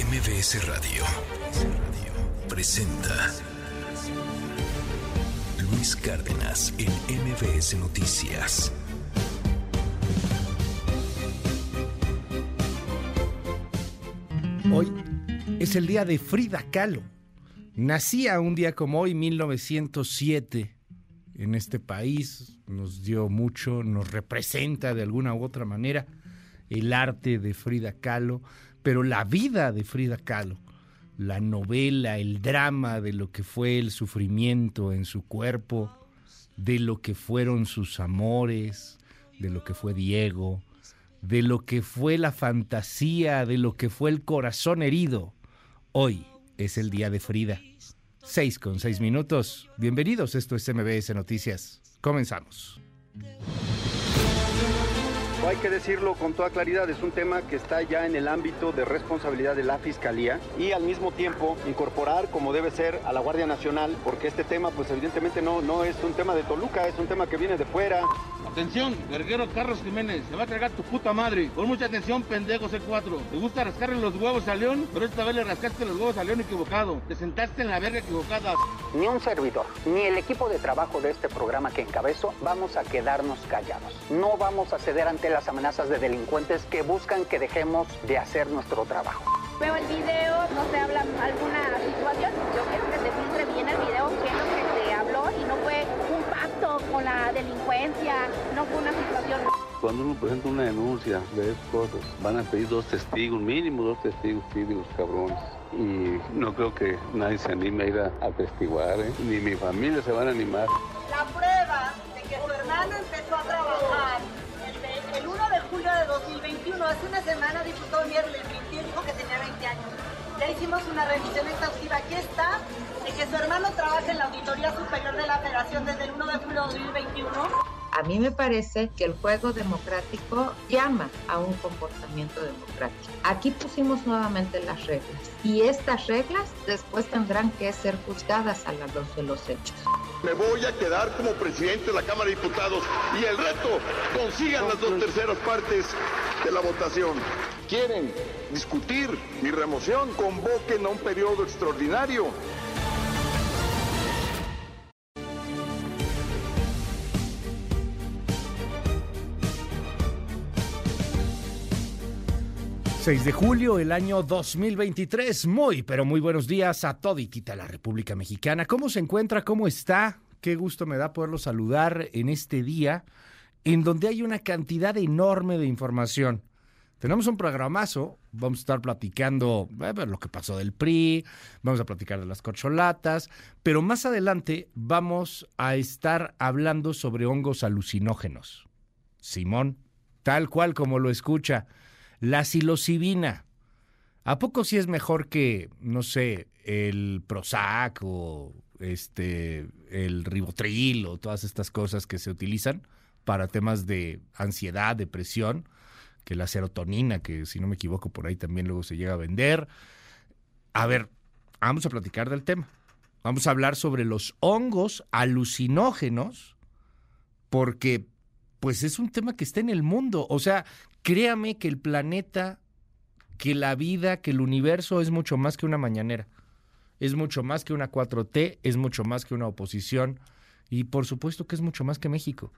MBS Radio presenta Luis Cárdenas en MBS Noticias. Hoy es el día de Frida Kahlo. Nacía un día como hoy, 1907, en este país. Nos dio mucho, nos representa de alguna u otra manera el arte de Frida Kahlo, pero la vida de Frida Kahlo, la novela, el drama de lo que fue el sufrimiento en su cuerpo, de lo que fueron sus amores, de lo que fue Diego, de lo que fue la fantasía, de lo que fue el corazón herido. Hoy es el día de Frida. Seis con seis minutos. Bienvenidos, esto es MBS Noticias. Comenzamos. Hay que decirlo con toda claridad, es un tema que está ya en el ámbito de responsabilidad de la Fiscalía y al mismo tiempo incorporar como debe ser a la Guardia Nacional, porque este tema pues evidentemente no, no es un tema de Toluca, es un tema que viene de fuera. Atención, verguero Carlos Jiménez, se va a cargar tu puta madre. Con mucha atención, pendejo C4. Te gusta rascarle los huevos a León, pero esta vez le rascaste los huevos a León equivocado. Te sentaste en la verga equivocada. Ni un servidor, ni el equipo de trabajo de este programa que encabezo vamos a quedarnos callados. No vamos a ceder ante las amenazas de delincuentes que buscan que dejemos de hacer nuestro trabajo. Veo el video, no se habla alguna situación. Yo quiero que se filtre bien el video, qué es lo que se habló y no fue un pacto con la delincuencia, no fue una situación. Cuando uno presenta una denuncia de esas cosas, van a pedir dos testigos, mínimo dos testigos, sí, de los cabrones. Y no creo que nadie se anime a ir a, a testiguar, ¿eh? ni mi familia se van a animar. La prueba de que su hermano empezó a hace una semana, diputado Mier le mintió dijo que tenía 20 años. Ya hicimos una revisión exhaustiva, aquí está, de que su hermano trabaja en la Auditoría Superior de la Federación desde el 1 de julio de 2021. A mí me parece que el juego democrático llama a un comportamiento democrático. Aquí pusimos nuevamente las reglas y estas reglas después tendrán que ser juzgadas a la luz de los hechos. Me voy a quedar como presidente de la Cámara de Diputados y el reto consigan las dos terceras partes de la votación. ¿Quieren discutir mi remoción? Convoquen a un periodo extraordinario. ...6 de julio, el año 2023. Muy, pero muy buenos días a toditita la República Mexicana. ¿Cómo se encuentra? ¿Cómo está? Qué gusto me da poderlo saludar en este día en donde hay una cantidad enorme de información. Tenemos un programazo, vamos a estar platicando eh, lo que pasó del PRI, vamos a platicar de las corcholatas, pero más adelante vamos a estar hablando sobre hongos alucinógenos. Simón, tal cual como lo escucha, la psilocibina. ¿A poco sí es mejor que, no sé, el Prozac o este, el ribotril o todas estas cosas que se utilizan para temas de ansiedad, depresión? que la serotonina, que si no me equivoco por ahí también luego se llega a vender. A ver, vamos a platicar del tema. Vamos a hablar sobre los hongos alucinógenos, porque pues es un tema que está en el mundo. O sea, créame que el planeta, que la vida, que el universo es mucho más que una mañanera. Es mucho más que una 4T, es mucho más que una oposición y por supuesto que es mucho más que México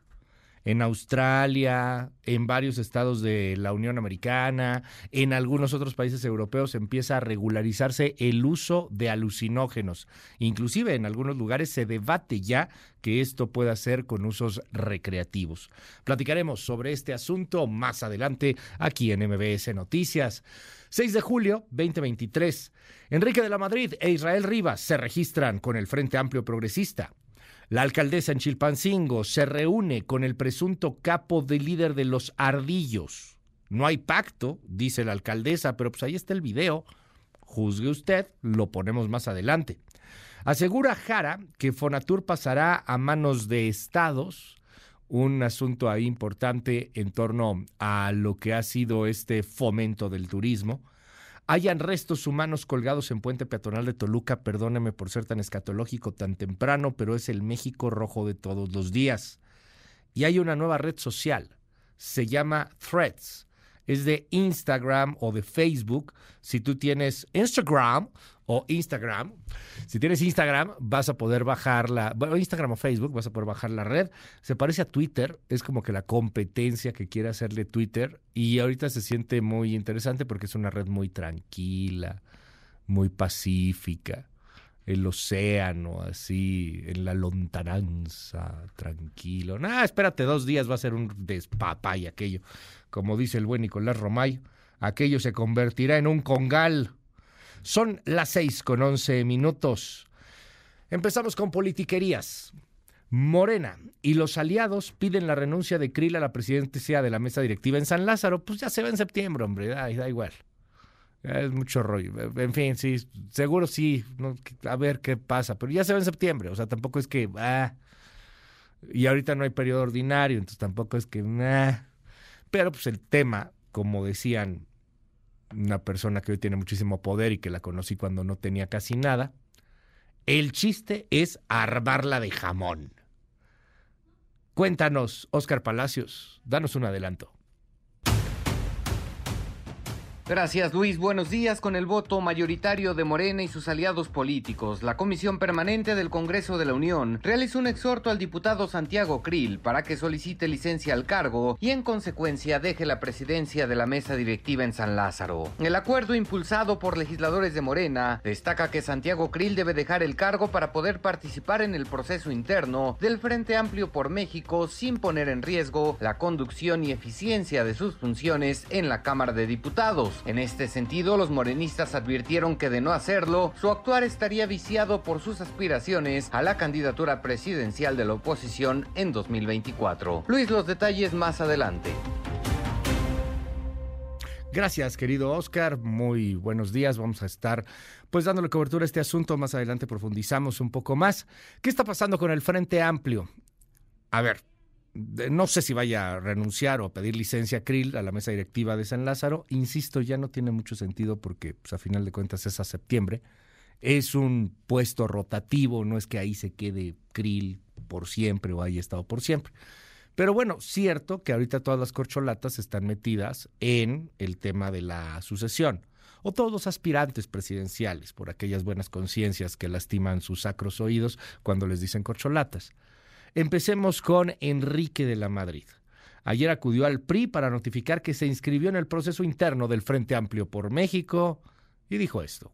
en Australia, en varios estados de la Unión Americana, en algunos otros países europeos empieza a regularizarse el uso de alucinógenos. Inclusive en algunos lugares se debate ya que esto pueda ser con usos recreativos. Platicaremos sobre este asunto más adelante aquí en MBS Noticias. 6 de julio 2023. Enrique de la Madrid e Israel Rivas se registran con el Frente Amplio Progresista. La alcaldesa en Chilpancingo se reúne con el presunto capo de líder de los ardillos. No hay pacto, dice la alcaldesa, pero pues ahí está el video. Juzgue usted, lo ponemos más adelante. Asegura Jara que Fonatur pasará a manos de estados, un asunto ahí importante en torno a lo que ha sido este fomento del turismo hayan restos humanos colgados en Puente Peatonal de Toluca, perdóneme por ser tan escatológico tan temprano, pero es el México rojo de todos los días. Y hay una nueva red social, se llama Threads. Es de Instagram o de Facebook. Si tú tienes Instagram o Instagram, si tienes Instagram, vas a poder bajar la, bueno, Instagram o Facebook, vas a poder bajar la red. Se parece a Twitter, es como que la competencia que quiere hacerle Twitter y ahorita se siente muy interesante porque es una red muy tranquila, muy pacífica el océano, así, en la lontananza, tranquilo. Nah, espérate dos días, va a ser un despapa y aquello. Como dice el buen Nicolás Romay, aquello se convertirá en un congal. Son las seis con once minutos. Empezamos con politiquerías. Morena y los aliados piden la renuncia de Krill a la presidencia de la mesa directiva en San Lázaro. Pues ya se ve en septiembre, hombre, da, igual. Es mucho rollo. En fin, sí, seguro sí. a ver qué pasa. Pero ya se ve en septiembre. O sea, tampoco es que. Ah, y ahorita no hay periodo ordinario, entonces tampoco es que. Pero pues el tema, como decían una persona que hoy tiene muchísimo poder y que la conocí cuando no tenía casi nada, el chiste es armarla de jamón. Cuéntanos, Oscar Palacios, danos un adelanto. Gracias Luis, buenos días. Con el voto mayoritario de Morena y sus aliados políticos, la Comisión Permanente del Congreso de la Unión realizó un exhorto al diputado Santiago Krill para que solicite licencia al cargo y en consecuencia deje la presidencia de la mesa directiva en San Lázaro. El acuerdo impulsado por legisladores de Morena destaca que Santiago Krill debe dejar el cargo para poder participar en el proceso interno del Frente Amplio por México sin poner en riesgo la conducción y eficiencia de sus funciones en la Cámara de Diputados. En este sentido, los morenistas advirtieron que de no hacerlo, su actuar estaría viciado por sus aspiraciones a la candidatura presidencial de la oposición en 2024. Luis, los detalles más adelante. Gracias, querido Oscar. Muy buenos días. Vamos a estar pues dándole cobertura a este asunto. Más adelante profundizamos un poco más. ¿Qué está pasando con el Frente Amplio? A ver, no sé si vaya a renunciar o a pedir licencia a Krill a la mesa directiva de San Lázaro. Insisto, ya no tiene mucho sentido porque pues, a final de cuentas es a septiembre. Es un puesto rotativo, no es que ahí se quede Krill por siempre o haya estado por siempre. Pero bueno, cierto que ahorita todas las corcholatas están metidas en el tema de la sucesión. O todos los aspirantes presidenciales, por aquellas buenas conciencias que lastiman sus sacros oídos cuando les dicen corcholatas. Empecemos con Enrique de la Madrid. Ayer acudió al PRI para notificar que se inscribió en el proceso interno del Frente Amplio por México y dijo esto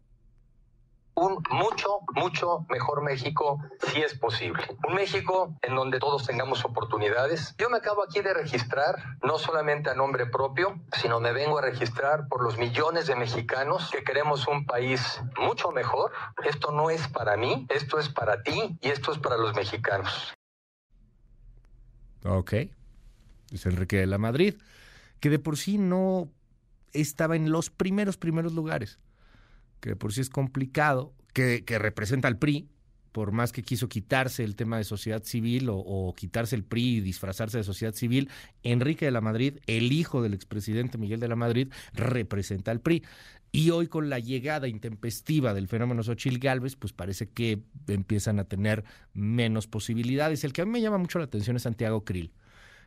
un mucho, mucho mejor México si es posible. Un México en donde todos tengamos oportunidades. Yo me acabo aquí de registrar, no solamente a nombre propio, sino me vengo a registrar por los millones de mexicanos que queremos un país mucho mejor. Esto no es para mí, esto es para ti y esto es para los mexicanos. Ok. Es Enrique de la Madrid, que de por sí no estaba en los primeros, primeros lugares, que de por sí es complicado, que, que representa al PRI, por más que quiso quitarse el tema de sociedad civil o, o, quitarse el PRI y disfrazarse de sociedad civil, Enrique de la Madrid, el hijo del expresidente Miguel de la Madrid, representa al PRI. Y hoy con la llegada intempestiva del fenómeno Xochil Gálvez, pues parece que empiezan a tener menos posibilidades. El que a mí me llama mucho la atención es Santiago Krill,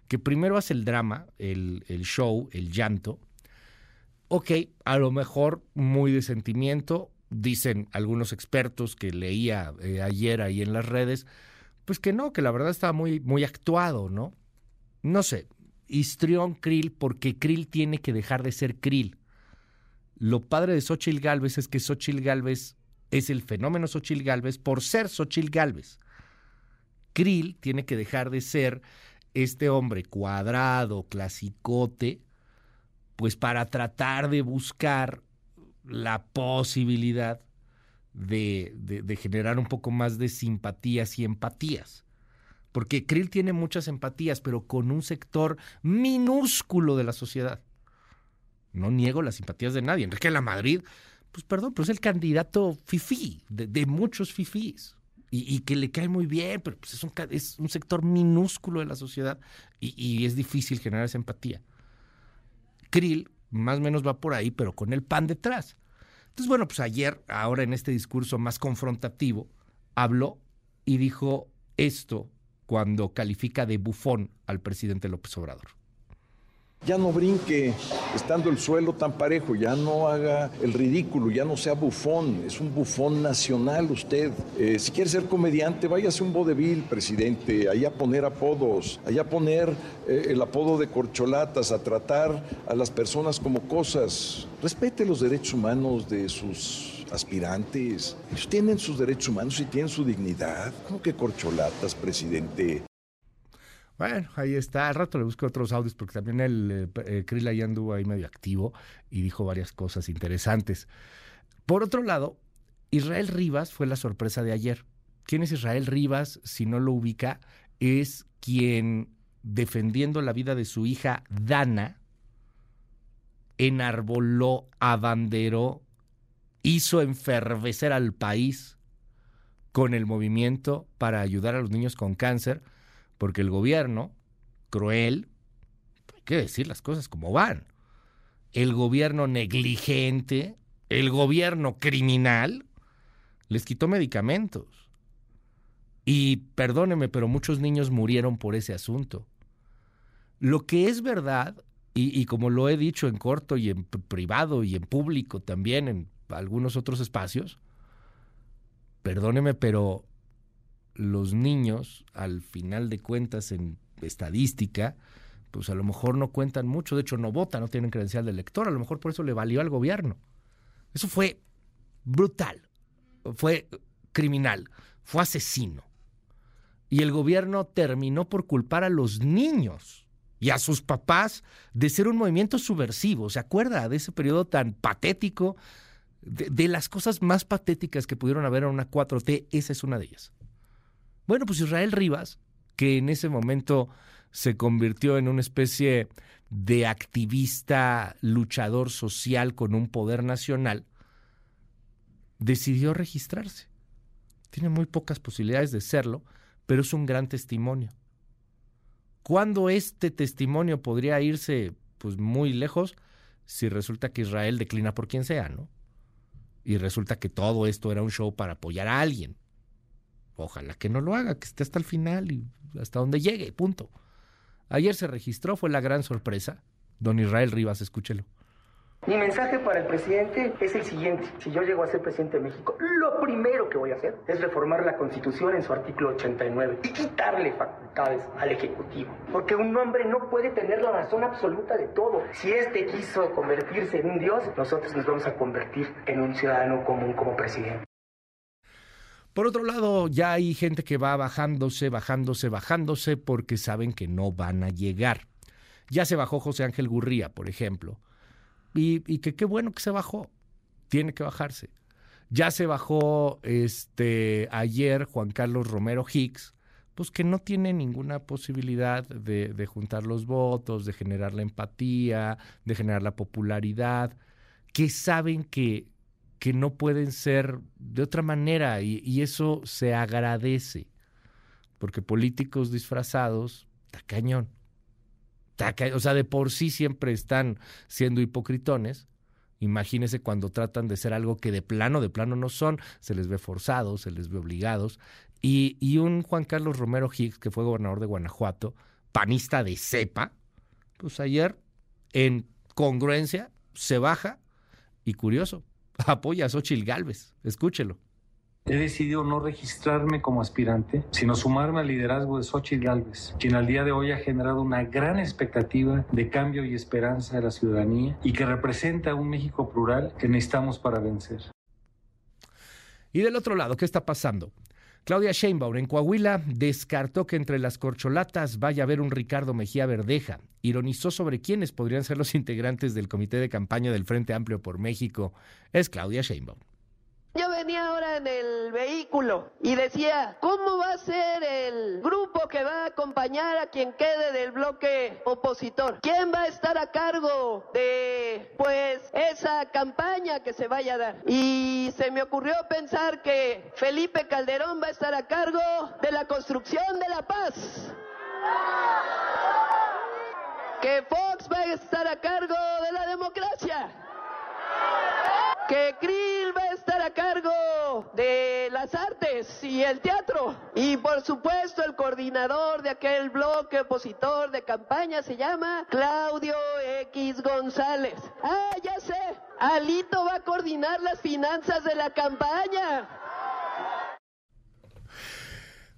que primero hace el drama, el, el show, el llanto. Ok, a lo mejor muy de sentimiento, dicen algunos expertos que leía eh, ayer ahí en las redes, pues que no, que la verdad estaba muy, muy actuado, ¿no? No sé, histrión Krill porque Krill tiene que dejar de ser Krill lo padre de Xochitl Galvez es que Xochitl Galvez es el fenómeno Xochitl Galvez por ser Xochitl Galvez. Krill tiene que dejar de ser este hombre cuadrado, clasicote, pues para tratar de buscar la posibilidad de, generar un poco más de simpatías y empatías. Porque Krill tiene muchas empatías, pero con un sector minúsculo de la sociedad. No niego las simpatías de nadie. Enrique de la Madrid, pues perdón, pero es el candidato fifí, de, muchos fifís. Y, que le cae muy bien, pero pues es, un, sector minúsculo de la sociedad y, y es difícil generar esa empatía. Krill más o menos va por ahí, pero con el pan detrás. Entonces, bueno, pues ayer, ahora en este discurso más confrontativo, habló y dijo esto cuando califica de bufón al presidente López Obrador Ya no brinque estando el suelo tan parejo, ya no haga el ridículo, ya no sea bufón, es un bufón nacional usted. Eh, si quiere ser comediante, váyase un vodevil, presidente, allá poner apodos, allá poner eh, el apodo de corcholatas, a tratar a las personas como cosas. Respete los derechos humanos de sus aspirantes. Ellos tienen sus derechos humanos y tienen su dignidad. ¿Cómo que corcholatas, presidente? Bueno, ahí está. Al rato le busco otros audios porque también el eh, Krill ahí anduvo ahí medio activo y dijo varias cosas interesantes. Por otro lado, Israel Rivas fue la sorpresa de ayer. ¿Quién es Israel Rivas? Si no lo ubica, es quien defendiendo la vida de su hija Dana, enarboló, abanderó, hizo enfervecer al país con el movimiento para ayudar a los niños con cáncer porque el gobierno, cruel, hay que decir las cosas como van, el gobierno negligente, el gobierno criminal, les quitó medicamentos. Y perdóneme, pero muchos niños murieron por ese asunto. Lo que es verdad, y, y, como lo he dicho en corto y en privado y en público también, en algunos otros espacios, perdóneme, pero los niños, al final de cuentas, en estadística, pues a lo mejor no cuentan mucho, de hecho no votan, no tienen credencial de elector, a lo mejor por eso le valió al gobierno. Eso fue brutal, fue criminal, fue asesino. Y el gobierno terminó por culpar a los niños y a sus papás de ser un movimiento subversivo. ¿Se acuerda de ese periodo tan patético? De, de las cosas más patéticas que pudieron haber en una 4T, esa es una de ellas. Bueno, pues Israel Rivas, que en ese momento se convirtió en una especie de activista, luchador social con un poder nacional, decidió registrarse. Tiene muy pocas posibilidades de serlo, pero es un gran testimonio. ¿Cuándo este testimonio podría irse pues muy lejos si resulta que Israel declina por quien sea, ¿no? Y resulta que todo esto era un show para apoyar a alguien. Ojalá que no lo haga, que esté hasta el final y hasta donde llegue, punto. Ayer se registró, fue la gran sorpresa. Don Israel Rivas, escúchelo. Mi mensaje para el presidente es el siguiente. Si yo llego a ser presidente de México, lo primero que voy a hacer es reformar la Constitución en su artículo 89 y quitarle facultades al Ejecutivo. Porque un hombre no puede tener la razón absoluta de todo. Si este quiso convertirse en un dios, nosotros nos vamos a convertir en un ciudadano común como presidente. Por otro lado, ya hay gente que va bajándose, bajándose, bajándose porque saben que no van a llegar. Ya se bajó José Ángel Gurría, por ejemplo. Y, que qué bueno que se bajó. Tiene que bajarse. Ya se bajó este ayer Juan Carlos Romero Hicks, pues que no tiene ninguna posibilidad de juntar los votos, de generar la empatía, de generar la popularidad, que saben que que no pueden ser de otra manera y, eso se agradece, porque políticos disfrazados, tacañón, taca, o sea, de por sí siempre están siendo hipocritones. Imagínense cuando tratan de ser algo que de plano, de plano no son, se les ve forzados, se les ve obligados. Y, y un Juan Carlos Romero Hicks, que fue gobernador de Guanajuato, panista de cepa, pues ayer, en congruencia, se baja y curioso, apoya a Xochitl Galvez. Escúchelo. He decidido no registrarme como aspirante, sino sumarme al liderazgo de Xochitl Galvez, quien al día de hoy ha generado una gran expectativa de cambio y esperanza de la ciudadanía y que representa un México plural que necesitamos para vencer. Y del otro lado, ¿qué está pasando? Claudia Sheinbaum en Coahuila descartó que entre las corcholatas vaya a haber un Ricardo Mejía Verdeja. Ironizó sobre quiénes podrían ser los integrantes del comité de campaña del Frente Amplio por México. Es Claudia Sheinbaum. Yo venía ahora en el vehículo y decía, ¿cómo va a ser el grupo que va a acompañar a quien quede del bloque opositor? ¿Quién va a estar a cargo de, pues, esa campaña que se vaya a dar? Y se me ocurrió pensar que Felipe Calderón va a estar a cargo de la construcción de la paz. Que Fox va a estar a cargo de la democracia que Krill va a estar a cargo de las artes y el teatro. Y por supuesto el coordinador de aquel bloque opositor de campaña se llama Claudio X González. Ah, ya sé, Alito va a coordinar las finanzas de la campaña.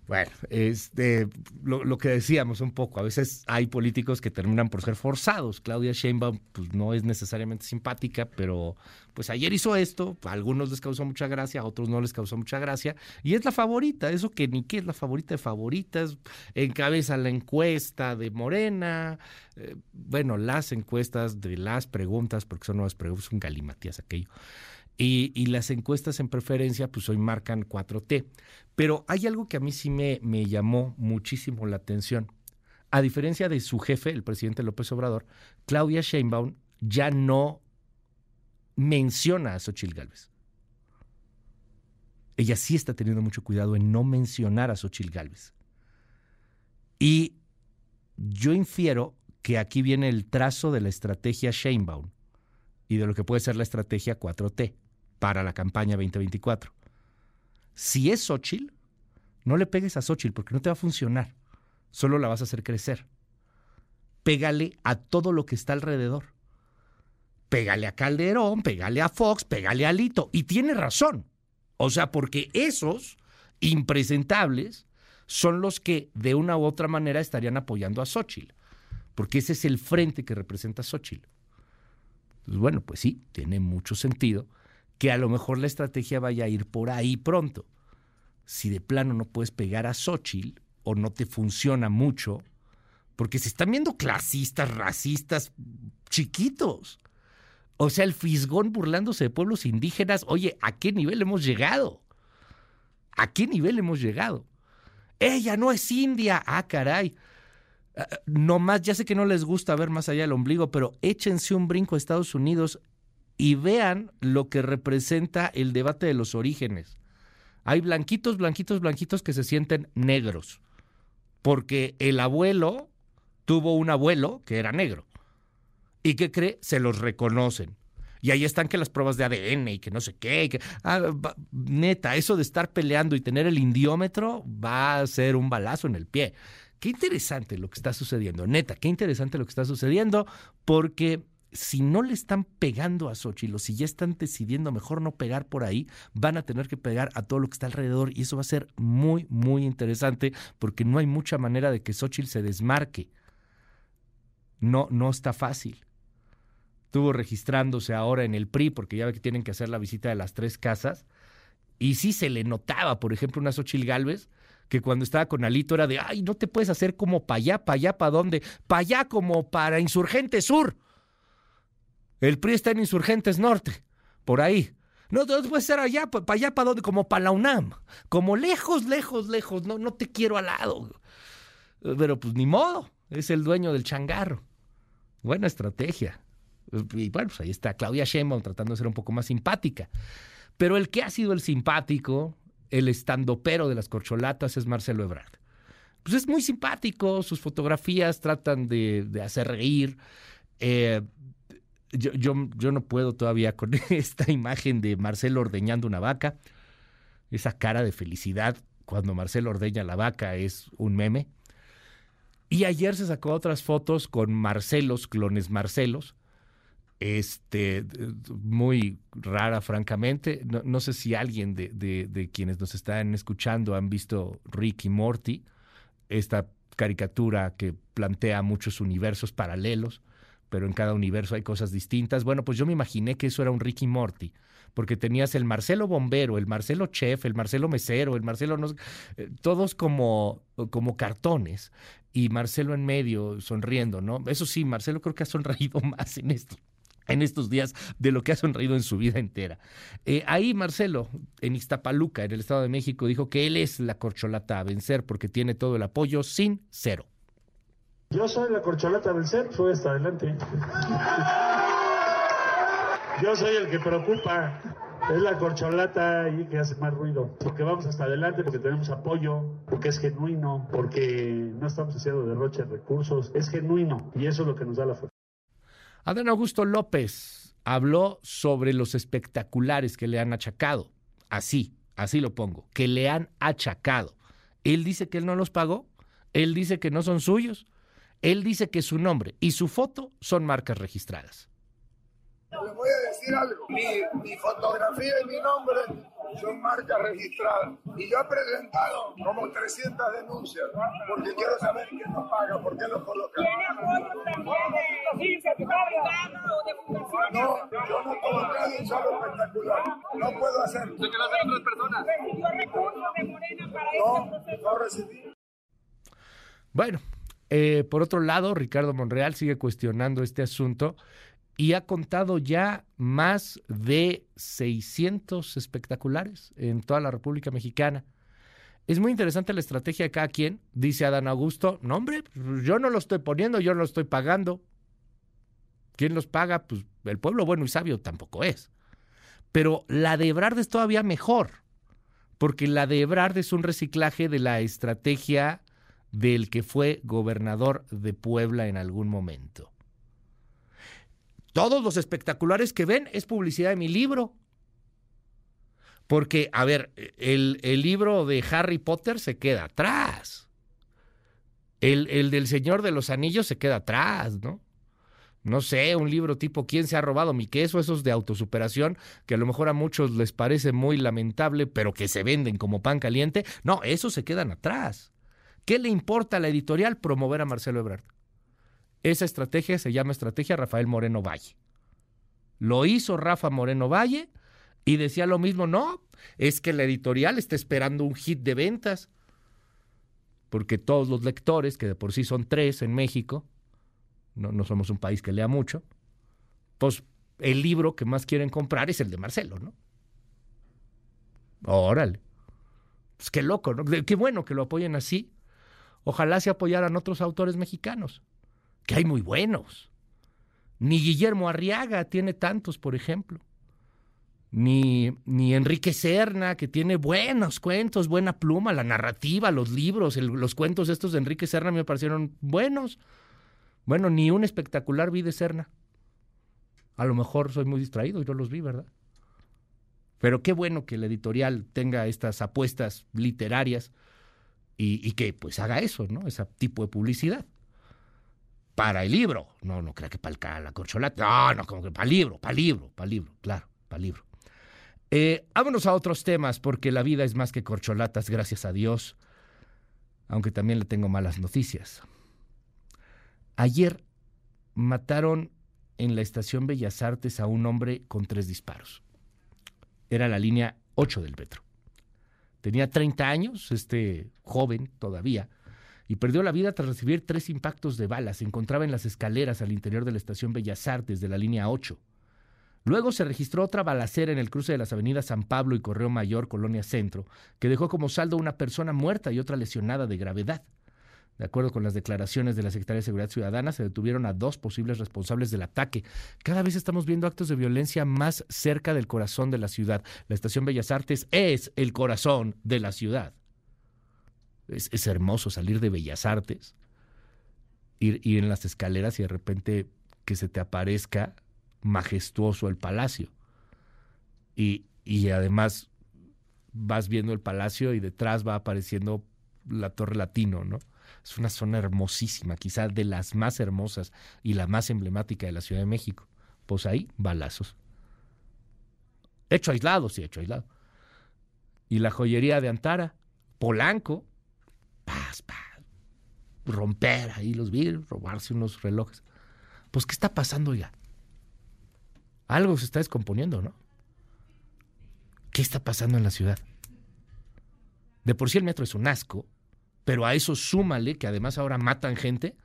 Bueno, este, lo, que decíamos un poco, a veces hay políticos que terminan por ser forzados. Claudia Sheinbaum pues, no es necesariamente simpática, pero pues ayer hizo esto, a algunos les causó mucha gracia, a otros no les causó mucha gracia, y es la favorita, eso que ni qué es la favorita de favoritas, encabeza la encuesta de Morena, eh, bueno, las encuestas de las preguntas, porque son nuevas preguntas, un galimatías aquello. Y, y, las encuestas en preferencia, pues hoy marcan 4T. Pero hay algo que a mí sí me, llamó muchísimo la atención. A diferencia de su jefe, el presidente López Obrador, Claudia Sheinbaum ya no menciona a Xochitl Gálvez. Ella sí está teniendo mucho cuidado en no mencionar a Xochitl Gálvez. Y yo infiero que aquí viene el trazo de la estrategia Sheinbaum y de lo que puede ser la estrategia 4T para la campaña 2024. Si es Xochitl, no le pegues a Xochitl porque no te va a funcionar. Solo la vas a hacer crecer. Pégale a todo lo que está alrededor. Pégale a Calderón, pégale a Fox, pégale a Lito. Y tiene razón. O sea, porque esos impresentables son los que de una u otra manera estarían apoyando a Xochitl. Porque ese es el frente que representa a Xochitl. Pues bueno, pues sí, tiene mucho sentido que a lo mejor la estrategia vaya a ir por ahí pronto. Si de plano no puedes pegar a Xochitl o no te funciona mucho, porque se están viendo clasistas, racistas, chiquitos. O sea, el fisgón burlándose de pueblos indígenas. Oye, ¿a qué nivel hemos llegado? ¿A qué nivel hemos llegado? Ella no es india. Ah, caray. Ah, no más, ya sé que no les gusta ver más allá del ombligo, pero échense un brinco a Estados Unidos y vean lo que representa el debate de los orígenes. Hay blanquitos, blanquitos, blanquitos que se sienten negros, porque el abuelo tuvo un abuelo que era negro. ¿Y qué cree? Se los reconocen. Y ahí están que las pruebas de ADN y que no sé qué. Que, ah, neta, eso de estar peleando y tener el indiómetro va a ser un balazo en el pie. Qué interesante lo que está sucediendo, neta, qué interesante lo que está sucediendo, porque si no le están pegando a Xochitl si ya están decidiendo mejor no pegar por ahí, van a tener que pegar a todo lo que está alrededor y eso va a ser muy, muy interesante porque no hay mucha manera de que Xochitl se desmarque. No, no está fácil. Estuvo registrándose ahora en el PRI porque ya ve que tienen que hacer la visita de las tres casas y sí se le notaba, por ejemplo, una Xochitl Galvez que cuando estaba con Alito era de, ay, no te puedes hacer como para allá, para allá, para dónde, para allá como para Insurgente Sur. El PRI está en Insurgentes Norte, por ahí. No, no puede ser allá, para allá, para dónde, como para la UNAM. Como lejos, lejos, lejos. No, no te quiero al lado. Pero pues ni modo, es el dueño del changarro. Buena estrategia. Y bueno, pues ahí está Claudia Sheinbaum tratando de ser un poco más simpática. Pero el que ha sido el simpático, el estandopero de las corcholatas es Marcelo Ebrard. Pues es muy simpático, sus fotografías tratan de, hacer reír. Eh, yo, yo, no puedo todavía con esta imagen de Marcelo ordeñando una vaca. Esa cara de felicidad cuando Marcelo ordeña la vaca es un meme. Y ayer se sacó otras fotos con Marcelos, clones Marcelos. Este, muy rara, francamente. No, sé si alguien de, de, de, quienes nos están escuchando han visto Rick y Morty, esta caricatura que plantea muchos universos paralelos pero en cada universo hay cosas distintas. Bueno, pues yo me imaginé que eso era un Ricky Morty, porque tenías el Marcelo Bombero, el Marcelo Chef, el Marcelo Mesero, el Marcelo, no, eh, todos como, como cartones, y Marcelo en medio sonriendo, ¿no? Eso sí, Marcelo creo que ha sonreído más en esto en estos días de lo que ha sonreído en su vida entera. Eh, ahí Marcelo, en Ixtapaluca, en el Estado de México, dijo que él es la corcholata a vencer porque tiene todo el apoyo sin cero. Yo soy la corcholata del ser, fue hasta adelante. Yo soy el que preocupa. Es la corcholata ahí que hace más ruido. Porque vamos hasta adelante, porque tenemos apoyo, porque es genuino, porque no estamos haciendo derroche de recursos. Es genuino y eso es lo que nos da la fuerza. Adán Augusto López habló sobre los espectaculares que le han achacado. Así, así lo pongo, que le han achacado. Él dice que él no los pagó, él dice que no son suyos, él dice que su nombre y su foto son marcas registradas. Le voy a decir algo, mi, mi fotografía y mi nombre son marcas registradas. Y yo he presentado como 300 denuncias porque quiero saber quién nos paga, por qué los coloca. No, yo no coloqué un solo espectacular. No puedo hacerlo. ¿Se hacer otras personas? No, no recibí. Bueno, eh, por otro lado, Ricardo Monreal sigue cuestionando este asunto y ha contado ya más de 600 espectaculares en toda la República Mexicana. Es muy interesante la estrategia de cada quien. Dice Adán Augusto, no hombre, yo no lo estoy poniendo, yo no lo estoy pagando. ¿Quién los paga? Pues el pueblo bueno y sabio tampoco es. Pero la de Ebrard es todavía mejor, porque la de Ebrard es un reciclaje de la estrategia del que fue gobernador de Puebla en algún momento. Todos los espectaculares que ven es publicidad de mi libro. Porque, a ver, el, el libro de Harry Potter se queda atrás. El, el, del Señor de los Anillos se queda atrás, ¿no? No sé, un libro tipo ¿Quién se ha robado mi queso? Esos de autosuperación, que a lo mejor a muchos les parece muy lamentable, pero que se venden como pan caliente. No, esos se quedan atrás. ¿Qué le importa a la editorial promover a Marcelo Ebrard? Esa estrategia se llama estrategia Rafael Moreno Valle. Lo hizo Rafa Moreno Valle y decía lo mismo, no, es que la editorial está esperando un hit de ventas, porque todos los lectores, que de por sí son tres en México, no, no somos un país que lea mucho, pues el libro que más quieren comprar es el de Marcelo, ¿no? Órale. Pues qué loco, ¿no? Qué bueno que lo apoyen así. Ojalá se apoyaran otros autores mexicanos, que hay muy buenos. Ni Guillermo Arriaga tiene tantos, por ejemplo. Ni, ni Enrique Serna, que tiene buenos cuentos, buena pluma, la narrativa, los libros, los cuentos estos de Enrique Serna me parecieron buenos. Bueno, ni un espectacular vi de Serna. A lo mejor soy muy distraído y no los vi, ¿verdad? Pero qué bueno que la editorial tenga estas apuestas literarias y, que pues haga eso, ¿no? Ese tipo de publicidad. Para el libro. No, no crea que para la corcholata. No, no, como que para el libro, para el libro, para el libro, claro, para el libro. Eh, vámonos a otros temas, porque la vida es más que corcholatas, gracias a Dios. Aunque también le tengo malas noticias. Ayer mataron en la estación Bellas Artes a un hombre con tres disparos. Era la línea 8 del metro. Tenía 30 años, este joven todavía, y perdió la vida tras recibir tres impactos de bala. Se encontraba en las escaleras al interior de la estación Bellas Artes de la línea 8. Luego se registró otra balacera en el cruce de las avenidas San Pablo y Correo Mayor, Colonia Centro, que dejó como saldo una persona muerta y otra lesionada de gravedad. De acuerdo con las declaraciones de la Secretaría de Seguridad Ciudadana, se detuvieron a dos posibles responsables del ataque. Cada vez estamos viendo actos de violencia más cerca del corazón de la ciudad. La Estación Bellas Artes es el corazón de la ciudad. Es, hermoso salir de Bellas Artes, ir, ir en las escaleras y de repente que se te aparezca majestuoso el palacio. Y, y además vas viendo el palacio y detrás va apareciendo la Torre Latino, ¿no? Es una zona hermosísima, quizá de las más hermosas y la más emblemática de la Ciudad de México. Pues ahí, balazos. Hecho aislado, sí, hecho aislado. Y la joyería de Antara, Polanco, paz, paz, romper ahí los vidrios, robarse unos relojes. Pues, ¿qué está pasando ya? Algo se está descomponiendo, ¿no? ¿Qué está pasando en la ciudad? De por sí el metro es un asco, pero a eso súmale que además ahora matan gente.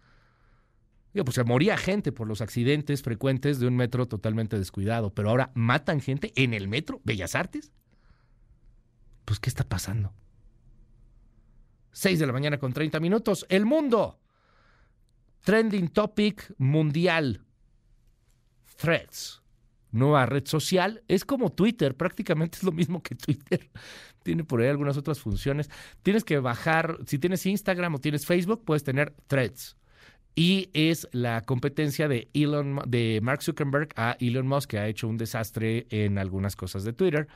Digo, pues se moría gente por los accidentes frecuentes de un metro totalmente descuidado, pero ahora matan gente en el metro, Bellas Artes. Pues, ¿qué está pasando? 6 de la mañana con 30 minutos. El mundo. Trending topic mundial. Threads. Nueva red social. Es como Twitter, prácticamente es lo mismo que Twitter. Tiene por ahí algunas otras funciones. Tienes que bajar, si tienes Instagram o tienes Facebook, puedes tener threads. y es la competencia de Elon de Mark Zuckerberg a Elon Musk que ha hecho un desastre en algunas cosas de Twitter.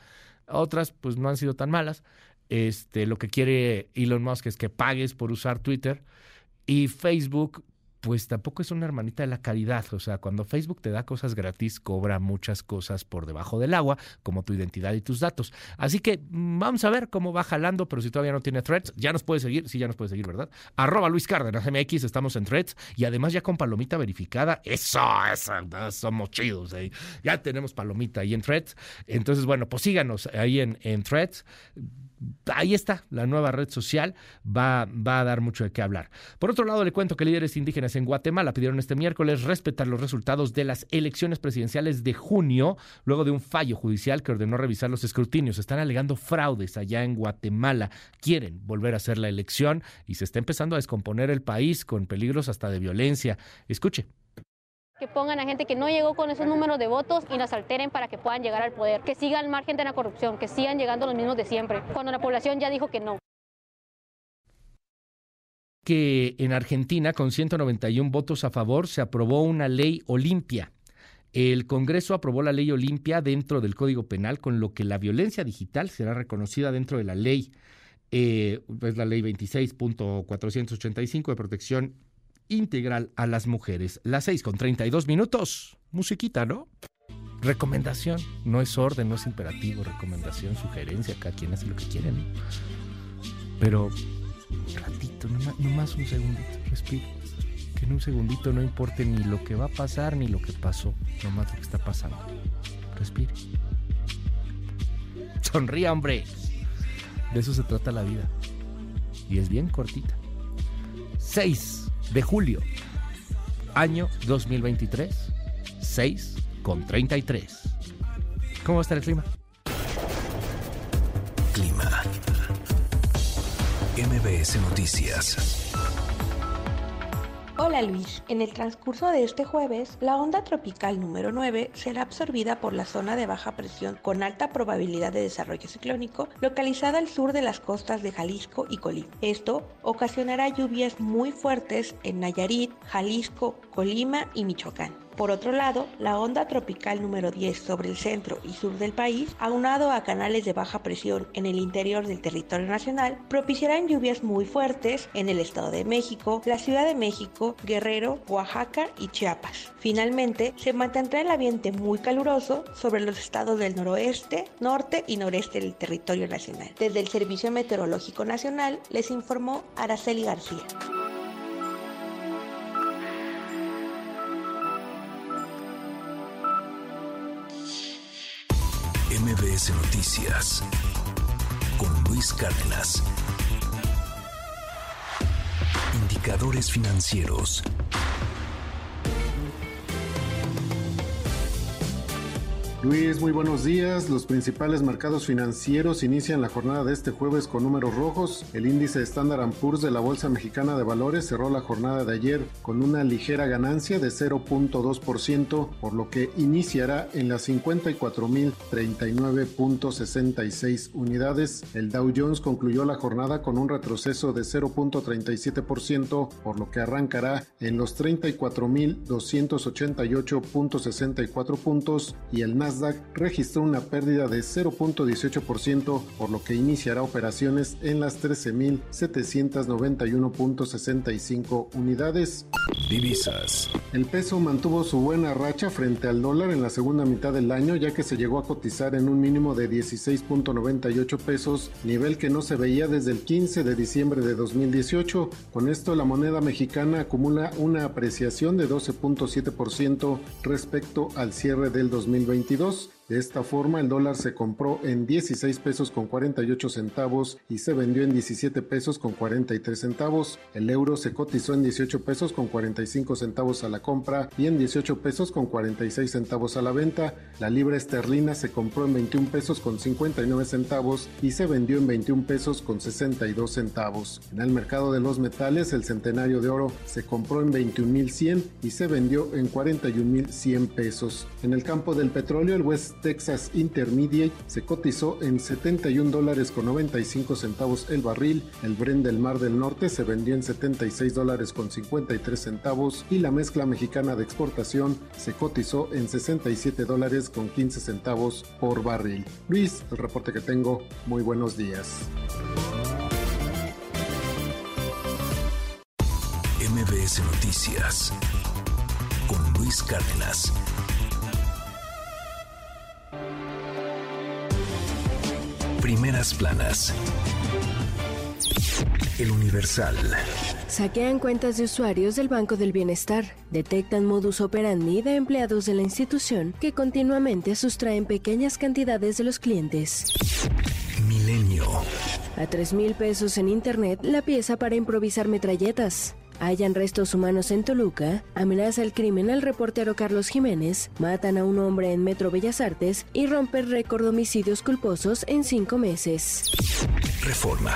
Otras pues no han sido tan malas. Este, lo que quiere Elon Musk es que pagues por usar Twitter y Facebook pues tampoco es una hermanita de la caridad. O sea, cuando Facebook te da cosas gratis, cobra muchas cosas por debajo del agua, como tu identidad y tus datos. Así que mm, vamos a ver cómo va jalando, pero si todavía no tiene threads, ya nos puede seguir. Sí, ya nos puede seguir, ¿verdad? Arroba Luis Cárdenas MX, estamos en threads y además ya con palomita verificada. Eso, eso, somos chidos. ahí. Ya tenemos palomita ahí en threads. Entonces, bueno, pues síganos ahí en, en threads ahí está, la nueva red social va, va a dar mucho de qué hablar. Por otro lado, le cuento que líderes indígenas en Guatemala pidieron este miércoles respetar los resultados de las elecciones presidenciales de junio, luego de un fallo judicial que ordenó revisar los escrutinios. Están alegando fraudes allá en Guatemala. Quieren volver a hacer la elección y se está empezando a descomponer el país con peligros hasta de violencia. Escuche que pongan a gente que no llegó con esos números de votos y las alteren para que puedan llegar al poder, que sigan al margen de la corrupción, que sigan llegando los mismos de siempre, cuando la población ya dijo que no. Que en Argentina, con 191 votos a favor, se aprobó una ley Olimpia. El Congreso aprobó la ley Olimpia dentro del Código Penal, con lo que la violencia digital será reconocida dentro de la ley. Eh, es la ley 26.485 de protección integral a las mujeres. Las 6 con 32 minutos. Musiquita, ¿no? Recomendación. No es orden, no es imperativo. Recomendación, sugerencia. Cada quien hace lo que quiere, ¿no? Pero, un ratito, nomás, nomás un segundito. Respire. Que en un segundito no importe ni lo que va a pasar ni lo que pasó. Nomás lo que está pasando. Respire. Sonría, hombre. De eso se trata la vida. Y es bien cortita. 6 de julio, año 2023, 6 con 33. ¿Cómo va a estar el clima? Clima. MBS Noticias. Hola Luis, en el transcurso de este jueves, la onda tropical número 9 será absorbida por la zona de baja presión con alta probabilidad de desarrollo ciclónico localizada al sur de las costas de Jalisco y Colima. Esto ocasionará lluvias muy fuertes en Nayarit, Jalisco, Colima y Michoacán. Por otro lado, la onda tropical número 10 sobre el centro y sur del país, aunado a canales de baja presión en el interior del territorio nacional, propiciarán lluvias muy fuertes en el Estado de México, la Ciudad de México, Guerrero, Oaxaca y Chiapas. Finalmente, se mantendrá el ambiente muy caluroso sobre los estados del noroeste, norte y noreste del territorio nacional. Desde el Servicio Meteorológico Nacional les informó Araceli García. MBS Noticias con Luis Cárdenas. Indicadores financieros. Luis, muy buenos días. Los principales mercados financieros inician la jornada de este jueves con números rojos. El índice Standard Poor's de la Bolsa Mexicana de Valores cerró la jornada de ayer con una ligera ganancia de 0.2%, por lo que iniciará en las 54.039.66 unidades. El Dow Jones concluyó la jornada con un retroceso de 0.37%, por lo que arrancará en los 34.288.64 puntos y el Nasdaq registró una pérdida de 0.18%, por lo que iniciará operaciones en las 13.791.65 unidades. Divisas. El peso mantuvo su buena racha frente al dólar en la segunda mitad del año, ya que se llegó a cotizar en un mínimo de 16.98 pesos, nivel que no se veía desde el 15 de diciembre de 2018. Con esto, la moneda mexicana acumula una apreciación de 12.7% respecto al cierre del 2022. Barbados De esta forma, el dólar se compró en 16 pesos con 48 centavos y se vendió en 17 pesos con 43 centavos. El euro se cotizó en 18 pesos con 45 centavos a la compra y en 18 pesos con 46 centavos a la venta. La libra esterlina se compró en 21 pesos con 59 centavos y se vendió en 21 pesos con 62 centavos. En el mercado de los metales, el centenario de oro se compró en 21.100 y se vendió en 41.100 pesos. En el campo del petróleo, el West Texas Intermediate se cotizó en 71 dólares con 95 centavos el barril, el Brent del Mar del Norte se vendió en 76 dólares con 53 centavos y la mezcla mexicana de exportación se cotizó en 67 dólares con 15 centavos por barril. Luis, el reporte que tengo, muy buenos días. MBS Noticias con Luis Cárdenas. Primeras planas. El Universal. Saquean cuentas de usuarios del Banco del Bienestar. Detectan modus operandi de empleados de la institución que continuamente sustraen pequeñas cantidades de los clientes. Milenio. A 3 mil pesos en internet la pieza para improvisar metralletas. Hallan restos humanos en Toluca, amenaza el crimen al reportero Carlos Jiménez, matan a un hombre en Metro Bellas Artes y rompen récord de homicidios culposos en cinco meses. Reforma.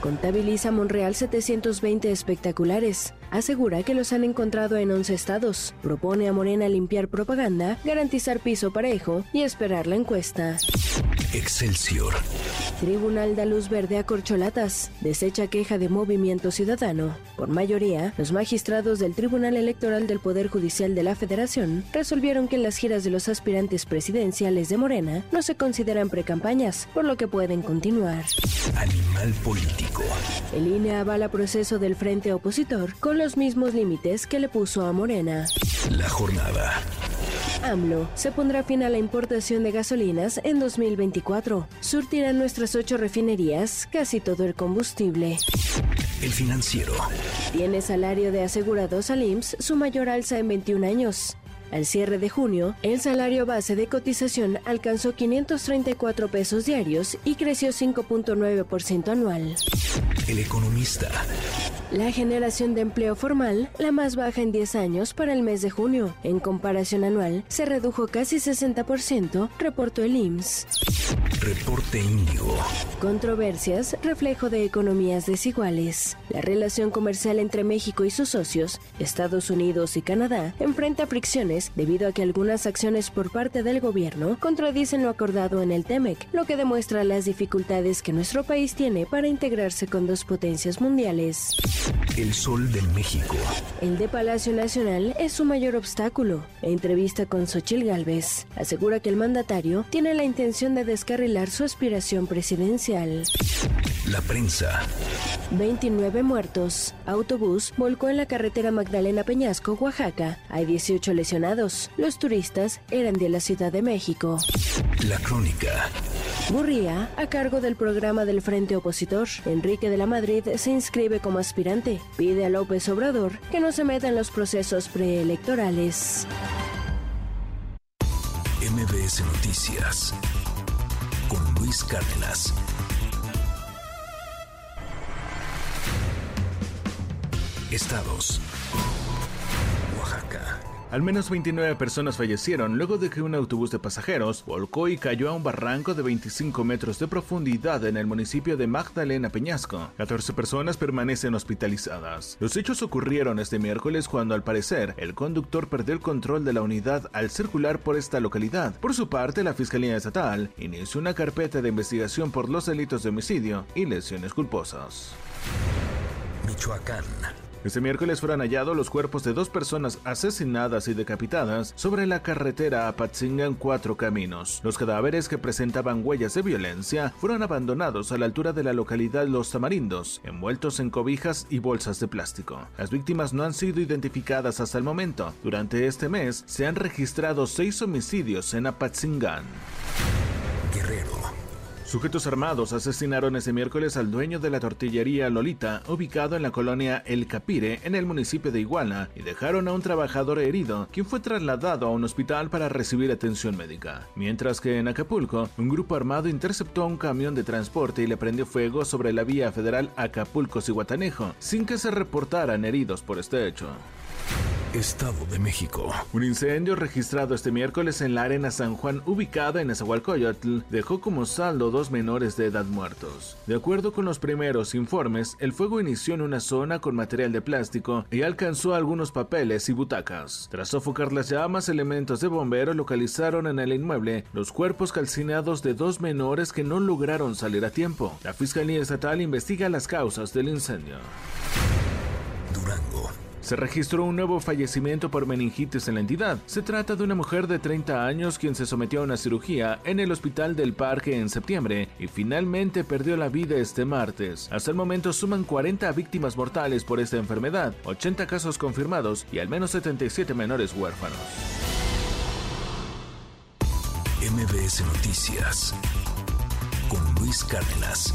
Contabiliza Monreal 720 espectaculares. Asegura que los han encontrado en 11 estados. Propone a Morena limpiar propaganda, garantizar piso parejo y esperar la encuesta. Excelsior. Tribunal da luz verde a corcholatas. Desecha queja de Movimiento Ciudadano. Por mayoría, los magistrados del Tribunal Electoral del Poder Judicial de la Federación resolvieron que las giras de los aspirantes presidenciales de Morena no se consideran precampañas, por lo que pueden continuar. Animal político. El INE avala proceso del frente opositor con los mismos límites que le puso a Morena. La jornada. AMLO se pondrá fin a la importación de gasolinas en 2024. Surtirán nuestras ocho refinerías casi todo el combustible. El financiero. Tiene salario de asegurados al IMSS su mayor alza en 21 años. Al cierre de junio, el salario base de cotización alcanzó 534 pesos diarios y creció 5.9% anual. El economista. La generación de empleo formal, la más baja en 10 años para el mes de junio. En comparación anual, se redujo casi 60%, reportó el IMSS. Reporte Índigo. Controversias, reflejo de economías desiguales. La relación comercial entre México y sus socios, Estados Unidos y Canadá, enfrenta fricciones debido a que algunas acciones por parte del gobierno contradicen lo acordado en el TEMEC, lo que demuestra las dificultades que nuestro país tiene para integrarse con dos potencias mundiales. El Sol de México. El de Palacio Nacional es su mayor obstáculo. Entrevista con Xochil Gálvez asegura que el mandatario tiene la intención de descarrilar su aspiración presidencial. La prensa. 29 muertos. Autobús volcó en la carretera Magdalena Peñasco, Oaxaca. Hay 18 lesionados. Los turistas eran de la Ciudad de México. La crónica. Gurría, a cargo del programa del Frente Opositor, Enrique de la Madrid se inscribe como aspirante. Pide a López Obrador que no se meta en los procesos preelectorales. MBS Noticias con Luis Cárdenas. Estados. Oaxaca. Al menos 29 personas fallecieron luego de que un autobús de pasajeros volcó y cayó a un barranco de 25 metros de profundidad en el municipio de Magdalena Peñasco. 14 personas permanecen hospitalizadas. Los hechos ocurrieron este miércoles cuando al parecer el conductor perdió el control de la unidad al circular por esta localidad. Por su parte, la Fiscalía Estatal inició una carpeta de investigación por los delitos de homicidio y lesiones culposas. Michoacán. Este miércoles fueron hallados los cuerpos de dos personas asesinadas y decapitadas sobre la carretera Apatzingan Cuatro Caminos. Los cadáveres que presentaban huellas de violencia fueron abandonados a la altura de la localidad Los Tamarindos, envueltos en cobijas y bolsas de plástico. Las víctimas no han sido identificadas hasta el momento. Durante este mes se han registrado seis homicidios en Apatzingan. Guerrero. Sujetos armados asesinaron ese miércoles al dueño de la tortillería Lolita, ubicado en la colonia El Capire, en el municipio de Iguala, y dejaron a un trabajador herido, quien fue trasladado a un hospital para recibir atención médica. Mientras que en Acapulco, un grupo armado interceptó un camión de transporte y le prendió fuego sobre la vía federal Acapulco-Cihuatanejo, sin que se reportaran heridos por este hecho. Estado de México. Un incendio registrado este miércoles en la Arena San Juan, ubicada en Esahualcoyotl, dejó como saldo dos menores de edad muertos. De acuerdo con los primeros informes, el fuego inició en una zona con material de plástico y alcanzó algunos papeles y butacas. Tras sofocar las llamas, elementos de bomberos localizaron en el inmueble los cuerpos calcinados de dos menores que no lograron salir a tiempo. La Fiscalía Estatal investiga las causas del incendio. Durango. Se registró un nuevo fallecimiento por meningitis en la entidad. Se trata de una mujer de 30 años quien se sometió a una cirugía en el Hospital del Parque en septiembre y finalmente perdió la vida este martes. Hasta el momento suman 40 víctimas mortales por esta enfermedad, 80 casos confirmados y al menos 77 menores huérfanos. MBS Noticias con Luis Cárdenas.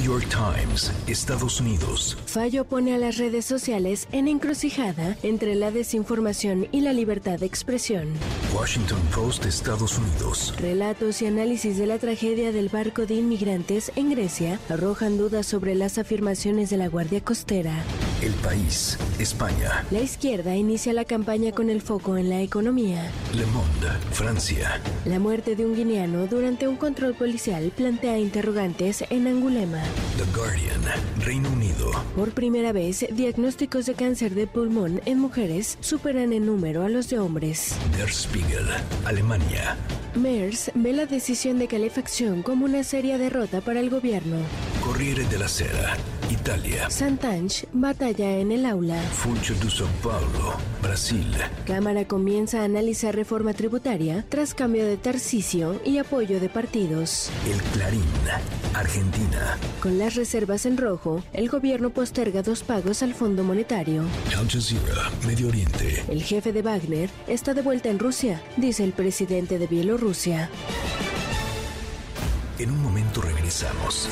New York Times, Estados Unidos. Fallo pone a las redes sociales en encrucijada entre la desinformación y la libertad de expresión. Washington Post, Estados Unidos. Relatos y análisis de la tragedia del barco de inmigrantes en Grecia arrojan dudas sobre las afirmaciones de la Guardia Costera. El País, España. La izquierda inicia la campaña con el foco en la economía. Le Monde, Francia. La muerte de un guineano durante un control policial plantea interrogantes en Angulema. The Guardian, Reino Unido. Por primera vez, diagnósticos de cáncer de pulmón en mujeres superan en número a los de hombres. Der Spiegel, Alemania. MERS ve la decisión de calefacción como una seria derrota para el gobierno. Corriere della Sera, Italia. Santanch batalla en el aula. Funcho de São Paulo, Brasil. Cámara comienza a analizar reforma tributaria tras cambio de Tarcisio y apoyo de partidos. El Clarín, Argentina. Con las reservas en rojo, el gobierno posterga dos pagos al Fondo Monetario. Al Jazeera, Medio Oriente. El jefe de Wagner está de vuelta en Rusia, dice el presidente de Bielorrusia. En un momento regresamos.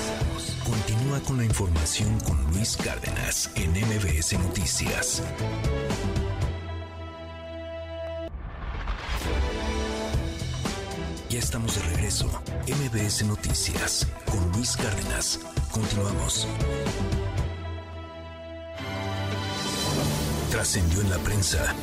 Continúa con la información con Luis Cárdenas en MBS Noticias. Ya estamos de regreso. MBS Noticias con Luis Cárdenas. Continuamos. Trascendió en la prensa.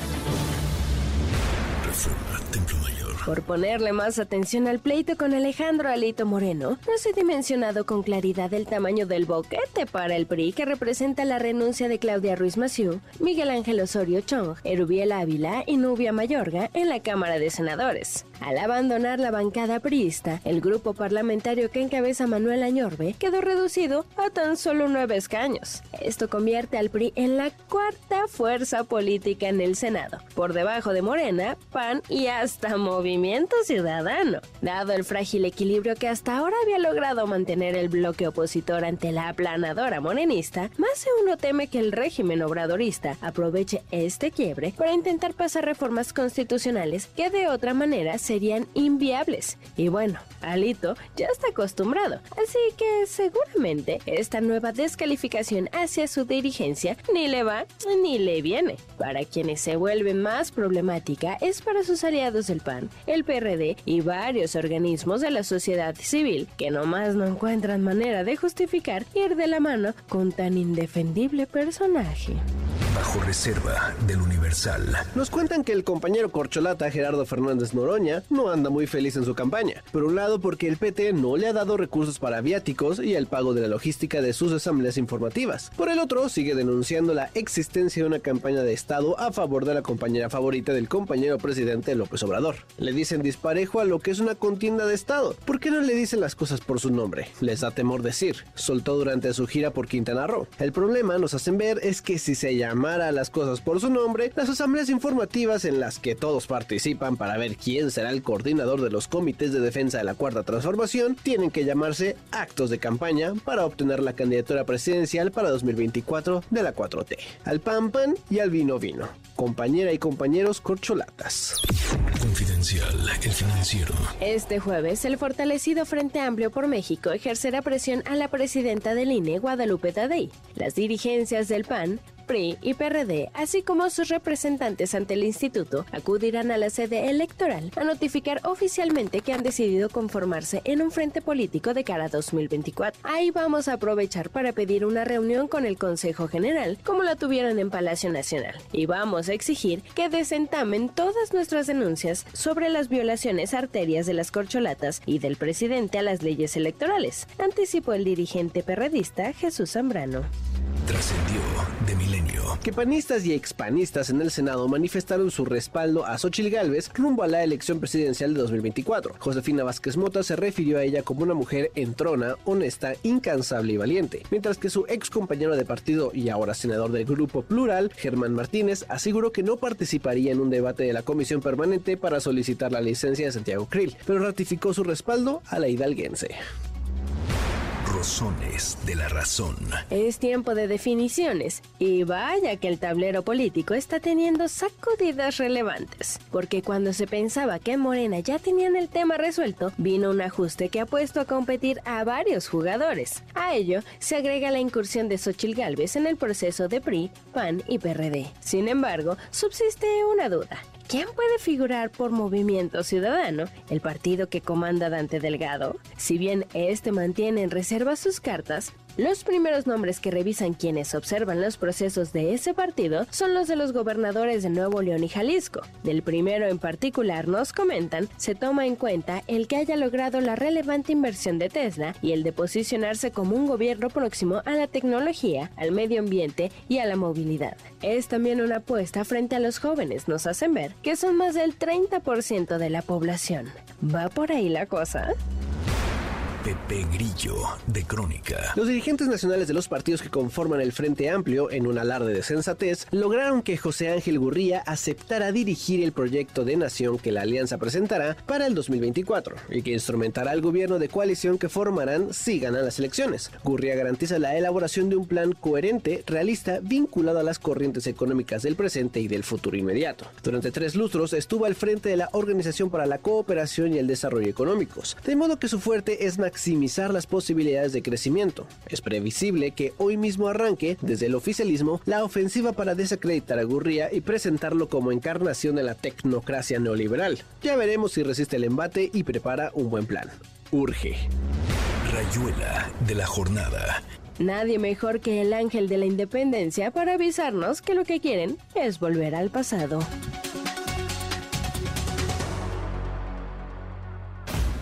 Reforma Templo Mayor. Por ponerle más atención al pleito con Alejandro Alito Moreno, no se ha dimensionado con claridad el tamaño del boquete para el PRI que representa la renuncia de Claudia Ruiz Massieu, Miguel Ángel Osorio Chong, Erubiel Ávila y Nubia Mayorga en la Cámara de Senadores. Al abandonar la bancada priista, el grupo parlamentario que encabeza Manuel Añorbe quedó reducido a tan solo nueve escaños. Esto convierte al PRI en la cuarta fuerza política en el Senado, por debajo de Morena, PAN y hasta Movimiento Ciudadano. Dado el frágil equilibrio que hasta ahora había logrado mantener el bloque opositor ante la aplanadora morenista, más de uno teme que el régimen obradorista aproveche este quiebre para intentar pasar reformas constitucionales que de otra manera serían inviables. Y bueno, Alito ya está acostumbrado, así que seguramente esta nueva descalificación hacia su dirigencia ni le va ni le viene. Para quienes se vuelve más problemática es para sus aliados del PAN, el PRD y varios organismos de la sociedad civil que nomás no encuentran manera de justificar ir de la mano con tan indefendible personaje. Bajo reserva del Universal. Nos cuentan que el compañero corcholata Gerardo Fernández Noroña no anda muy feliz en su campaña. Por un lado, porque el PT no le ha dado recursos para viáticos y el pago de la logística de sus asambleas informativas. Por el otro, sigue denunciando la existencia de una campaña de Estado a favor de la compañera favorita del compañero presidente López Obrador. Le dicen disparejo a lo que es una contienda de Estado. ¿Por qué no le dicen las cosas por su nombre? Les da temor decir. Soltó durante su gira por Quintana Roo. El problema, nos hacen ver, es que si se llamara a las cosas por su nombre, las asambleas informativas en las que todos participan para ver quién será el coordinador de los comités de defensa de la Cuarta Transformación tienen que llamarse actos de campaña para obtener la candidatura presidencial para 2024 de la 4T. Al pan pan y al vino vino. Compañera y compañeros corcholatas. Confidencial, el financiero. Este jueves, el fortalecido Frente Amplio por México ejercerá presión a la presidenta del INE, Guadalupe Tadei. Las dirigencias del PAN PRI y PRD, así como sus representantes ante el instituto, acudirán a la sede electoral a notificar oficialmente que han decidido conformarse en un frente político de cara a 2024. Ahí vamos a aprovechar para pedir una reunión con el Consejo General, como la tuvieron en Palacio Nacional, y vamos a exigir que desentamen todas nuestras denuncias sobre las violaciones arterias de las corcholatas y del presidente a las leyes electorales, anticipó el dirigente perredista Jesús Zambrano. Trascendió de Que panistas y expanistas en el Senado manifestaron su respaldo a Xochil Gálvez rumbo a la elección presidencial de 2024. Josefina Vázquez Mota se refirió a ella como una mujer entrona, honesta, incansable y valiente, mientras que su ex compañero de partido y ahora senador del Grupo Plural, Germán Martínez, aseguró que no participaría en un debate de la comisión permanente para solicitar la licencia de Santiago Krill, pero ratificó su respaldo a la hidalguense. De la razón. Es tiempo de definiciones y vaya que el tablero político está teniendo sacudidas relevantes, porque cuando se pensaba que Morena ya tenían el tema resuelto, vino un ajuste que ha puesto a competir a varios jugadores. A ello se agrega la incursión de Xochil Gálvez en el proceso de PRI, PAN y PRD. Sin embargo, subsiste una duda. ¿Quién puede figurar por Movimiento Ciudadano, el partido que comanda Dante Delgado? Si bien este mantiene en reserva sus cartas, los primeros nombres que revisan quienes observan los procesos de ese partido son los de los gobernadores de Nuevo León y Jalisco. Del primero en particular nos comentan, se toma en cuenta el que haya logrado la relevante inversión de Tesla y el de posicionarse como un gobierno próximo a la tecnología, al medio ambiente y a la movilidad. Es también una apuesta frente a los jóvenes, nos hacen ver que son más del 30% de la población. ¿Va por ahí la cosa? Pepe Grillo de Crónica. Los dirigentes nacionales de los partidos que conforman el Frente Amplio, en un alarde de sensatez, lograron que José Ángel Gurría aceptara dirigir el proyecto de nación que la alianza presentará para el 2024 y que instrumentará al gobierno de coalición que formarán si ganan las elecciones. Gurría garantiza la elaboración de un plan coherente, realista, vinculado a las corrientes económicas del presente y del futuro inmediato. Durante tres lustros estuvo al frente de la Organización para la Cooperación y el Desarrollo Económicos, de modo que su fuerte es maximizar las posibilidades de crecimiento. Es previsible que hoy mismo arranque, desde el oficialismo, la ofensiva para desacreditar a Gurría y presentarlo como encarnación de la tecnocracia neoliberal. Ya veremos si resiste el embate y prepara un buen plan. Urge. Rayuela de la jornada. Nadie mejor que el ángel de la independencia para avisarnos que lo que quieren es volver al pasado.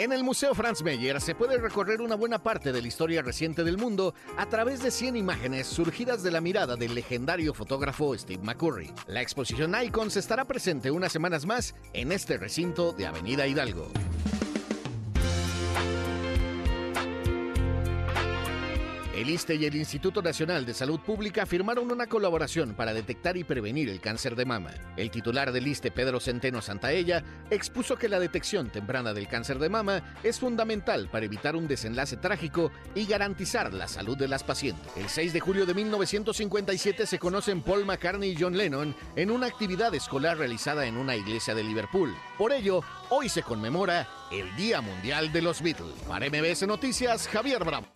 En el Museo Franz Mayer se puede recorrer una buena parte de la historia reciente del mundo a través de 100 imágenes surgidas de la mirada del legendario fotógrafo Steve McCurry. La exposición Icons estará presente unas semanas más en este recinto de Avenida Hidalgo. El ISTE y el Instituto Nacional de Salud Pública firmaron una colaboración para detectar y prevenir el cáncer de mama. El titular del ISTE, Pedro Centeno Santaella, expuso que la detección temprana del cáncer de mama es fundamental para evitar un desenlace trágico y garantizar la salud de las pacientes. El 6 de julio de 1957 se conocen Paul McCartney y John Lennon en una actividad escolar realizada en una iglesia de Liverpool. Por ello, hoy se conmemora el Día Mundial de los Beatles. Para MBS Noticias, Javier Bravo.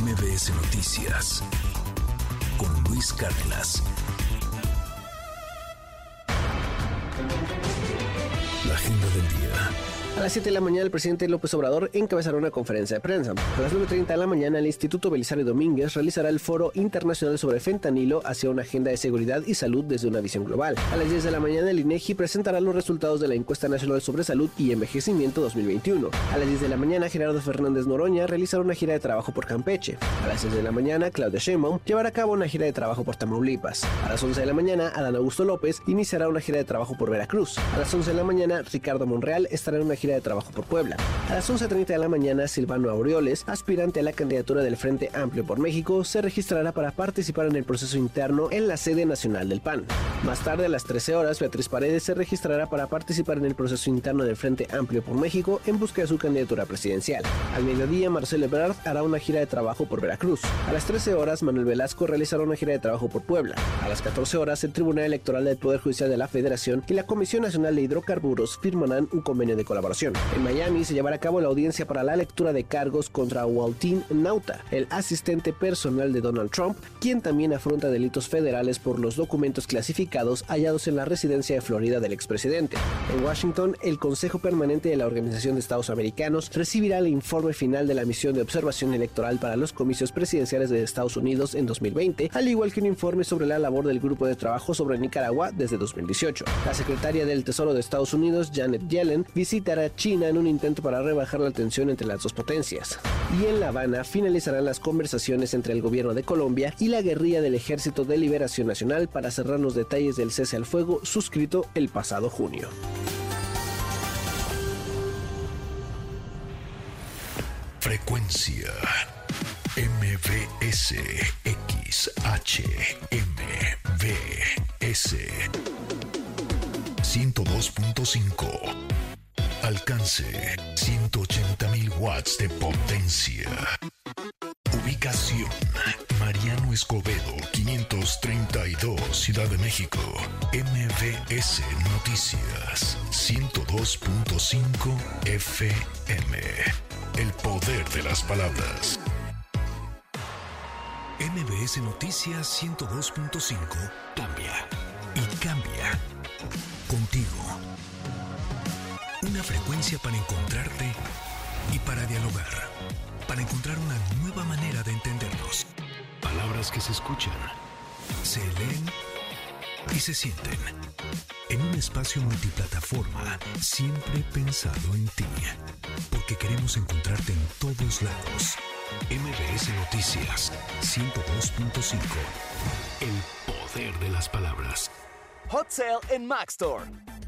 MBS Noticias con Luis Cárdenas. A las 7 de la mañana, el presidente López Obrador encabezará una conferencia de prensa. A las 9.30 de la mañana, el Instituto Belisario Domínguez realizará el Foro Internacional sobre Fentanilo hacia una agenda de seguridad y salud desde una visión global. A las 10 de la mañana, el INEGI presentará los resultados de la Encuesta Nacional sobre Salud y Envejecimiento 2021. A las 10 de la mañana, Gerardo Fernández Noroña realizará una gira de trabajo por Campeche. A las 6 de la mañana, Claudia Sheinbaum llevará a cabo una gira de trabajo por Tamaulipas. A las 11 de la mañana, Adán Augusto López iniciará una gira de trabajo por Veracruz. A las 11 de la mañana, Ricardo Monreal estará en una gira gira de trabajo por Puebla. A las 11.30 de la mañana, Silvano Aureoles, aspirante a la candidatura del Frente Amplio por México, se registrará para participar en el proceso interno en la sede nacional del PAN. Más tarde, a las 13 horas, Beatriz Paredes se registrará para participar en el proceso interno del Frente Amplio por México en busca de su candidatura presidencial. Al mediodía, Marcelo Ebrard hará una gira de trabajo por Veracruz. A las 13 horas, Manuel Velasco realizará una gira de trabajo por Puebla. A las 14 horas, el Tribunal Electoral del Poder Judicial de la Federación y la Comisión Nacional de Hidrocarburos firmarán un convenio de colaboración. En Miami se llevará a cabo la audiencia para la lectura de cargos contra Waltin Nauta, el asistente personal de Donald Trump, quien también afronta delitos federales por los documentos clasificados hallados en la residencia de Florida del expresidente. En Washington, el Consejo Permanente de la Organización de Estados Americanos recibirá el informe final de la misión de observación electoral para los comicios presidenciales de Estados Unidos en 2020, al igual que un informe sobre la labor del grupo de trabajo sobre Nicaragua desde 2018. La secretaria del Tesoro de Estados Unidos, Janet Yellen, visitará China en un intento para rebajar la tensión entre las dos potencias. Y en La Habana finalizarán las conversaciones entre el gobierno de Colombia y la guerrilla del Ejército de Liberación Nacional para cerrar los detalles del cese al fuego suscrito el pasado junio. Frecuencia MBS XHMBS 102.5 Alcance 180.000 watts de potencia. Ubicación Mariano Escobedo 532 Ciudad de México. MBS Noticias 102.5 FM. El poder de las palabras. MBS Noticias 102.5 cambia y cambia contigo. Una frecuencia para encontrarte y para dialogar, para encontrar una nueva manera de entendernos. Palabras que se escuchan, se leen y se sienten. En un espacio multiplataforma, siempre pensado en ti. Porque queremos encontrarte en todos lados. MBS Noticias 102.5. El poder de las palabras. Hot Sale en Maxstore.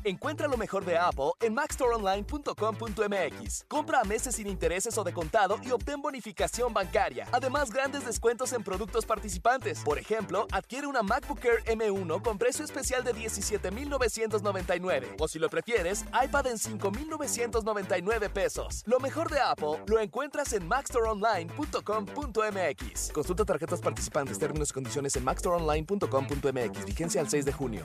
Encuentra lo mejor de Apple en maxstoreonline.com.mx. Compra a meses sin intereses o de contado y obtén bonificación bancaria. Además, grandes descuentos en productos participantes. Por ejemplo, adquiere una MacBook Air M1 con precio especial de 17,999. O si lo prefieres, iPad en 5,999 pesos. Lo mejor de Apple lo encuentras en maxstoreonline.com.mx. Consulta tarjetas participantes, términos y condiciones en maxstoreonline.com.mx. Vigencia al 6 de junio.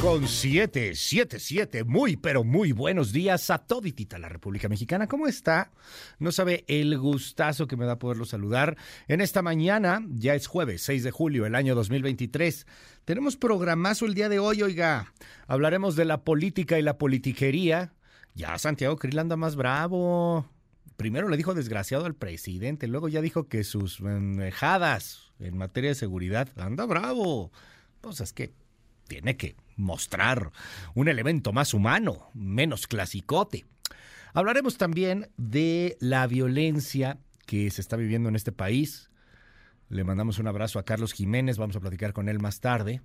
Con siete, siete, siete. Muy, pero muy buenos días a toditita la República Mexicana. ¿Cómo está? No sabe el gustazo que me da poderlo saludar. En esta mañana, ya es jueves 6 de julio, el año 2023. Tenemos programazo el día de hoy, oiga. Hablaremos de la política y la politiquería. Ya Santiago Krill anda más bravo. Primero le dijo desgraciado al presidente, luego ya dijo que sus enjadas en materia de seguridad anda bravo. Pues es que tiene que mostrar un elemento más humano, menos clasicote. Hablaremos también de la violencia que se está viviendo en este país. Le mandamos un abrazo a Carlos Jiménez, vamos a platicar con él más tarde.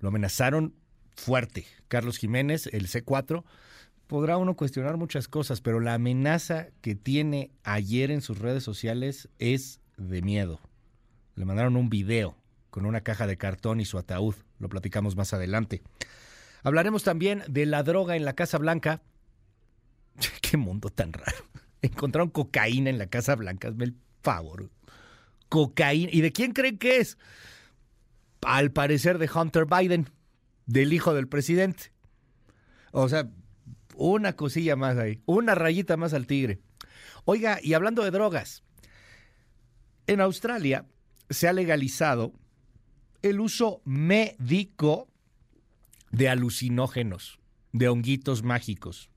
Lo amenazaron fuerte. Carlos Jiménez, el C4, podrá uno cuestionar muchas cosas, pero la amenaza que tiene ayer en sus redes sociales es de miedo. Le mandaron un video con una caja de cartón y su ataúd. Lo platicamos más adelante. Hablaremos también de la droga en la Casa Blanca. Qué mundo tan raro. Encontraron cocaína en la Casa Blanca. El favor. Cocaína. ¿Y de quién creen que es? Al parecer de Hunter Biden, del hijo del presidente. O sea, una cosilla más ahí, una rayita más al tigre. Oiga, y hablando de drogas, en Australia se ha legalizado el uso médico de alucinógenos, de honguitos mágicos.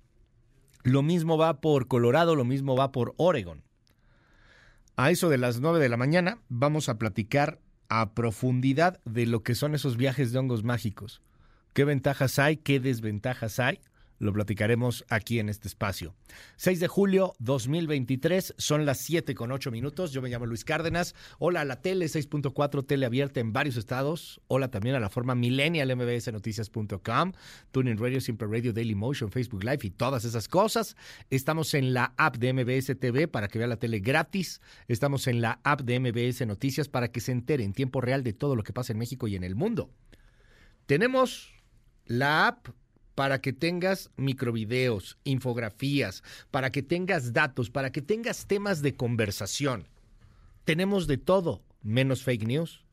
Lo mismo va por Colorado, lo mismo va por Oregon. A eso de las 9 de la mañana vamos a platicar a profundidad de lo que son esos viajes de hongos mágicos. ¿Qué ventajas hay? ¿Qué desventajas hay? Lo platicaremos aquí en este espacio. 6 de julio 2023, son las 7 con 8 minutos. Yo me llamo Luis Cárdenas. Hola a la tele 6.4, tele abierta en varios estados. Hola también a la forma millennial mbsnoticias.com, Tuning Radio, Simple Radio, Daily Motion, Facebook Live y todas esas cosas. Estamos en la app de MBS TV para que vea la tele gratis. Estamos en la app de MBS Noticias para que se entere en tiempo real de todo lo que pasa en México y en el mundo. Tenemos la app para que tengas microvideos, infografías, para que tengas datos, para que tengas temas de conversación. Tenemos de todo, menos fake news.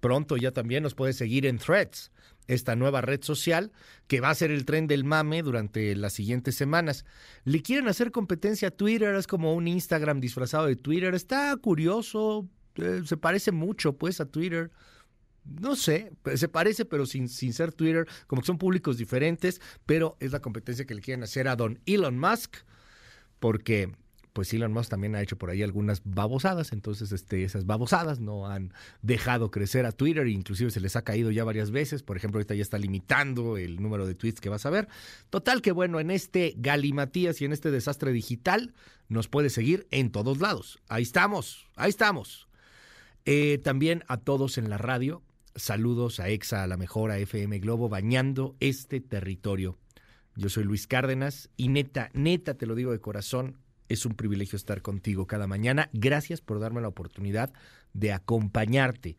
Pronto ya también nos puedes seguir en Threads, esta nueva red social que va a ser el tren del mame durante las siguientes semanas. Le quieren hacer competencia a Twitter, es como un Instagram disfrazado de Twitter. Está curioso, eh, se parece mucho pues a Twitter no sé, se parece, pero sin, sin ser Twitter, como que son públicos diferentes, pero es la competencia que le quieren hacer a don Elon Musk, porque pues Elon Musk también ha hecho por ahí algunas babosadas, entonces este, esas babosadas no han dejado crecer a Twitter, inclusive se les ha caído ya varias veces, por ejemplo, ahorita ya está limitando el número de tweets que vas a ver. Total que bueno, en este galimatías y en este desastre digital nos puede seguir en todos lados. Ahí estamos, ahí estamos. Eh, también a todos en la radio, Saludos a EXA, a la mejor, a FM Globo, bañando este territorio. Yo soy Luis Cárdenas y neta, neta, te lo digo de corazón, es un privilegio estar contigo cada mañana. Gracias por darme la oportunidad de acompañarte,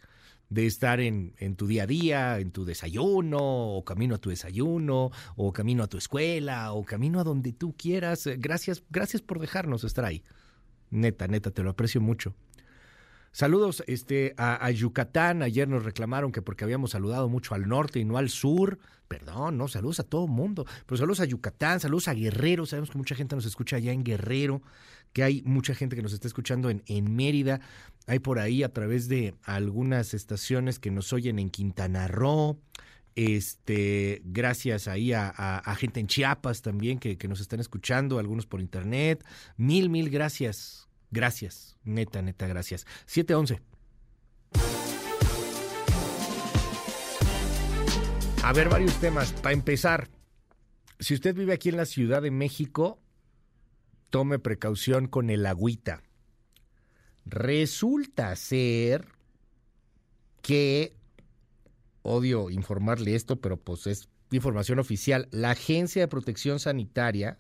de estar en, en, tu día a día, en tu desayuno, o camino a tu desayuno, o camino a tu escuela, o camino a donde tú quieras. Gracias, gracias por dejarnos estar ahí. Neta, neta, te lo aprecio mucho. Saludos este, a, Yucatán. Ayer nos reclamaron que porque habíamos saludado mucho al norte y no al sur. Perdón, no, saludos a todo mundo. Pero saludos a Yucatán, saludos a Guerrero. Sabemos que mucha gente nos escucha allá en Guerrero, que hay mucha gente que nos está escuchando en, Mérida. Hay por ahí a través de algunas estaciones que nos oyen en Quintana Roo. Este, gracias ahí a, gente en Chiapas también que, que nos están escuchando, algunos por internet. Mil, mil gracias Gracias, neta, neta, gracias. 711. A ver, varios temas. Para empezar, si usted vive aquí en la Ciudad de México, tome precaución con el agüita. Resulta ser que, odio informarle esto, pero pues es información oficial, la Agencia de Protección Sanitaria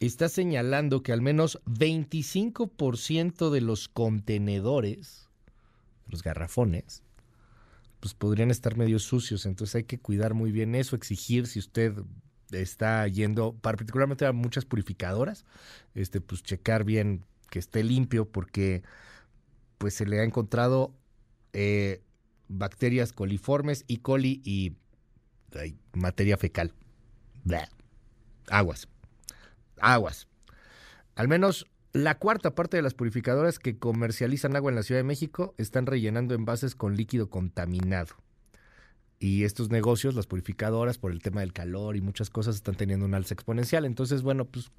está señalando que al menos 25% de los contenedores, los garrafones, pues podrían estar medio sucios. Entonces hay que cuidar muy bien eso, exigir si usted está yendo, particularmente a muchas purificadoras, este, pues checar bien que esté limpio porque pues se le ha encontrado eh, bacterias coliformes, y coli y materia fecal. Aguas aguas. Al menos la cuarta parte de las purificadoras que comercializan agua en la Ciudad de México están rellenando envases con líquido contaminado. Y estos negocios, las purificadoras, por el tema del calor y muchas cosas, están teniendo un alza exponencial. Entonces, bueno, pues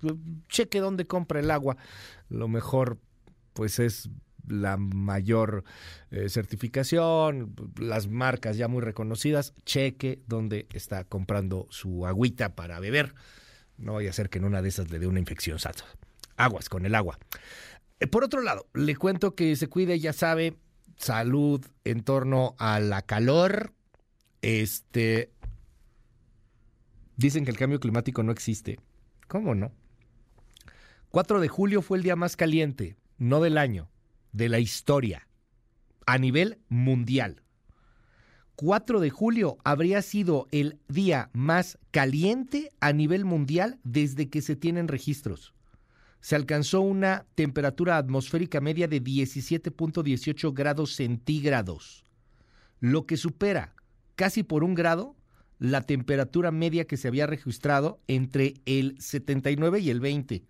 cheque dónde compra el agua. Lo mejor, pues es la mayor eh, certificación, las marcas ya muy reconocidas. Cheque dónde está comprando su agüita para beber. No vaya a ser que en una de esas le dé una infección. Aguas con el agua. Eh, por otro lado, le cuento que se cuide, ya sabe, salud en torno a la calor. Este. Dicen que el cambio climático no existe. ¿Cómo no? 4 de julio fue el día más caliente, no del año, de la historia, a nivel mundial. 4 de julio habría sido el día más caliente a nivel mundial desde que se tienen registros. se alcanzó una temperatura atmosférica media de 17.18 grados centígrados, lo que supera casi por un grado la temperatura media que se había registrado entre el 79 y el 20.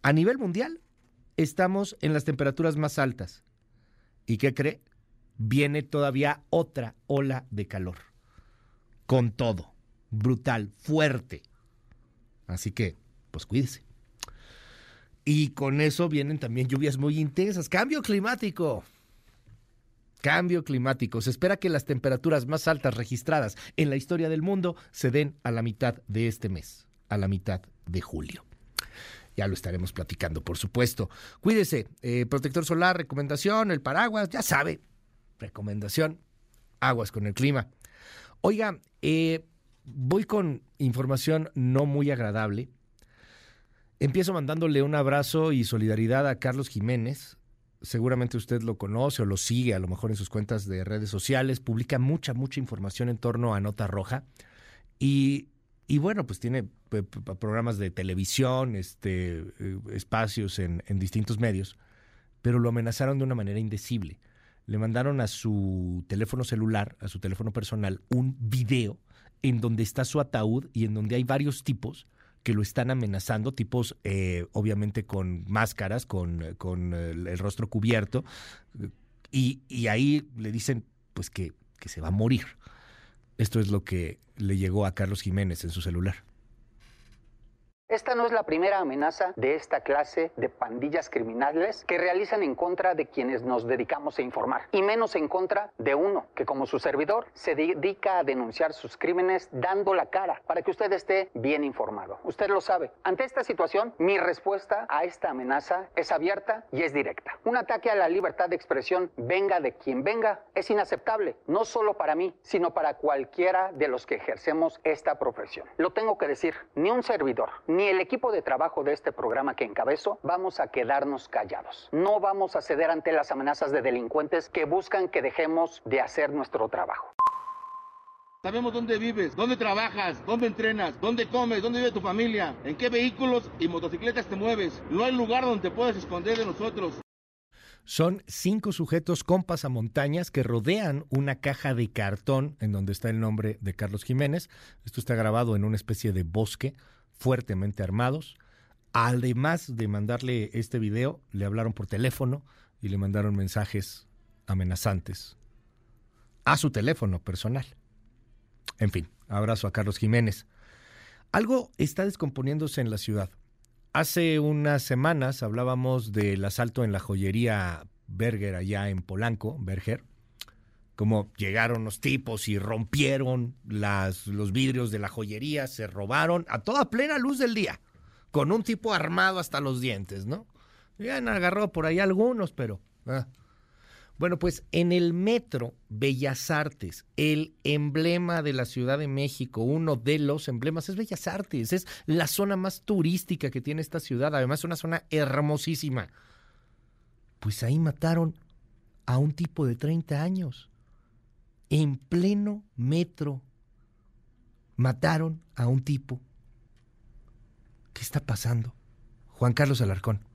A nivel mundial, estamos en las temperaturas más altas. ¿Y qué cree? Viene todavía otra ola de calor. Con todo. Brutal, fuerte. Así que, pues cuídese. Y con eso vienen también lluvias muy intensas. Cambio climático. Cambio climático. Se espera que las temperaturas más altas registradas en la historia del mundo se den a la mitad de este mes, a la mitad de julio. Ya lo estaremos platicando, por supuesto. Cuídese, eh, protector solar, recomendación, el paraguas, ya sabe. Recomendación, aguas con el clima. Oiga, eh, voy con información no muy agradable. Empiezo mandándole un abrazo y solidaridad a Carlos Jiménez. Seguramente usted lo conoce o lo sigue, a lo mejor en sus cuentas de redes sociales. Publica mucha, mucha información en torno a Nota Roja. Y, y bueno, pues tiene programas de televisión, este, eh, espacios en distintos medios, pero lo amenazaron de una manera indecible. Le mandaron a su teléfono celular, a su teléfono personal, un video en donde está su ataúd y en donde hay varios tipos que lo están amenazando, tipos eh, obviamente con máscaras, con, el, rostro cubierto, y, y, ahí le dicen pues que, que se va a morir. Esto es lo que le llegó a Carlos Jiménez en su celular. Esta no es la primera amenaza de esta clase de pandillas criminales que realizan en contra de quienes nos dedicamos a informar, y menos en contra de uno que como su servidor se dedica a denunciar sus crímenes dando la cara para que usted esté bien informado. Usted lo sabe. Ante esta situación, mi respuesta a esta amenaza es abierta y es directa. Un ataque a la libertad de expresión, venga de quien venga, es inaceptable, no solo para mí, sino para cualquiera de los que ejercemos esta profesión. Lo tengo que decir, ni un servidor, el equipo de trabajo de este programa que encabezo vamos a quedarnos callados. No vamos a ceder ante las amenazas de delincuentes que buscan que dejemos de hacer nuestro trabajo. Sabemos dónde vives, dónde trabajas, dónde entrenas, dónde comes, dónde vive tu familia, en qué vehículos y motocicletas te mueves. No hay lugar donde te puedas esconder de nosotros. Son cinco sujetos con pasamontañas que rodean una caja de cartón en donde está el nombre de Carlos Jiménez. Esto está grabado en una especie de bosque fuertemente armados. Además de mandarle este video, le hablaron por teléfono y le mandaron mensajes amenazantes a su teléfono personal. En fin, abrazo a Carlos Jiménez. Algo está descomponiéndose en la ciudad. Hace unas semanas hablábamos del asalto en la joyería Berger allá en Polanco, Berger, como llegaron los tipos y rompieron las, los vidrios de la joyería, se robaron a toda plena luz del día, con un tipo armado hasta los dientes, ¿no? Ya han agarrado por ahí algunos, pero... Ah. Bueno, pues en el metro Bellas Artes, el emblema de la Ciudad de México, uno de los emblemas es Bellas Artes, es la zona más turística que tiene esta ciudad, además una zona hermosísima. Pues ahí mataron a un tipo de 30 años en pleno metro mataron a un tipo. ¿Qué está pasando? Juan Carlos Alarcón.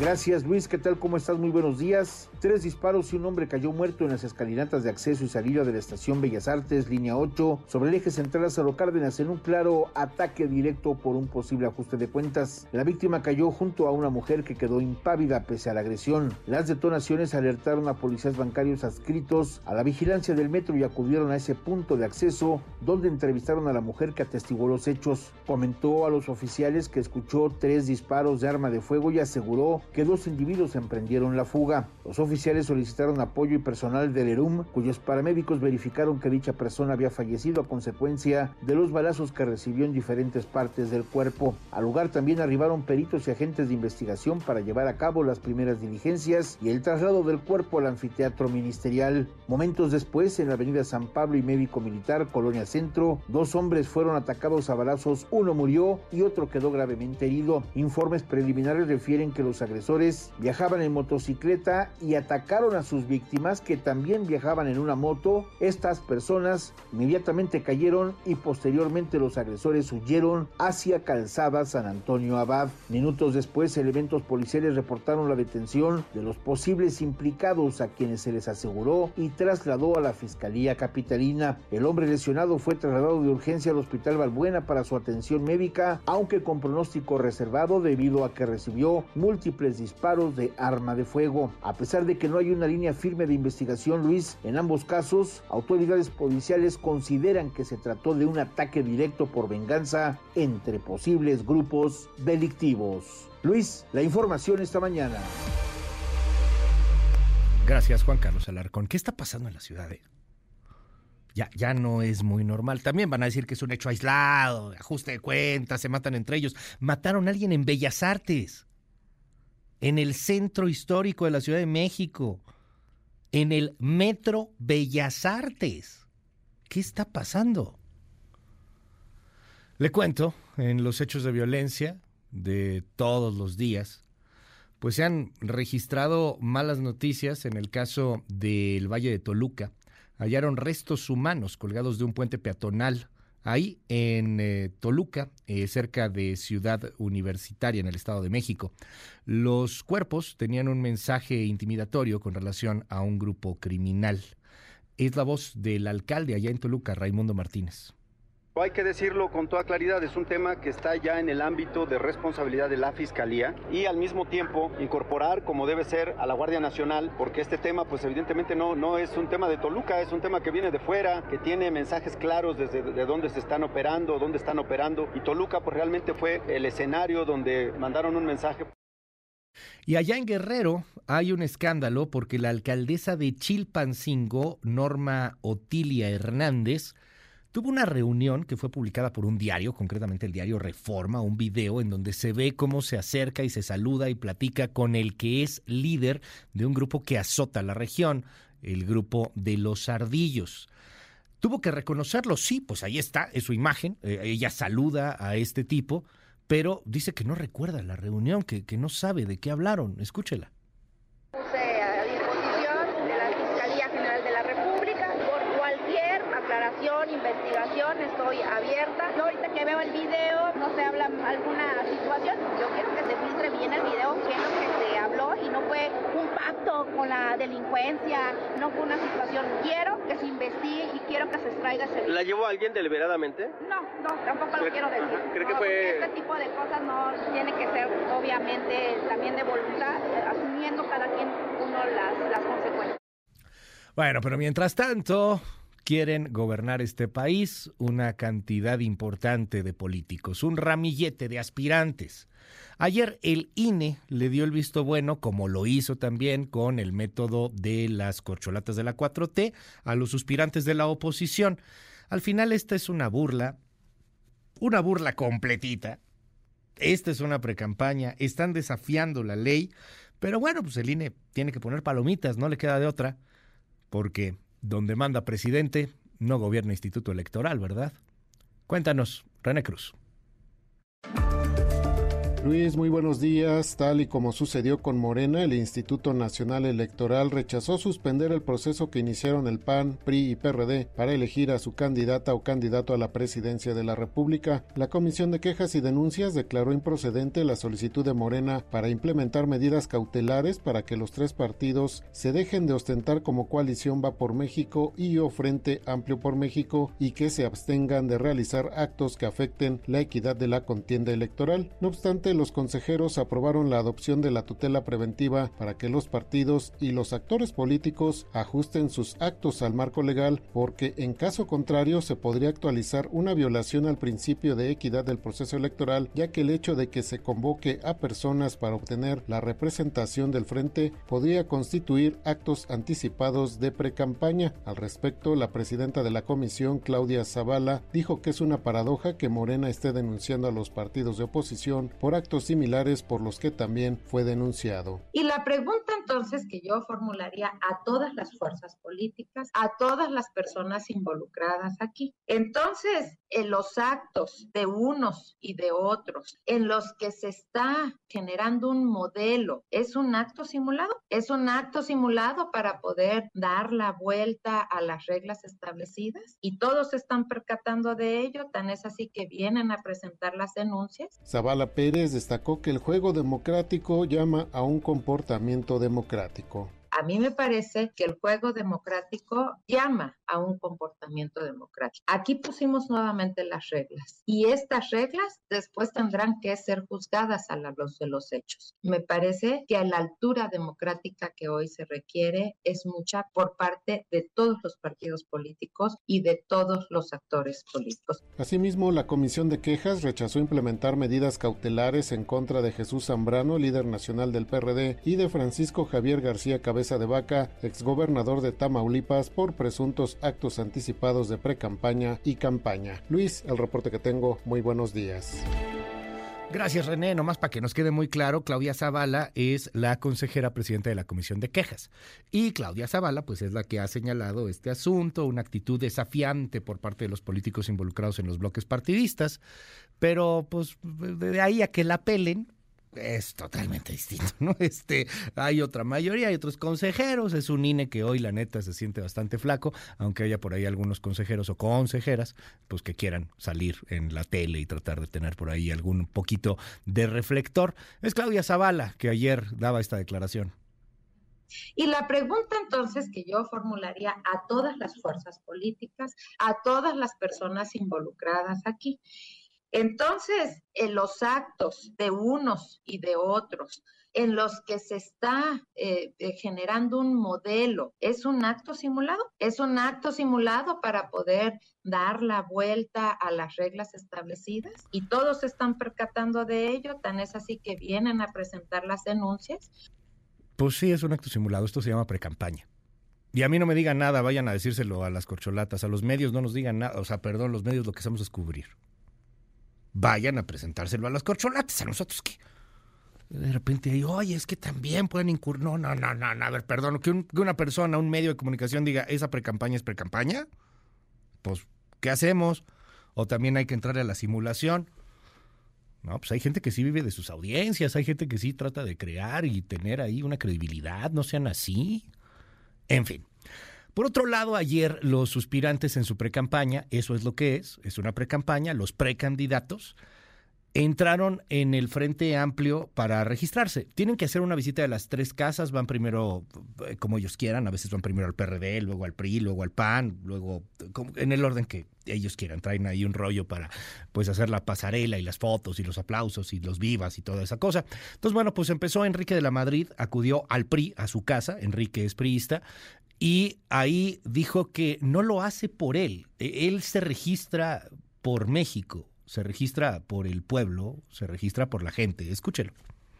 Gracias Luis, ¿qué tal? ¿Cómo estás? Muy buenos días. Tres disparos y un hombre cayó muerto en las escalinatas de acceso y salida de la estación Bellas Artes, línea 8, sobre el eje central Lázaro Cárdenas en un claro ataque directo por un posible ajuste de cuentas. La víctima cayó junto a una mujer que quedó impávida pese a la agresión. Las detonaciones alertaron a policías bancarios adscritos a la vigilancia del metro y acudieron a ese punto de acceso donde entrevistaron a la mujer que atestiguó los hechos. Comentó a los oficiales que escuchó tres disparos de arma de fuego y aseguró que dos individuos emprendieron la fuga. Los oficiales solicitaron apoyo y personal del ERUM, cuyos paramédicos verificaron que dicha persona había fallecido a consecuencia de los balazos que recibió en diferentes partes del cuerpo. Al lugar también arribaron peritos y agentes de investigación para llevar a cabo las primeras diligencias y el traslado del cuerpo al anfiteatro ministerial. Momentos después, en la avenida San Pablo y Médico Militar, Colonia Centro, dos hombres fueron atacados a balazos, uno murió y otro quedó gravemente herido. Informes preliminares refieren que los agresores viajaban en motocicleta y atacaron a sus víctimas que también viajaban en una moto. Estas personas inmediatamente cayeron y posteriormente los agresores huyeron hacia Calzada San Antonio Abad. Minutos después, elementos policiales reportaron la detención de los posibles implicados a quienes se les aseguró y trasladó a la Fiscalía Capitalina. El hombre lesionado fue trasladado de urgencia al Hospital Balbuena para su atención médica, aunque con pronóstico reservado debido a que recibió múltiples disparos de arma de fuego. A pesar de que no hay una línea firme de investigación, Luis, en ambos casos, autoridades policiales consideran que se trató de un ataque directo por venganza entre posibles grupos delictivos. Luis, la información esta mañana. Gracias, Juan Carlos Alarcón. ¿Qué está pasando en la ciudad? Eh? Ya, ya no es muy normal. También van a decir que es un hecho aislado, ajuste de cuentas, se matan entre ellos. Mataron a alguien en Bellas Artes, en el centro histórico de la Ciudad de México, en el Metro Bellas Artes. ¿Qué está pasando? Le cuento, en los hechos de violencia de todos los días, pues se han registrado malas noticias en el caso del Valle de Toluca. Hallaron restos humanos colgados de un puente peatonal ahí en eh, Toluca, eh, cerca de Ciudad Universitaria, en el Estado de México. Los cuerpos tenían un mensaje intimidatorio con relación a un grupo criminal. Es la voz del alcalde allá en Toluca, Raimundo Martínez. Hay que decirlo con toda claridad, es un tema que está ya en el ámbito de responsabilidad de la Fiscalía y al mismo tiempo incorporar como debe ser a la Guardia Nacional, porque este tema pues evidentemente no, no es un tema de Toluca, es un tema que viene de fuera, que tiene mensajes claros desde de dónde se están operando, dónde están operando y Toluca pues realmente fue el escenario donde mandaron un mensaje. Y allá en Guerrero hay un escándalo porque la alcaldesa de Chilpancingo, Norma Otilia Hernández, tuvo una reunión que fue publicada por un diario, concretamente el diario Reforma, un video en donde se ve cómo se acerca y se saluda y platica con el que es líder de un grupo que azota la región, el grupo de los ardillos. Tuvo que reconocerlo, sí, pues ahí está, es su imagen, eh, ella saluda a este tipo, pero dice que no recuerda la reunión, que, que no sabe de qué hablaron. Escúchela. investigación, estoy abierta. Yo ahorita que veo el video, no se habla alguna situación, yo quiero que se filtre bien el video, qué es lo que se habló y no fue un pacto con la delincuencia, no fue una situación. Quiero que se investigue y quiero que se extraiga ese video. ¿La llevó alguien deliberadamente? No, no, tampoco lo quiero decir. ¿Cree que fue...? Este tipo de cosas no tiene que ser, obviamente, también de voluntad, asumiendo cada quien uno las, las consecuencias. Bueno, pero mientras tanto, quieren gobernar este país una cantidad importante de políticos, un ramillete de aspirantes. Ayer el INE le dio el visto bueno, como lo hizo también con el método de las corcholatas de la 4T, a los aspirantes de la oposición. Al final esta es una burla, una burla completita. Esta es una precampaña, están desafiando la ley, pero bueno, pues el INE tiene que poner palomitas, no le queda de otra, porque donde manda presidente, no gobierna instituto electoral, ¿verdad? Cuéntanos, René Cruz. Luis, muy buenos días. Tal y como sucedió con Morena, el Instituto Nacional Electoral rechazó suspender el proceso que iniciaron el PAN, PRI y PRD para elegir a su candidata o candidato a la presidencia de la República. La Comisión de Quejas y Denuncias declaró improcedente la solicitud de Morena para implementar medidas cautelares para que los tres partidos se dejen de ostentar como coalición Va por México y o Frente Amplio por México y que se abstengan de realizar actos que afecten la equidad de la contienda electoral. No obstante, los consejeros aprobaron la adopción de la tutela preventiva para que los partidos y los actores políticos ajusten sus actos al marco legal porque en caso contrario se podría actualizar una violación al principio de equidad del proceso electoral ya que el hecho de que se convoque a personas para obtener la representación del frente podría constituir actos anticipados de precampaña. Al respecto, la presidenta de la comisión, Claudia Zavala, dijo que es una paradoja que Morena esté denunciando a los partidos de oposición por actos similares por los que también fue denunciado. Y la pregunta entonces que yo formularía a todas las fuerzas políticas, a todas las personas involucradas aquí. Entonces, en los actos de unos y de otros, en los que se está generando un modelo, ¿es un acto simulado? ¿Es un acto simulado para poder dar la vuelta a las reglas establecidas? Y todos se están percatando de ello, tan es así que vienen a presentar las denuncias. Zavala Pérez destacó que el juego democrático llama a un comportamiento democrático. A mí me parece que el juego democrático llama a un comportamiento democrático. Aquí pusimos nuevamente las reglas y estas reglas después tendrán que ser juzgadas a la luz de los hechos. Me parece que a la altura democrática que hoy se requiere es mucha por parte de todos los partidos políticos y de todos los actores políticos. Asimismo, la Comisión de Quejas rechazó implementar medidas cautelares en contra de Jesús Zambrano, líder nacional del PRD, y de Francisco Javier García Cabeza de Vaca, exgobernador de Tamaulipas, por presuntos actos anticipados de precampaña y campaña. Luis, el reporte que tengo, muy buenos días. Gracias, René. Nomás para que nos quede muy claro, Claudia Zavala es la consejera presidenta de la Comisión de Quejas. Y Claudia Zavala, pues es la que ha señalado este asunto, una actitud desafiante por parte de los políticos involucrados en los bloques partidistas. Pero, pues, de ahí a que la pelen, es totalmente distinto, ¿no? Este, hay otra mayoría, hay otros consejeros, es un INE que hoy la neta se siente bastante flaco, aunque haya por ahí algunos consejeros o consejeras, pues que quieran salir en la tele y tratar de tener por ahí algún poquito de reflector. Es Claudia Zavala que ayer daba esta declaración. Y la pregunta entonces que yo formularía a todas las fuerzas políticas, a todas las personas involucradas aquí, entonces, en los actos de unos y de otros, en los que se está eh, eh, generando un modelo, ¿es un acto simulado? ¿Es un acto simulado para poder dar la vuelta a las reglas establecidas? Y todos se están percatando de ello, tan es así que vienen a presentar las denuncias. Pues sí, es un acto simulado, esto se llama precampaña. Y a mí no me digan nada, vayan a decírselo a las corcholatas, a los medios no nos digan nada, o sea, perdón, los medios lo que estamos a descubrir vayan a presentárselo a las corcholatas, a nosotros que de repente ahí, oye, es que también pueden incurrir. No, no, no, no, a ver, perdón, que, una persona, un medio de comunicación diga, esa precampaña es precampaña, pues, ¿qué hacemos? O también hay que entrar a la simulación. No, pues hay gente que sí vive de sus audiencias, hay gente que sí trata de crear y tener ahí una credibilidad, no sean así. En fin. Por otro lado, ayer los suspirantes en su precampaña, eso es lo que es, es una precampaña, los precandidatos, entraron en el Frente Amplio para registrarse. Tienen que hacer una visita de las tres casas, van primero eh, como ellos quieran, a veces van primero al PRD, luego al PRI, luego al PAN, luego en el orden que ellos quieran. Traen ahí un rollo para pues hacer la pasarela y las fotos y los aplausos y los vivas y toda esa cosa. Entonces, bueno, pues empezó Enrique de la Madrid, acudió al PRI, a su casa, Enrique es priista, y ahí dijo que no lo hace por él, e, él se registra por México, se registra por el pueblo, se registra por la gente. Escúchelo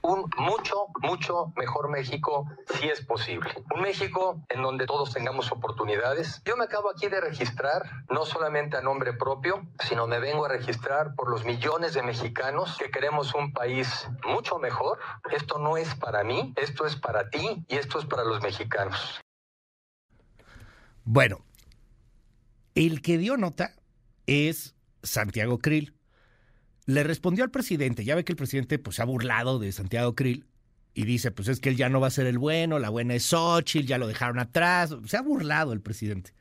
un mucho, mucho mejor México si es posible. Un México en donde todos tengamos oportunidades. Yo me acabo aquí de registrar, no solamente a nombre propio, sino me vengo a registrar por los millones de mexicanos que queremos un país mucho mejor. Esto no es para mí, esto es para ti y esto es para los mexicanos. Bueno, el que dio nota es Santiago Krill. Le respondió al presidente, ya ve que el presidente pues, se ha burlado de Santiago Krill y dice, pues es que él ya no va a ser el bueno, la buena es Xochitl, ya lo dejaron atrás, se ha burlado el presidente.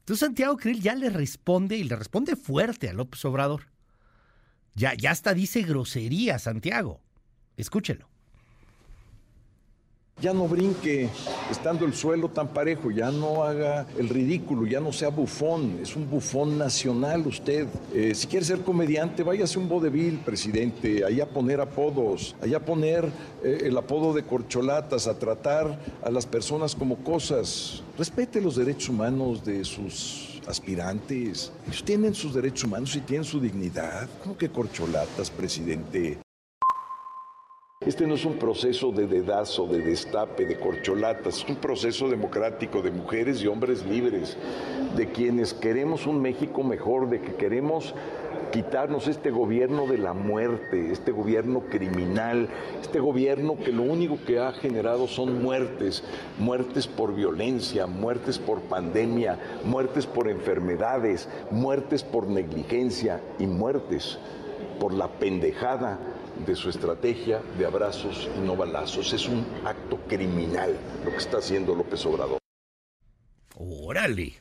Entonces Santiago Krill ya le responde y le responde fuerte a López Obrador. Ya, ya hasta dice grosería Santiago. Escúchelo ya no brinque estando el suelo tan parejo, ya no haga el ridículo, ya no sea bufón, es un bufón nacional usted. Eh, si quiere ser comediante, váyase un vodevil, presidente, allá poner apodos, allá poner eh, el apodo de corcholatas, a tratar a las personas como cosas. Respete los derechos humanos de sus aspirantes. Ellos tienen sus derechos humanos y tienen su dignidad. ¿Cómo que corcholatas, presidente? Este no es un proceso de dedazo, de destape, de corcholatas, es un proceso democrático de mujeres y hombres libres, de quienes queremos un México mejor, de que queremos quitarnos este gobierno de la muerte, este gobierno criminal, este gobierno que lo único que ha generado son muertes, muertes por violencia, muertes por pandemia, muertes por enfermedades, muertes por negligencia y muertes por la pendejada de su estrategia de abrazos y no balazos. Es un acto criminal lo que está haciendo López Obrador. Órale.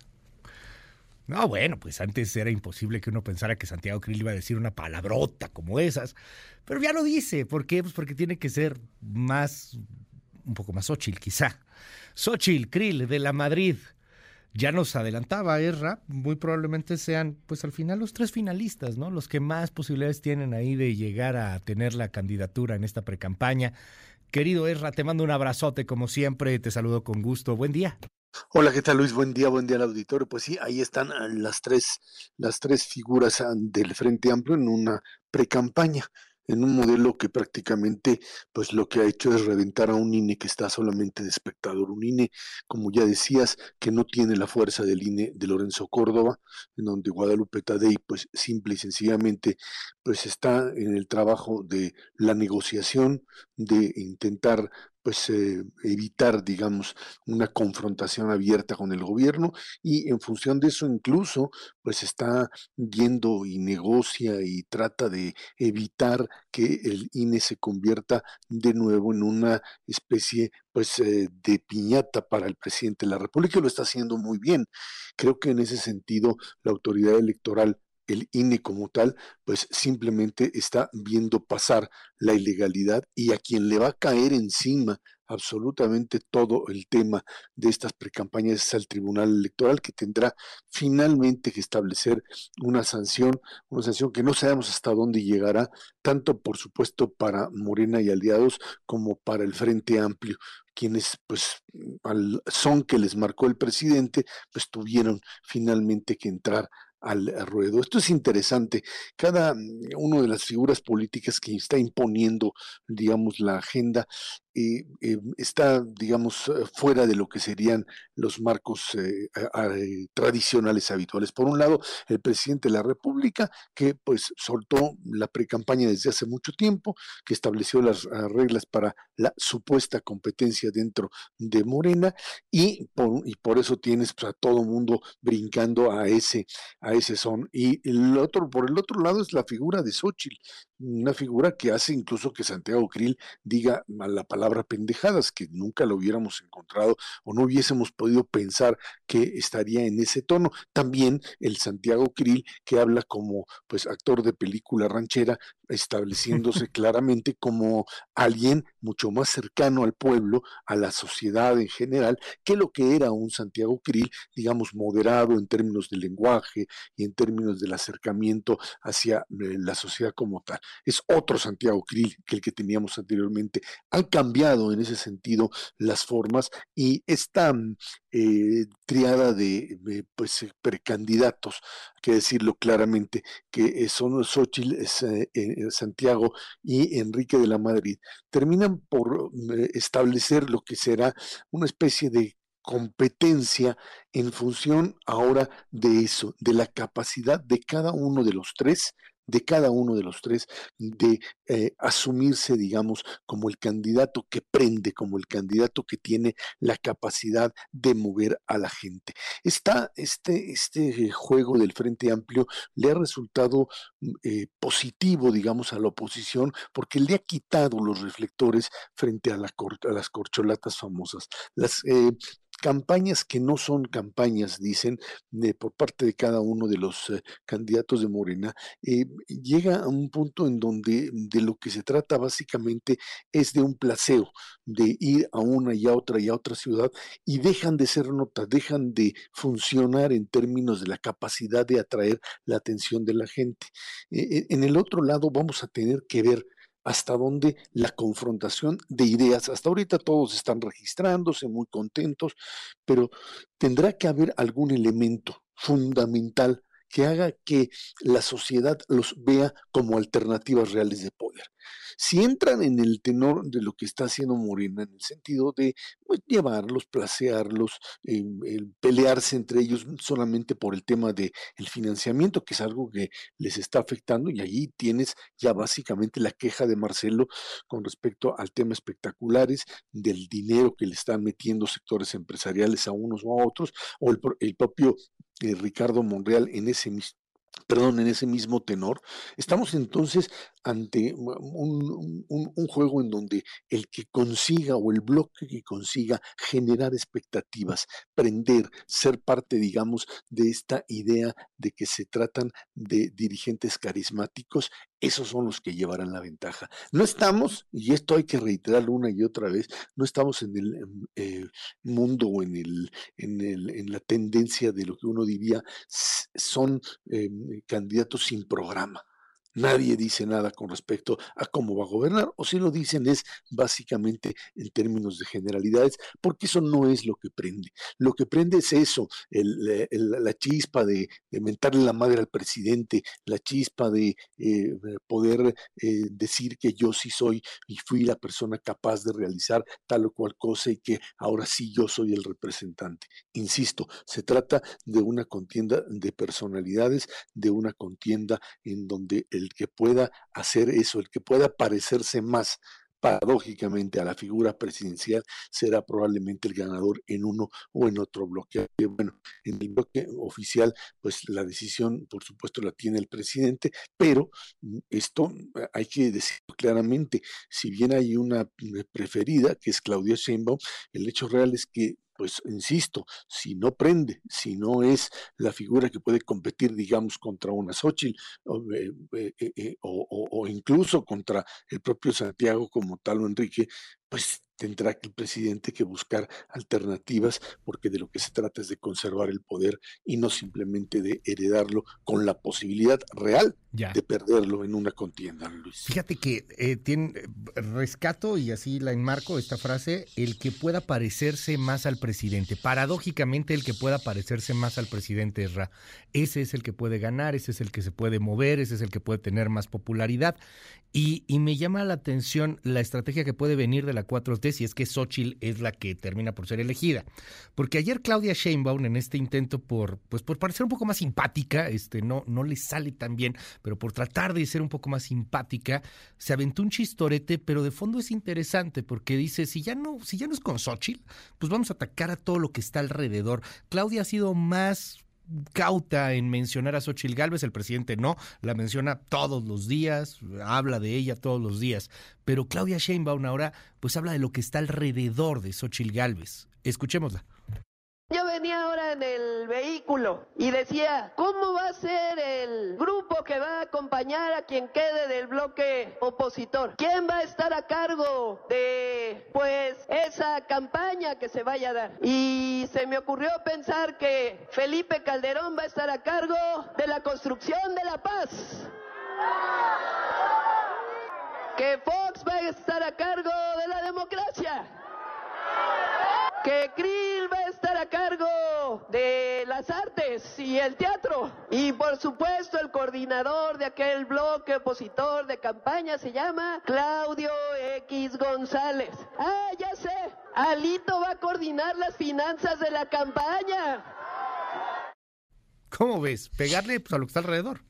No, bueno, pues antes era imposible que uno pensara que Santiago Krill iba a decir una palabrota como esas, pero ya lo dice. ¿Por qué? Pues porque tiene que ser más, un poco más Xochitl, quizá. Xochitl Krill de la Madrid. Ya nos adelantaba Erra, muy probablemente sean, pues al final los tres finalistas, ¿no? Los que más posibilidades tienen ahí de llegar a tener la candidatura en esta precampaña. Querido Erra, te mando un abrazote como siempre, te saludo con gusto. Buen día. Hola, ¿qué tal Luis? Buen día, buen día al auditorio. Pues sí, ahí están ah, las tres, las tres figuras ah, del Frente Amplio en una precampaña en un modelo que prácticamente pues lo que ha hecho es reventar a un INE que está solamente de espectador, un INE, como ya decías, que no tiene la fuerza del INE de Lorenzo Córdoba, en donde Guadalupe Tadei pues simple y sencillamente pues está en el trabajo de la negociación, de intentar pues eh, evitar, digamos, una confrontación abierta con el gobierno y en función de eso incluso, pues está yendo y negocia y trata de evitar que el INE se convierta de nuevo en una especie pues eh, de piñata para el presidente de la República y lo está haciendo muy bien. Creo que en ese sentido la autoridad electoral el INE como tal, pues simplemente está viendo pasar la ilegalidad y a quien le va a caer encima absolutamente todo el tema de estas precampañas es al Tribunal Electoral que tendrá finalmente que establecer una sanción, una sanción que no sabemos hasta dónde llegará, tanto por supuesto para Morena y aliados como para el Frente Amplio quienes pues al son que les marcó el presidente, pues tuvieron finalmente que entrar al ruedo. Esto es interesante. Cada mm, una de las figuras políticas que está imponiendo, digamos, la agenda eh, está, digamos, eh, fuera de lo que serían los marcos eh, tradicionales habituales. Por un lado, el presidente de la República, que pues soltó la precampaña desde hace mucho tiempo, que estableció las ah, reglas para la supuesta competencia dentro de Morena, y por, y por eso tienes pues, a todo mundo brincando a ese, a ese son. Y el otro, por el otro lado, es la figura de Xochitl, una figura que hace incluso que Santiago Krill diga la palabra pendejadas, que nunca lo hubiéramos encontrado o no hubiésemos podido pensar que estaría en ese tono. También el Santiago Krill, que habla como pues actor de película ranchera, estableciéndose claramente como alguien mucho más cercano al pueblo, a la sociedad en general, que lo que era un Santiago Krill, digamos, moderado en términos de lenguaje y en términos del acercamiento hacia eh, la sociedad como tal es otro Santiago Krill que el que teníamos anteriormente. Han cambiado en ese sentido las formas y esta mm, eh, triada de pues, eh, precandidatos, hay que decirlo claramente, que son Xochitl, eh, Santiago y Enrique de la Madrid, terminan por establecer lo que será una especie de competencia en función ahora de eso, de la capacidad de cada uno de los tres de cada uno de los tres de eh, asumirse, digamos, como el candidato que prende, como el candidato que tiene la capacidad de mover a la gente. Está este, este juego del Frente Amplio le ha resultado mm, eh, positivo, digamos, a la oposición, porque le ha quitado los reflectores frente a, las corcholatas famosas. Las eh, campañas que no son campañas, dicen, por parte de cada uno de los eh, candidatos de Morena, eh, llega a un punto en donde de lo que se trata básicamente es de un placeo, de ir a una y a otra y a otra ciudad y dejan de ser notas, dejan de funcionar en términos de la capacidad de atraer la atención de la gente. Eh, en el otro lado vamos a tener que ver hasta dónde la confrontación de ideas, hasta ahorita todos están registrándose muy contentos, pero tendrá que haber algún elemento fundamental que haga que la sociedad los vea como alternativas reales de poder si entran en el tenor de lo que está haciendo Morena, en el sentido de pues, llevarlos, placearlos, pelearse entre ellos solamente por el tema del el financiamiento, que es algo que les está afectando, y allí tienes ya básicamente la queja de Marcelo con respecto al tema espectaculares, del dinero que le están metiendo sectores empresariales a unos o a otros, o el, el propio eh, Ricardo Monreal en ese perdón, en ese mismo tenor, estamos entonces ante un, juego en donde el que consiga o el bloque que consiga generar expectativas, prender, ser parte, digamos, de esta idea de que se tratan de dirigentes carismáticos, esos son los que llevarán la ventaja. No estamos, y esto hay que reiterarlo una y otra vez, no estamos en el em, eh, mundo o en, el, en, el, en la tendencia de lo que uno diría son em, candidatos sin programa Nadie dice nada con respecto a cómo va a gobernar, o si lo dicen es básicamente en términos de generalidades, porque eso no es lo que prende. Lo que prende es eso, la chispa de, mentarle la madre al presidente, la chispa de eh, poder eh, decir que yo sí soy y fui la persona capaz de realizar tal o cual cosa y que ahora sí yo soy el representante. Insisto, se trata de una contienda de personalidades, de una contienda en donde el el que pueda hacer eso, el que pueda parecerse más paradójicamente a la figura presidencial será probablemente el ganador en uno o en otro bloque. Bueno, en el bloque oficial, pues la decisión, por supuesto, la tiene el presidente, pero mm, esto eh, hay que decirlo claramente, si bien hay una eh, preferida, que es Claudia Sheinbaum, el hecho real es que pues insisto, si no prende, si no es la figura que puede competir, digamos, contra una Xochitl o, eh, eh, eh, o, incluso contra el propio Santiago como tal o Enrique, pues tendrá el presidente que buscar alternativas porque de lo que se trata es de conservar el poder y no simplemente de heredarlo con la posibilidad real de perderlo en una contienda, Luis. Fíjate que eh, tiene, rescato y así la enmarco esta frase, el que pueda parecerse más al presidente. Paradójicamente el que pueda parecerse más al presidente es Ra. Ese es el que puede ganar, ese es el que se puede mover, ese es el que puede tener más popularidad. Y, y me llama la atención la estrategia que puede venir de la 4T si es que Xochitl es la que termina por ser elegida. Porque ayer Claudia Sheinbaum en este intento por pues por parecer un poco más simpática, este no no le sale tan bien, pero por tratar de ser un poco más simpática, se aventó un chistorete, pero de fondo es interesante porque dice, si ya no si ya no es con Xochitl, pues vamos a atacar a todo lo que está alrededor. Claudia ha sido más cauta en mencionar a Xochitl Galvez, el presidente no, la menciona todos los días, habla de ella todos los días, pero Claudia Sheinbaum ahora pues habla de lo que está alrededor de Xochitl Galvez. Escuchémosla. Venía ahora en el vehículo y decía, ¿cómo va a ser el grupo que va a acompañar a quien quede del bloque opositor? ¿Quién va a estar a cargo de, pues, esa campaña que se vaya a dar? Y se me ocurrió pensar que Felipe Calderón va a estar a cargo de la construcción de la paz. Que Fox va a estar a cargo de la democracia que Krill va a de las artes y el teatro. Y por supuesto el coordinador de aquel bloque opositor de campaña se llama Claudio X González. Ah, ya sé, Alito va a coordinar las finanzas de la campaña. ¿Cómo ves? Pegarle pues, a lo que está alrededor.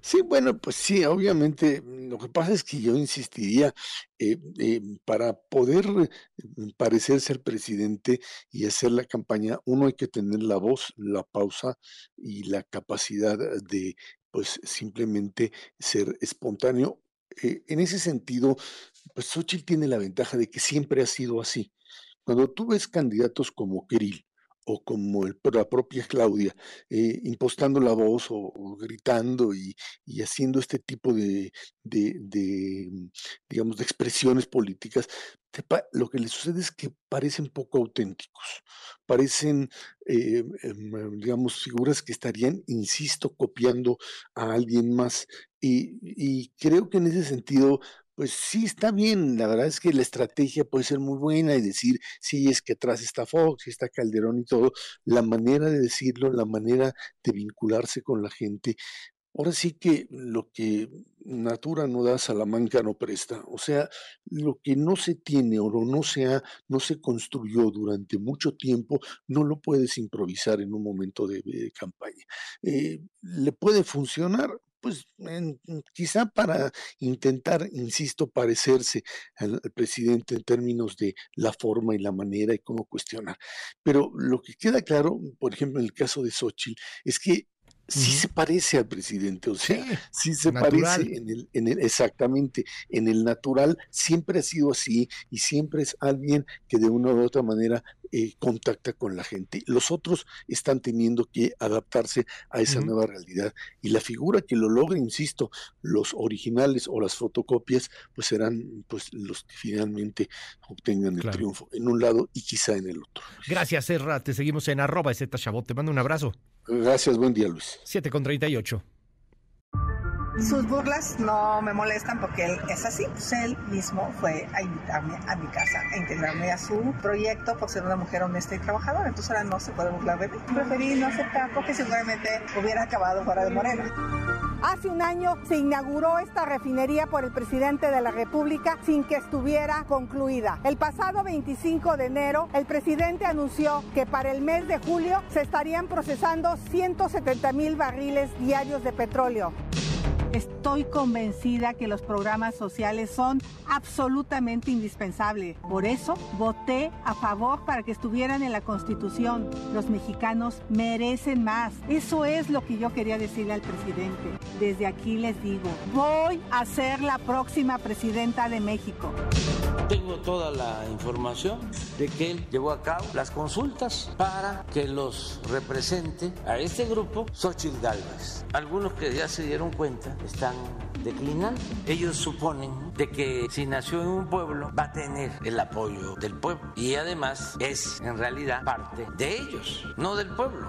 Sí, bueno, pues sí, obviamente, lo que pasa es que yo insistiría, eh, eh, para poder mm, parecer ser presidente y hacer la campaña, uno hay que tener la voz, la pausa y la capacidad de, pues, simplemente ser espontáneo. Eh, en ese sentido, pues Xochitl tiene la ventaja de que siempre ha sido así. Cuando tú ves candidatos como Kirill, o como la propia Claudia, eh, impostando la voz o, gritando y, haciendo este tipo de, de, mm, digamos, de expresiones políticas, lo que le sucede es que parecen poco auténticos, parecen, eh, em, digamos, figuras que estarían, insisto, copiando a alguien más. Y, y creo que en ese sentido, pues sí está bien. La verdad es que la estrategia puede ser muy buena y decir, sí, es que atrás está Fox está Calderón y todo. La manera de decirlo, la manera de vincularse con la gente, Ahora sí que lo que Natura no da, Salamanca no presta. O sea, lo que no se tiene o no se, ha, no se construyó durante mucho tiempo, no lo puedes improvisar en un momento de, campaña. Eh, ¿Le puede funcionar? Pues quizá para intentar, insisto, parecerse al, presidente en términos de la forma y la manera y cómo cuestionar. Pero lo que queda claro, por ejemplo, en el caso de Xochitl, es que sí se parece al presidente, o sea, sí, se parece en el, en el, exactamente, en el natural, siempre ha sido así y siempre es alguien que de una u otra manera eh, contacta con la gente. Los otros están teniendo que adaptarse a esa nueva realidad y la figura que lo logra, insisto, los originales o las fotocopias, pues serán pues los que finalmente obtengan el triunfo en un lado y quizá en el otro. Gracias, Serra. Te seguimos en arroba Chabot. Te mando un abrazo. Gracias, buen día, Luis. 7 con 38. Sus burlas no me molestan porque él es así. Pues él mismo fue a invitarme a mi casa, a integrarme a su proyecto por ser una mujer honesta y trabajadora. Entonces ahora no se puede burlar de mí. Preferí no aceptar porque seguramente hubiera acabado fuera de Morena. Hace un año se inauguró esta refinería por el presidente de la República sin que estuviera concluida. El pasado 25 de enero, el presidente anunció que para el mes de julio se estarían procesando 170 mil barriles diarios de petróleo. Estoy convencida que los programas sociales son absolutamente indispensables. Por eso voté a favor para que estuvieran en la Constitución. Los mexicanos merecen más. Eso es lo que yo quería decirle al presidente. Desde aquí les digo, voy a ser la próxima presidenta de México. Tengo toda la información de que él llevó a cabo las consultas para que los represente a este grupo Xochitl Galvez. Algunos que ya se dieron cuenta están declinando. Ellos suponen de que si nació en un pueblo va a tener el apoyo del pueblo y además es en realidad parte de ellos, no del pueblo.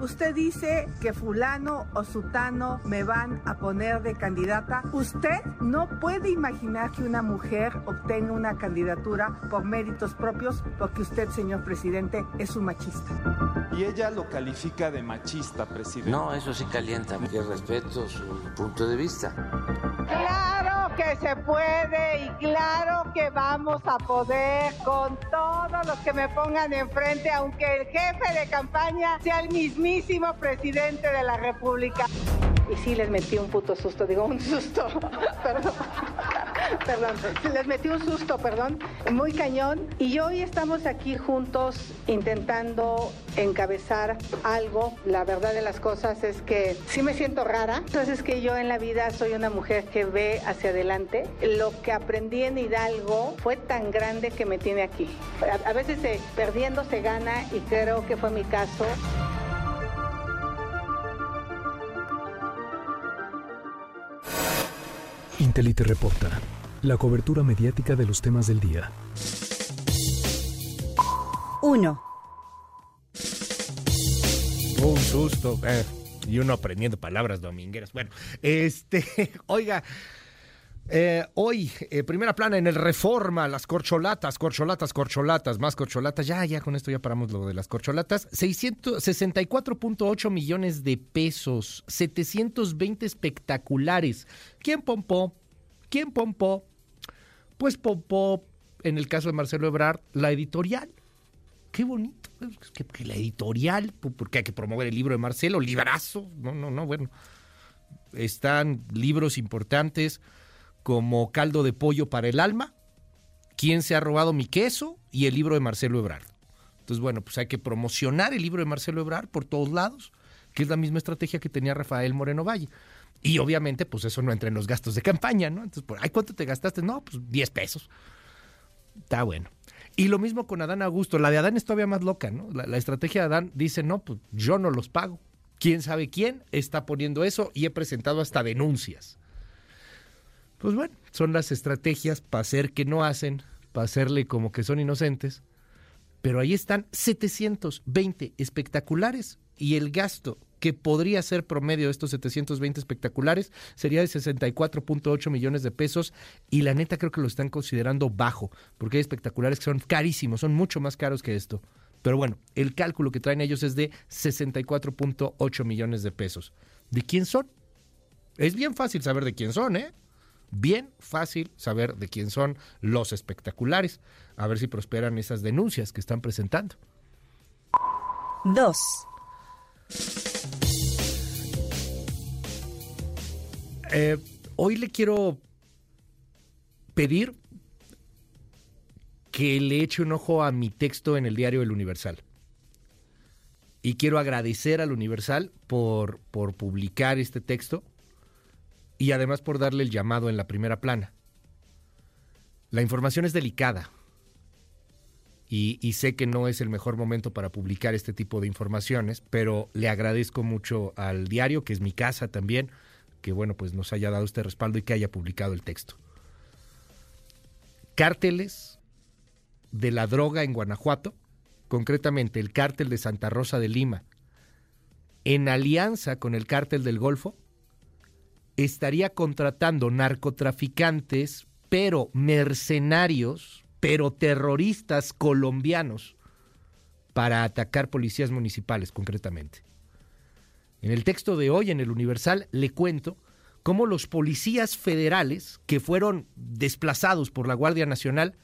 Usted dice que fulano o sutano me van a poner de candidata. Usted no puede imaginar que una mujer obtenga una candidatura por méritos propios porque usted, señor presidente, es un machista. Y ella lo califica de machista, presidente. No, eso sí calienta, que respeto su punto de vista. Claro que se puede y claro que vamos a poder con todos los que me pongan enfrente, aunque el jefe de campaña sea el mismísimo presidente de la República. Y sí les metí un puto susto, digo un susto, perdón. perdón, les metí un susto, perdón, muy cañón. Y hoy estamos aquí juntos intentando encabezar algo. La verdad de las cosas es que sí me siento rara. Entonces que yo en la vida soy una mujer que ve hacia adelante. Lo que aprendí en Hidalgo fue tan grande que me tiene aquí. A, veces perdiendo se gana y creo que fue mi caso. Intelite reporta la cobertura mediática de los temas del día. 1. Un susto. Eh, y uno aprendiendo palabras domingueras. Bueno, este, oiga. Eh, hoy, eh, primera plana en el Reforma, las corcholatas, corcholatas, corcholatas, más corcholatas. Ya, ya, con esto ya paramos lo de las corcholatas. 664.8 millones de pesos, 720 espectaculares. ¿Quién pompó? ¿Quién pompó? Pues pompó, en el caso de Marcelo Ebrard, la editorial. Qué bonito, que, la editorial, porque hay que promover el libro de Marcelo, librazo. No, no, no, bueno. Están libros importantes como Caldo de Pollo para el Alma, ¿Quién se ha robado mi queso? y el libro de Marcelo Ebrard. Entonces, bueno, pues hay que promocionar el libro de Marcelo Ebrard por todos lados, que es la misma estrategia que tenía Rafael Moreno Valle. Y obviamente, pues eso no entra en los gastos de campaña, ¿no? Entonces, ¿ay, ¿cuánto te gastaste? No, pues 10 pesos. Está bueno. Y lo mismo con Adán Augusto. La de Adán es todavía más loca, ¿no? La, estrategia de Adán dice, no, pues yo no los pago. ¿Quién sabe quién está poniendo eso? Y he presentado hasta denuncias. Pues bueno, son las estrategias para hacer que no hacen, para hacerle como que son inocentes. Pero ahí están 720 espectaculares y el gasto que podría ser promedio de estos 720 espectaculares sería de 64.8 millones de pesos y la neta creo que lo están considerando bajo, porque hay espectaculares que son carísimos, son mucho más caros que esto. Pero bueno, el cálculo que traen ellos es de 64.8 millones de pesos. ¿De quién son? Es bien fácil saber de quién son, ¿eh? Bien fácil saber de quién son los espectaculares. A ver si prosperan esas denuncias que están presentando. 2. Eh, hoy le quiero pedir que le eche un ojo a mi texto en el diario El Universal. Y quiero agradecer al Universal por, por publicar este texto y además por darle el llamado en la primera plana. La información es delicada y, y, sé que no es el mejor momento para publicar este tipo de informaciones, pero le agradezco mucho al diario, que es mi casa también, que bueno, pues nos haya dado este respaldo y que haya publicado el texto. Cárteles de la droga en Guanajuato, concretamente el cártel de Santa Rosa de Lima, en alianza con el cártel del Golfo, estaría contratando narcotraficantes, pero mercenarios, pero terroristas colombianos, para atacar policías municipales concretamente. En el texto de hoy en el Universal le cuento cómo los policías federales que fueron desplazados por la Guardia Nacional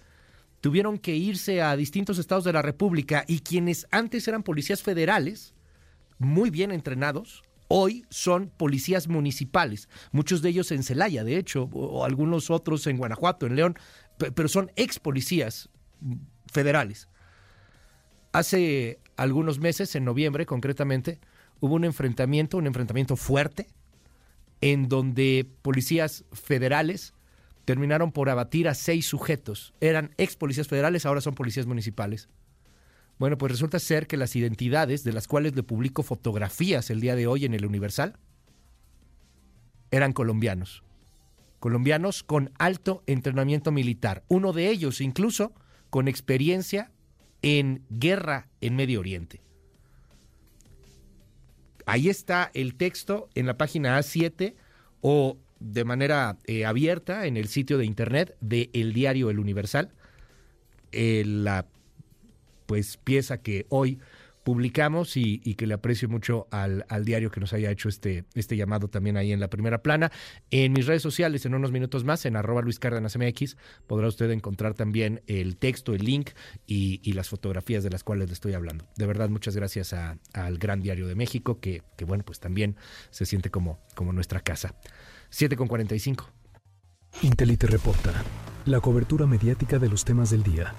tuvieron que irse a distintos estados de la República y quienes antes eran policías federales, muy bien entrenados, hoy son policías municipales, muchos de ellos en Celaya, de hecho, o algunos otros en Guanajuato, en León, pero son ex policías federales. Hace algunos meses, en noviembre concretamente, hubo un enfrentamiento, un enfrentamiento fuerte, en donde policías federales terminaron por abatir a seis sujetos. Eran ex policías federales, ahora son policías municipales. Bueno, pues resulta ser que las identidades de las cuales le publico fotografías el día de hoy en el Universal eran colombianos. Colombianos con alto entrenamiento militar. Uno de ellos incluso con experiencia en guerra en Medio Oriente. Ahí está el texto en la página A7 o de manera eh, abierta en el sitio de internet de El Diario El Universal. Eh, la pues pieza que hoy publicamos y, que le aprecio mucho al, al, diario que nos haya hecho este, este llamado también ahí en la primera plana. En mis redes sociales, en unos minutos más, en arroba Luis Cárdenas MX, podrá usted encontrar también el texto, el link y, y las fotografías de las cuales le estoy hablando. De verdad, muchas gracias al Gran Diario de México, que, que, bueno, pues también se siente como, como nuestra casa. 7 con 45. Intelite reporta la cobertura mediática de los temas del día.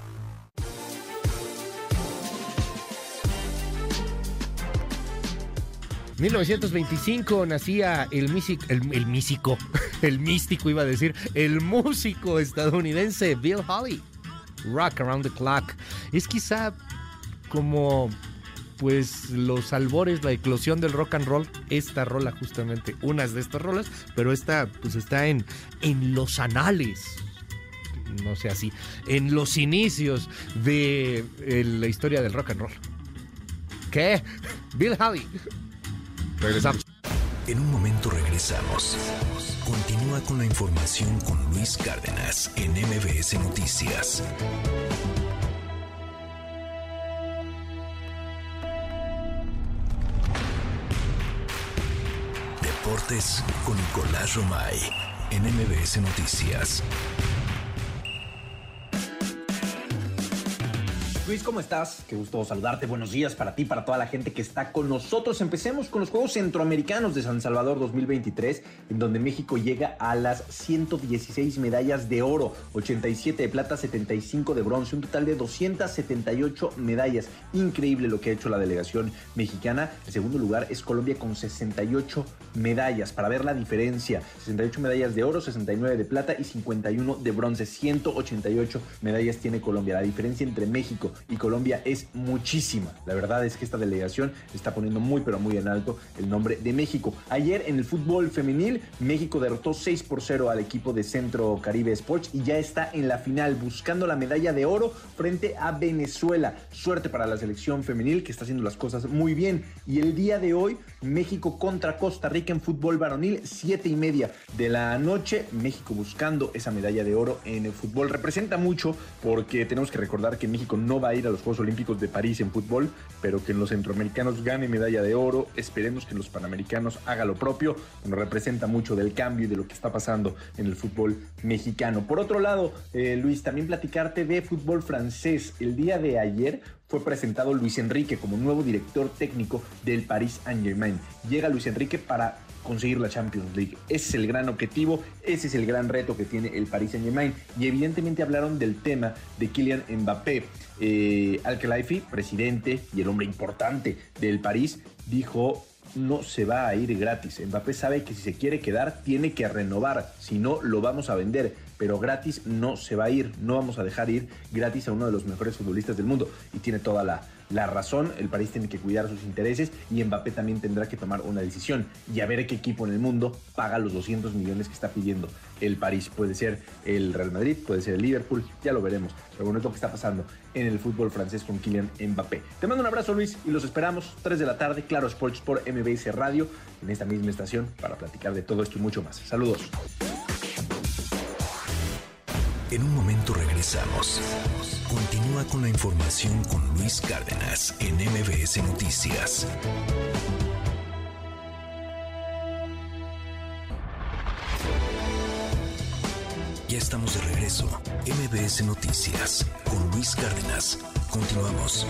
1925 nacía el, místico, el, el, místico, el místico iba a decir, el músico estadounidense Bill Holly. Rock Around the Clock. Es quizá como pues los albores, la eclosión del rock and roll, esta rola justamente, unas de estas rolas, pero esta pues está en, en los anales, no sé así, en los inicios de eh, la historia del rock and roll. ¿Qué? Bill Haley. Regresamos. En un momento regresamos. Continúa con la información con Luis Cárdenas en MBS Noticias. Deportes con Nicolás Romay en MBS Noticias. Luis, ¿cómo estás? Qué gusto saludarte. Buenos días para ti, para toda la gente que está con nosotros. Empecemos con los Juegos Centroamericanos de San Salvador 2023, en donde México llega a las 116 medallas de oro, 87 de plata, 75 de bronce, un total de 278 medallas. Increíble lo que ha hecho la delegación mexicana. En segundo lugar es Colombia con 68 medallas. Para ver la diferencia, 68 medallas de oro, 69 de plata y 51 de bronce. 188 medallas tiene Colombia. La diferencia entre México y Colombia es muchísima. La verdad es que esta delegación está poniendo muy pero muy en alto el nombre de México. Ayer en el fútbol femenil, México derrotó 6 por 0 al equipo de Centro Caribe Sports y ya está en la final buscando la medalla de oro frente a Venezuela. Suerte para la selección femenil que está haciendo las cosas muy bien. Y el día de hoy, México contra Costa Rica en fútbol varonil, 7 y media de la noche. México buscando esa medalla de oro en el fútbol. Representa mucho porque tenemos que recordar que México no va a ir a los Juegos Olímpicos de París en fútbol, pero que los centroamericanos gane medalla de oro. Esperemos que los panamericanos hagan lo propio. Nos representa mucho del cambio y de lo que está pasando en el fútbol mexicano. Por otro lado, eh, Luis, también platicarte de fútbol francés. El día de ayer fue presentado Luis Enrique como nuevo director técnico del Paris Saint-Germain. Llega Luis Enrique para conseguir la Champions League. Ese es el gran objetivo, ese es el gran reto que tiene el Paris Saint-Germain. Y evidentemente hablaron del tema de Kylian Mbappé. Eh, Al-Khelaifi, presidente y el hombre importante del París, dijo no se va a ir gratis. Mbappé sabe que si se quiere quedar tiene que renovar, si no lo vamos a vender, pero gratis no se va a ir, no vamos a dejar ir gratis a uno de los mejores futbolistas del mundo y tiene toda la, la razón, el París tiene que cuidar sus intereses y Mbappé también tendrá que tomar una decisión y a ver qué equipo en el mundo paga los 200 millones que está pidiendo el París. Puede ser el Real Madrid, puede ser el Liverpool, ya lo veremos. Pero bueno, es lo que está pasando en el fútbol francés con Kylian Mbappé. Te mando un abrazo Luis y los esperamos 3 de la tarde, Claro Sports por MBS Radio, en esta misma estación para platicar de todo esto y mucho más. Saludos. En un momento regresamos. Continúa con la información con Luis Cárdenas en MBS Noticias. Ya estamos de regreso. MBS Noticias con Luis Cárdenas. Continuamos.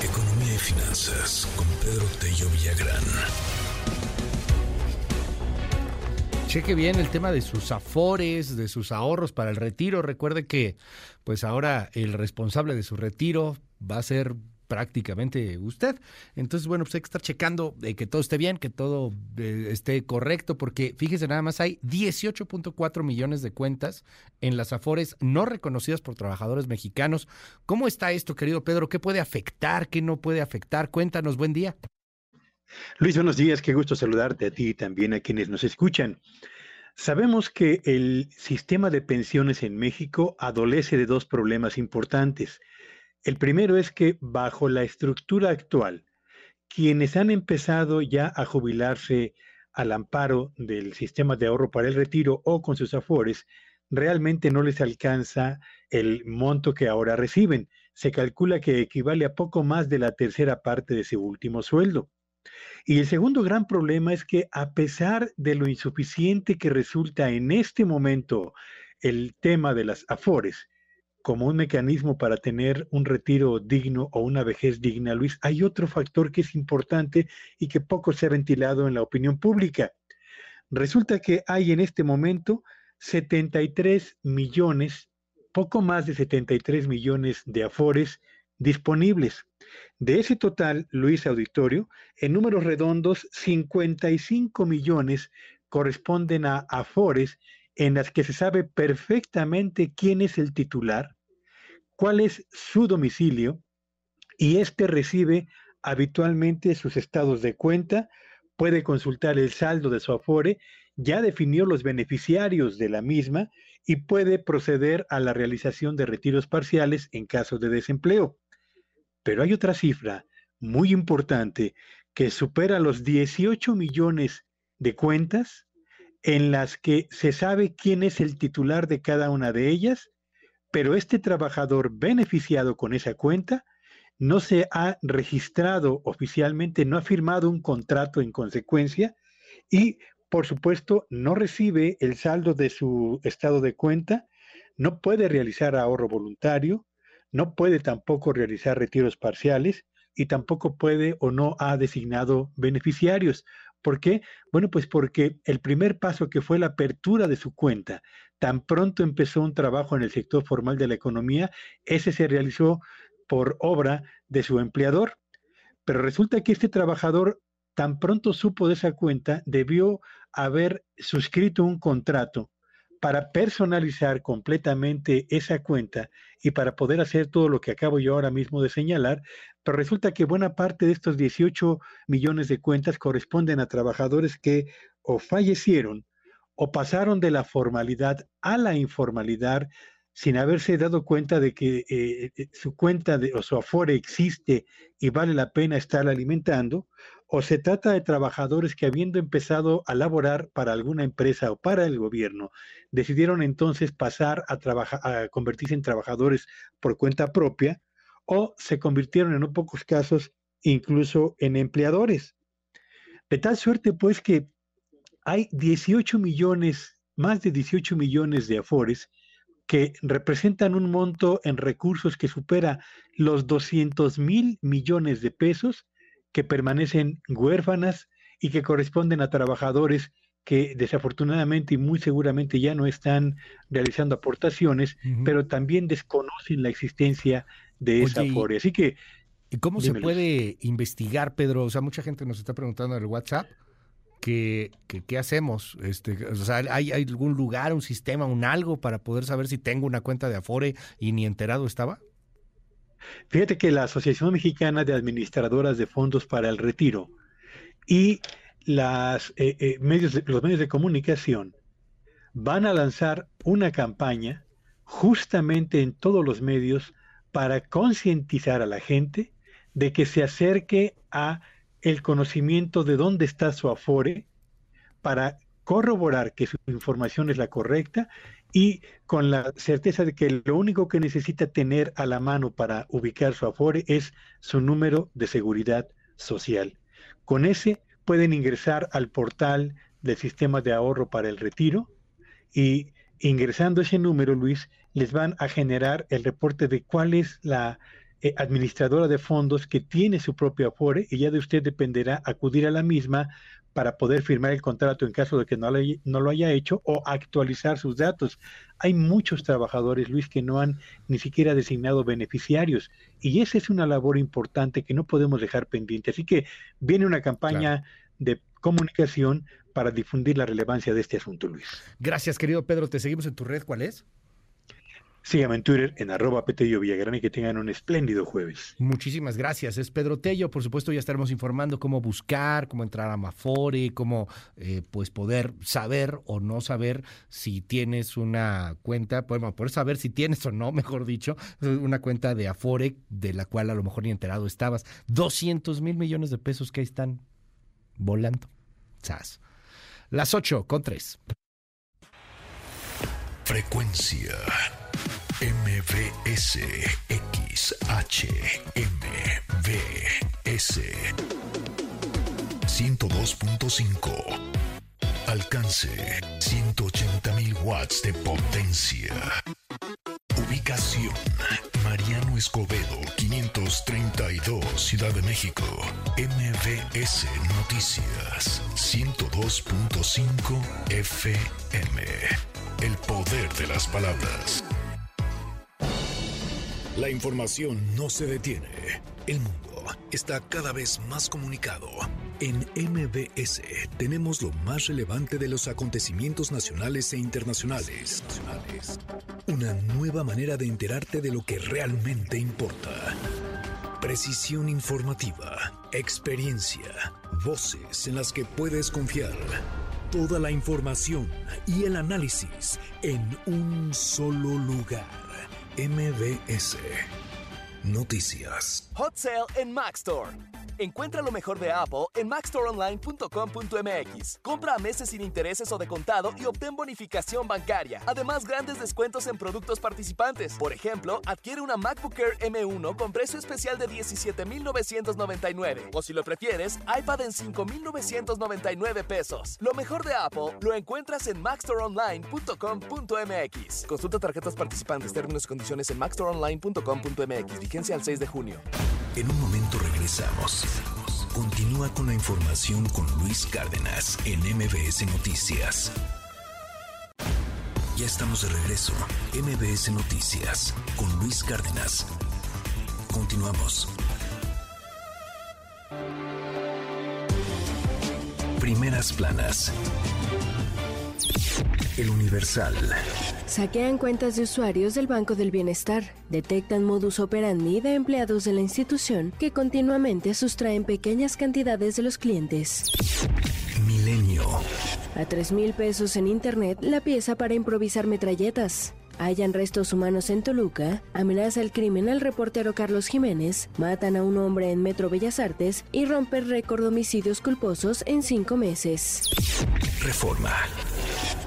Economía y finanzas con Pedro Tello Villagrán. Cheque bien el tema de sus afores, de sus ahorros para el retiro. Recuerde que, pues ahora el responsable de su retiro va a ser prácticamente usted. Entonces, bueno, pues hay que estar checando de que todo esté bien, que todo eh, esté correcto, porque fíjese, nada más hay 18.4 millones de cuentas en las afores no reconocidas por trabajadores mexicanos. ¿Cómo está esto, querido Pedro? ¿Qué puede afectar? ¿Qué no puede afectar? Cuéntanos, buen día. Luis, buenos días, qué gusto saludarte a ti y también a quienes nos escuchan. Sabemos que el sistema de pensiones en México adolece de dos problemas importantes. El primero es que bajo la estructura actual, quienes han empezado ya a jubilarse al amparo del sistema de ahorro para el retiro o con sus afores, realmente no les alcanza el monto que ahora reciben. Se calcula que equivale a poco más de la tercera parte de su último sueldo. Y el segundo gran problema es que a pesar de lo insuficiente que resulta en este momento el tema de las afores, como un mecanismo para tener un retiro digno o una vejez digna, Luis, hay otro factor que es importante y que poco se ha ventilado en la opinión pública. Resulta que hay en este momento 73 millones, poco más de 73 millones de afores disponibles. De ese total, Luis Auditorio, en números redondos, 55 millones corresponden a afores en las que se sabe perfectamente quién es el titular, cuál es su domicilio y éste recibe habitualmente sus estados de cuenta, puede consultar el saldo de su afore, ya definió los beneficiarios de la misma y puede proceder a la realización de retiros parciales en caso de desempleo. Pero hay otra cifra muy importante que supera los 18 millones de cuentas en las que se sabe quién es el titular de cada una de ellas, pero este trabajador beneficiado con esa cuenta no se ha registrado oficialmente, no ha firmado un contrato en consecuencia y, por supuesto, no recibe el saldo de su estado de cuenta, no puede realizar ahorro voluntario, no puede tampoco realizar retiros parciales y tampoco puede o no ha designado beneficiarios. ¿Por qué? Bueno, pues porque el primer paso que fue la apertura de su cuenta, tan pronto empezó un trabajo en el sector formal de la economía, ese se realizó por obra de su empleador. Pero resulta que este trabajador tan pronto supo de esa cuenta, debió haber suscrito un contrato para personalizar completamente esa cuenta y para poder hacer todo lo que acabo yo ahora mismo de señalar, pero resulta que buena parte de estos 18 millones de cuentas corresponden a trabajadores que o fallecieron o pasaron de la formalidad a la informalidad sin haberse dado cuenta de que eh, eh, su cuenta o su afore existe y vale la pena estar alimentando, o se trata de trabajadores que habiendo empezado a laborar para alguna empresa o para el gobierno, decidieron entonces pasar a, trabajar, a convertirse en trabajadores por cuenta propia o se convirtieron en no pocos casos incluso en empleadores. De tal suerte pues que hay 18 millones, más de 18 millones de afores que representan un monto en recursos que supera los 200 mil millones de pesos que permanecen huérfanas y que corresponden a trabajadores que desafortunadamente y muy seguramente ya no están realizando aportaciones, pero también desconocen la existencia de esa afore. Así que... ¿Y cómo se puede investigar, Pedro? O sea, mucha gente nos está preguntando en el WhatsApp que, ¿qué hacemos? Este, o sea, ¿hay, algún lugar, un sistema, un algo para poder saber si tengo una cuenta de Afore y ni enterado estaba? Fíjate que la Asociación Mexicana de Administradoras de Fondos para el Retiro y eh, eh, medios los medios de comunicación van a lanzar una campaña justamente en todos los medios para concientizar a la gente de que se acerque a el conocimiento de dónde está su afore para corroborar que su información es la correcta y con la certeza de que lo único que necesita tener a la mano para ubicar su afore es su número de seguridad social. Con ese pueden ingresar al portal del sistema de ahorro para el retiro y ingresando ese número, Luis, les van a generar el reporte de cuál es la eh, administradora de fondos que tiene su propio Afore y ya de usted dependerá acudir a la misma para poder firmar el contrato en caso de que no, no lo haya hecho o actualizar sus datos. Hay muchos trabajadores, Luis, que no han ni siquiera designado beneficiarios y esa es una labor importante que no podemos dejar pendiente. Así que viene una campaña de comunicación para difundir la relevancia de este asunto, Luis. Gracias, querido Pedro. Te seguimos en tu red. ¿Cuál es? Síganme en Twitter en arroba Petello Villagrán y que tengan un espléndido jueves. Muchísimas gracias. Es Pedro Tello. Por supuesto, ya estaremos informando cómo buscar, cómo entrar a Mafore, cómo eh, pues poder saber o no saber si tienes una cuenta, bueno, poder saber si tienes o no, mejor dicho, una cuenta de Afore de la cual a lo mejor ni enterado estabas. 200 mil millones de pesos que ahí están volando. Sas. Las 8 con 3. Frecuencia MVS XHMVS 102.5 Alcance 180.000 watts de potencia. Ubicación Mariano Escobedo 532 Ciudad de México. MVS Noticias 102.5 FM. El poder de las palabras. La información no se detiene. El mundo está cada vez más comunicado. En MBS tenemos lo más relevante de los acontecimientos nacionales e internacionales. Una nueva manera de enterarte de lo que realmente importa. Precisión informativa, experiencia, voces en las que puedes confiar. Toda la información y el análisis en un solo lugar. MBS Noticias. Hot Sale en Maxstore. Encuentra lo mejor de Apple en maxstoreonline.com.mx. Compra a meses sin intereses o de contado y obtén bonificación bancaria. Además, grandes descuentos en productos participantes. Por ejemplo, adquiere una MacBook Air M1 con precio especial de 17,999. O si lo prefieres, iPad en 5,999 pesos. Lo mejor de Apple lo encuentras en maxstoreonline.com.mx. Consulta tarjetas participantes, términos y condiciones en maxstoreonline.com.mx. Al 6 de junio. En un momento regresamos. Continúa con la información con Luis Cárdenas en MBS Noticias. Ya estamos de regreso. MBS Noticias con Luis Cárdenas. Continuamos. Primeras planas. El Universal. Saquean cuentas de usuarios del Banco del Bienestar. Detectan modus operandi de empleados de la institución que continuamente sustraen pequeñas cantidades de los clientes. Milenio. A 3 mil pesos en internet la pieza para improvisar metralletas. Hallan restos humanos en Toluca, amenaza el crimen al reportero Carlos Jiménez, matan a un hombre en Metro Bellas Artes y rompen récord de homicidios culposos en cinco meses. Reforma.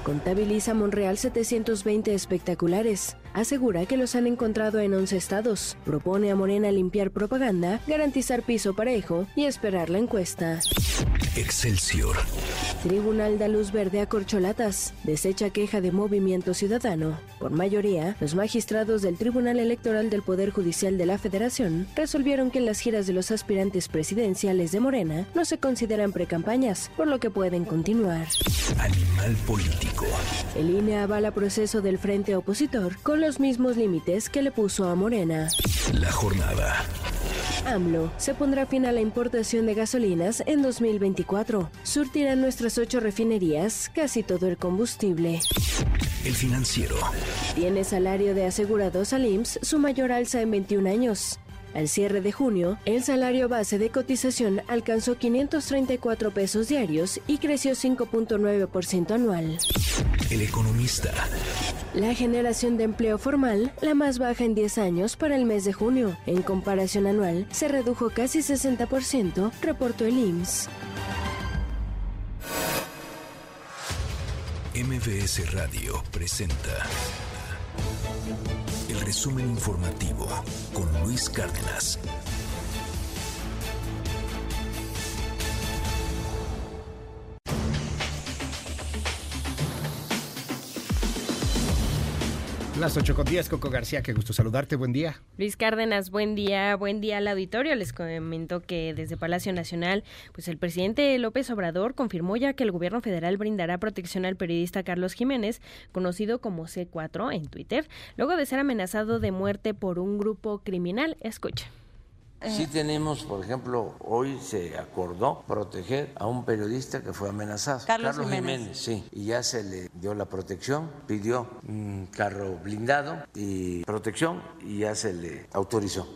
Contabiliza Monreal 720 espectaculares. Asegura que los han encontrado en 11 estados. Propone a Morena limpiar propaganda, garantizar piso parejo y esperar la encuesta. Excelsior. Tribunal da luz verde a corcholatas. Desecha queja de Movimiento Ciudadano. Por mayoría, los magistrados del Tribunal Electoral del Poder Judicial de la Federación resolvieron que las giras de los aspirantes presidenciales de Morena no se consideran precampañas, por lo que pueden continuar. Animal político. El INE avala proceso del frente opositor con los mismos límites que le puso a Morena. La jornada. AMLO se pondrá fin a la importación de gasolinas en 2024. Surtirán nuestras ocho refinerías casi todo el combustible. El financiero. Tiene salario de asegurados al IMSS su mayor alza en 21 años. Al cierre de junio, el salario base de cotización alcanzó 534 pesos diarios y creció 5.9% anual. El economista. La generación de empleo formal, la más baja en 10 años para el mes de junio. En comparación anual, se redujo casi 60%, reportó el IMSS. MBS Radio presenta resumen informativo con Luis Cárdenas. Las 8 con 10, Coco García, qué gusto saludarte, buen día. Luis Cárdenas, buen día, buen día al auditorio. Les comento que desde Palacio Nacional, pues el presidente López Obrador confirmó ya que el gobierno federal brindará protección al periodista Carlos Jiménez, conocido como C4 en Twitter, luego de ser amenazado de muerte por un grupo criminal. Escucha. Sí tenemos, por ejemplo, hoy se acordó proteger a un periodista que fue amenazado. Carlos, Jiménez. sí. Y ya se le dio la protección, pidió un carro blindado y protección y ya se le autorizó.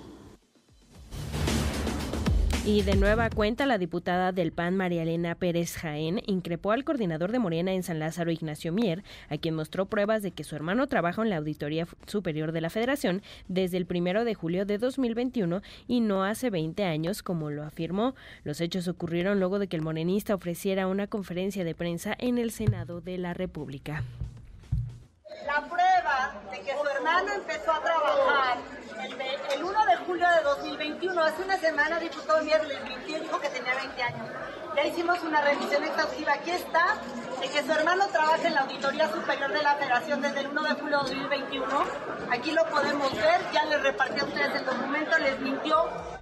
Y de nueva cuenta, la diputada del PAN, María Elena Pérez Jaén, increpó al coordinador de Morena en San Lázaro, Ignacio Mier, a quien mostró pruebas de que su hermano trabaja en la Auditoría Superior de la Federación desde el primero de julio de 2021 y no hace 20 años, como lo afirmó. Los hechos ocurrieron luego de que el morenista ofreciera una conferencia de prensa en el Senado de la República. La prueba de que su hermano empezó a trabajar el, 1 de julio de 2021, hace una semana, diputado Mier le mintió y dijo que tenía 20 años. Ya hicimos una revisión exhaustiva. Aquí está, de que su hermano trabaja en la Auditoría Superior de la Federación desde el 1 de julio de 2021. Aquí lo podemos ver, ya les repartí a ustedes el documento, les mintió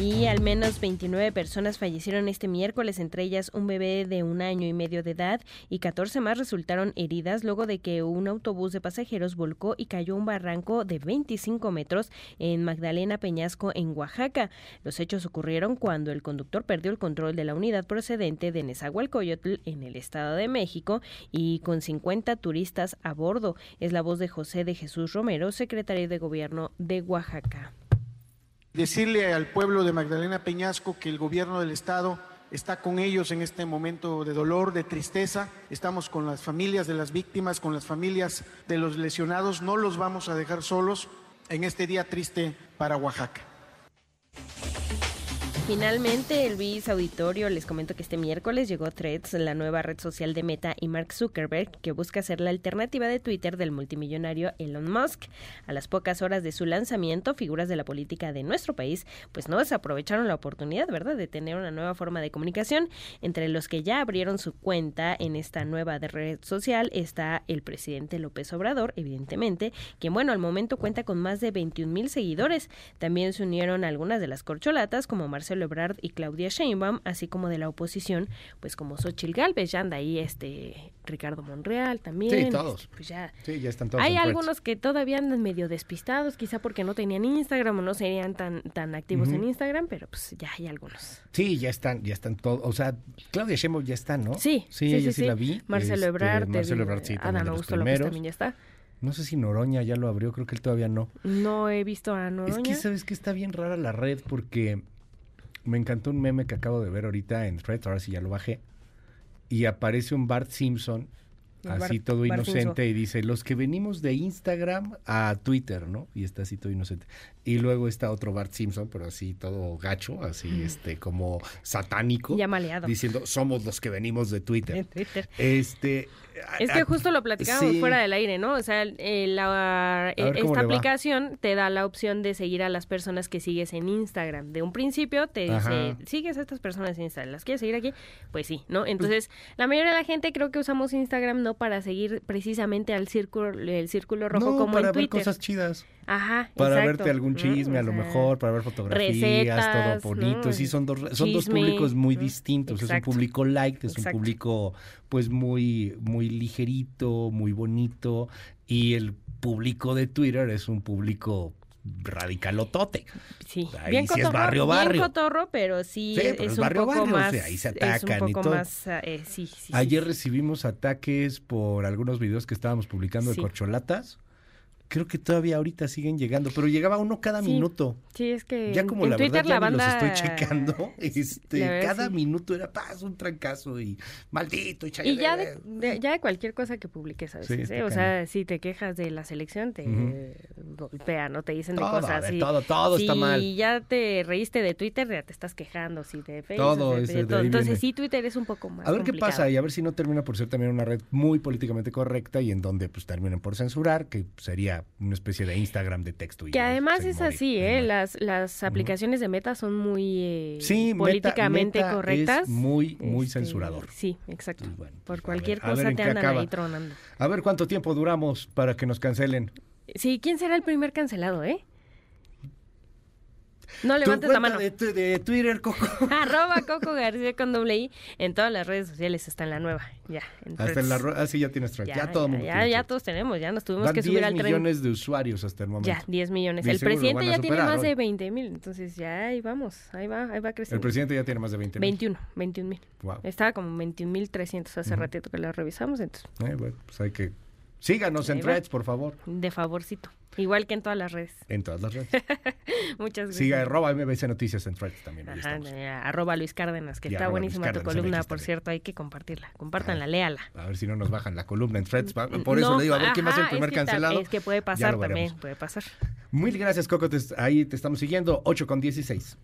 y al menos 29 personas fallecieron este miércoles, entre ellas un bebé de un año y medio de edad y 14 más resultaron heridas luego de que un autobús de pasajeros volcó y cayó un barranco de 25 metros en Magdalena Peñasco, en Oaxaca. Los hechos ocurrieron cuando el conductor perdió el control de la unidad procedente de Nezahualcóyotl en el Estado de México y con 50 turistas a bordo. Es la voz de José de Jesús Romero, secretario de Gobierno de Oaxaca decirle al pueblo de Magdalena Peñasco que el gobierno del Estado está con ellos en este momento de dolor, de tristeza. Estamos con las familias de las víctimas, con las familias de los lesionados. No los vamos a dejar solos en este día triste para Oaxaca. Finalmente, el BIS Auditorio les comento que este miércoles llegó Threads, la nueva red social de Meta y Mark Zuckerberg, que busca ser la alternativa de Twitter del multimillonario Elon Musk. A las pocas horas de su lanzamiento, figuras de la política de nuestro país pues no desaprovecharon la oportunidad, ¿verdad?, de tener una nueva forma de comunicación. Entre los que ya abrieron su cuenta en esta nueva red social está el presidente López Obrador, evidentemente, quien, bueno, al momento cuenta con más de 21 mil seguidores. También se unieron algunas de las corcholatas, como Marcelo Marcelo Ebrard y Claudia Sheinbaum, así como de la oposición, pues como Xochil Gálvez, ya anda ahí este Ricardo Monreal también. Sí, todos. Pues ya. Sí, ya están todos. Hay algunos que todavía andan medio despistados, quizá porque no tenían Instagram o no serían tan, tan activos en. Instagram, pero pues ya hay algunos. Sí, ya están, ya están todos. O sea, Claudia Sheinbaum ya está, ¿no? Sí, sí, sí, ella sí, sí, la vi. Marcelo Este, Ebrard, Marcelo el- Ebrard, sí, Adán Augusto López también ya está. No sé si Noroña ya lo abrió, creo que él todavía no. No he visto a Noroña. Es que sabes que está bien rara la red porque me encantó un meme que acabo de ver ahorita en Threads, ahora sí ya lo bajé, y aparece un Bart Simpson así todo inocente y dice, los que venimos de Instagram a Twitter, ¿no? Y está así todo inocente. Y luego está otro Bart Simpson, pero así todo gacho, así este como satánico. Ya maleado. Diciendo, somos los que venimos de Twitter. En Twitter. Este... Es que justo lo platicábamos Sí. fuera del aire, ¿no? O sea, eh, la, eh, esta va. aplicación te da la opción de seguir a las personas que sigues en Instagram. De un principio te dice, sigues a estas personas en Instagram, ¿las quieres seguir aquí? Pues sí, ¿no? Entonces, la mayoría de la gente creo que usamos Instagram no para seguir precisamente al círculo, el círculo rojo no, como para en ver cosas chidas. Ajá, Para exacto. verte algún. Chisme, O a lo mejor, para ver fotografías, recetas, todo bonito. ¿no? Sí, son dos, son dos públicos muy ¿no? distintos. Es un público light, es Exacto. un público pues muy, muy ligerito, muy bonito. Y el público de Twitter es un público radicalotote. Sí, Ahí bien sí es cotorro, barrio, bien barrio. cotorro, pero sí, Sí, es, pero es un barrio, poco barrio, o más, sea, ahí se es atacan un y poco todo. más, eh, sí, sí, Ayer recibimos ataques por algunos videos que estábamos publicando de corcholatas. Creo que todavía ahorita siguen llegando, pero llegaba uno cada Sí. minuto. Sí, es que Ya como en la Twitter verdad la banda los estoy checando, este, verdad, cada sí. minuto era paz, un trancazo y maldito y, Y ya de, de- ya de cualquier cosa que publiques a Sí, veces, está ¿eh? O sea, si te quejas de la selección, te Ujú. golpean, ¿no? Te dicen de cosas así. todo, está mal. ya te reíste de Twitter, ya te estás quejando, si de Facebook, Todo de- ese de de todo. Entonces viene. sí, Twitter es un poco más A ver qué pasa y a ver si no termina por ser también una red muy políticamente correcta y en donde pues terminen por censurar, que sería una especie de Instagram de texto. y Que de- además es así, ¿eh? Las, las aplicaciones de Meta son muy eh, Sí, políticamente Meta es correctas. muy, muy Este, censurador. Sí, exacto. pues, Por cualquier a ver cosa te andan acaba. ahí tronando. A ver cuánto tiempo duramos para que nos cancelen. Sí, ¿quién será el primer cancelado, eh? No levantes la mano. De, de Twitter, Coco. Arroba Coco García con doble I. En todas las redes sociales está en la nueva. Ya. en Hasta en la ah, sí, ya tienes Threads. Ya, todo el mundo ya, tiene ya todos tenemos. Ya nos tuvimos Van que subir 10 al tren. millones de usuarios hasta el momento. Ya, 10 millones. Y el presidente ya tiene superar más hoy. de 20 mil. Entonces ya ahí vamos. Ahí va, ahí va El creciendo. presidente ya tiene más de 20 mil. 21, 21 mil. Wow. Estaba como 21 mil 300 hace Ujú. ratito que lo revisamos. Entonces, Eh, bueno, pues hay que... Síganos en. Threads, por favor. de favorcito. Igual que en todas las redes. En todas las redes. Muchas gracias. Siga arroba MBC Noticias en Threads también. ahí Ajá, de- arroba Luis Cárdenas, que Y está buenísima tu columna, por cierto, hay que compartirla. Compártanla, léala. A ver si no nos bajan la columna en Threads. Por eso No, le digo, a ver quién va a ser el ajá, primer es que cancelado. Es que puede pasar también, puede pasar. Mil gracias, Coco. te- ahí te estamos siguiendo. 8 con 16.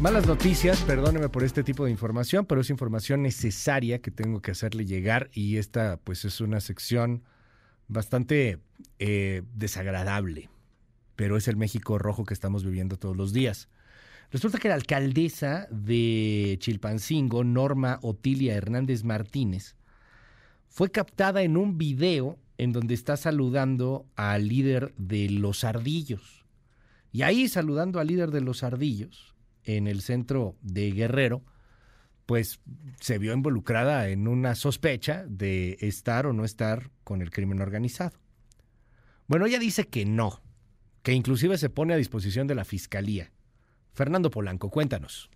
Malas noticias, perdóneme por este tipo de información, pero es información necesaria que tengo que hacerle llegar y esta pues es una sección bastante eh, desagradable, pero es el México rojo que estamos viviendo todos los días. Resulta que la alcaldesa de Chilpancingo, Norma Otilia Hernández Martínez, fue captada en un video en donde está saludando al líder de los ardillos. Y ahí saludando al líder de los ardillos, en el centro de Guerrero, pues se vio involucrada en una sospecha de estar o no estar con el crimen organizado. Bueno, ella dice que no, que inclusive se pone a disposición de la fiscalía. Fernando Polanco, cuéntanos.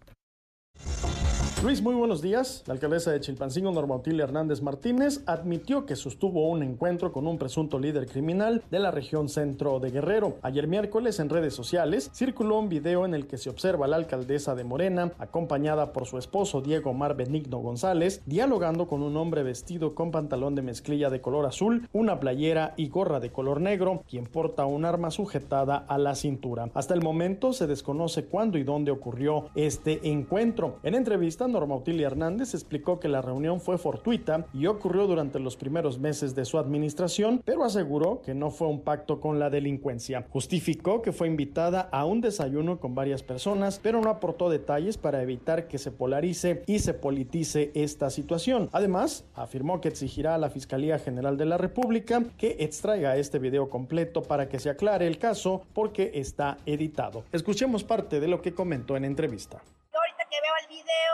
Luis, muy buenos días. La alcaldesa de Chilpancingo, Norma Hernández Martínez, admitió que sostuvo un encuentro con un presunto líder criminal de la región centro de Guerrero. Ayer miércoles, en redes sociales, circuló un video en el que se observa a la alcaldesa de Morena, acompañada por su esposo Diego Mar Benigno González, dialogando con un hombre vestido con pantalón de mezclilla de color azul, una playera y gorra de color negro, quien porta un arma sujetada a la cintura. Hasta el momento se desconoce cuándo y dónde ocurrió este encuentro. En entrevista, Norma Otilia Hernández explicó que la reunión fue fortuita y ocurrió durante los primeros meses de su administración, pero aseguró que no fue un pacto con la delincuencia. Justificó que fue invitada a un desayuno con varias personas, pero no aportó detalles para evitar que se polarice y se politice esta situación. Además, afirmó que exigirá a la Fiscalía General de la República que extraiga este video completo para que se aclare el caso porque está editado. Escuchemos parte de lo que comentó en entrevista. Ahorita que veo el video,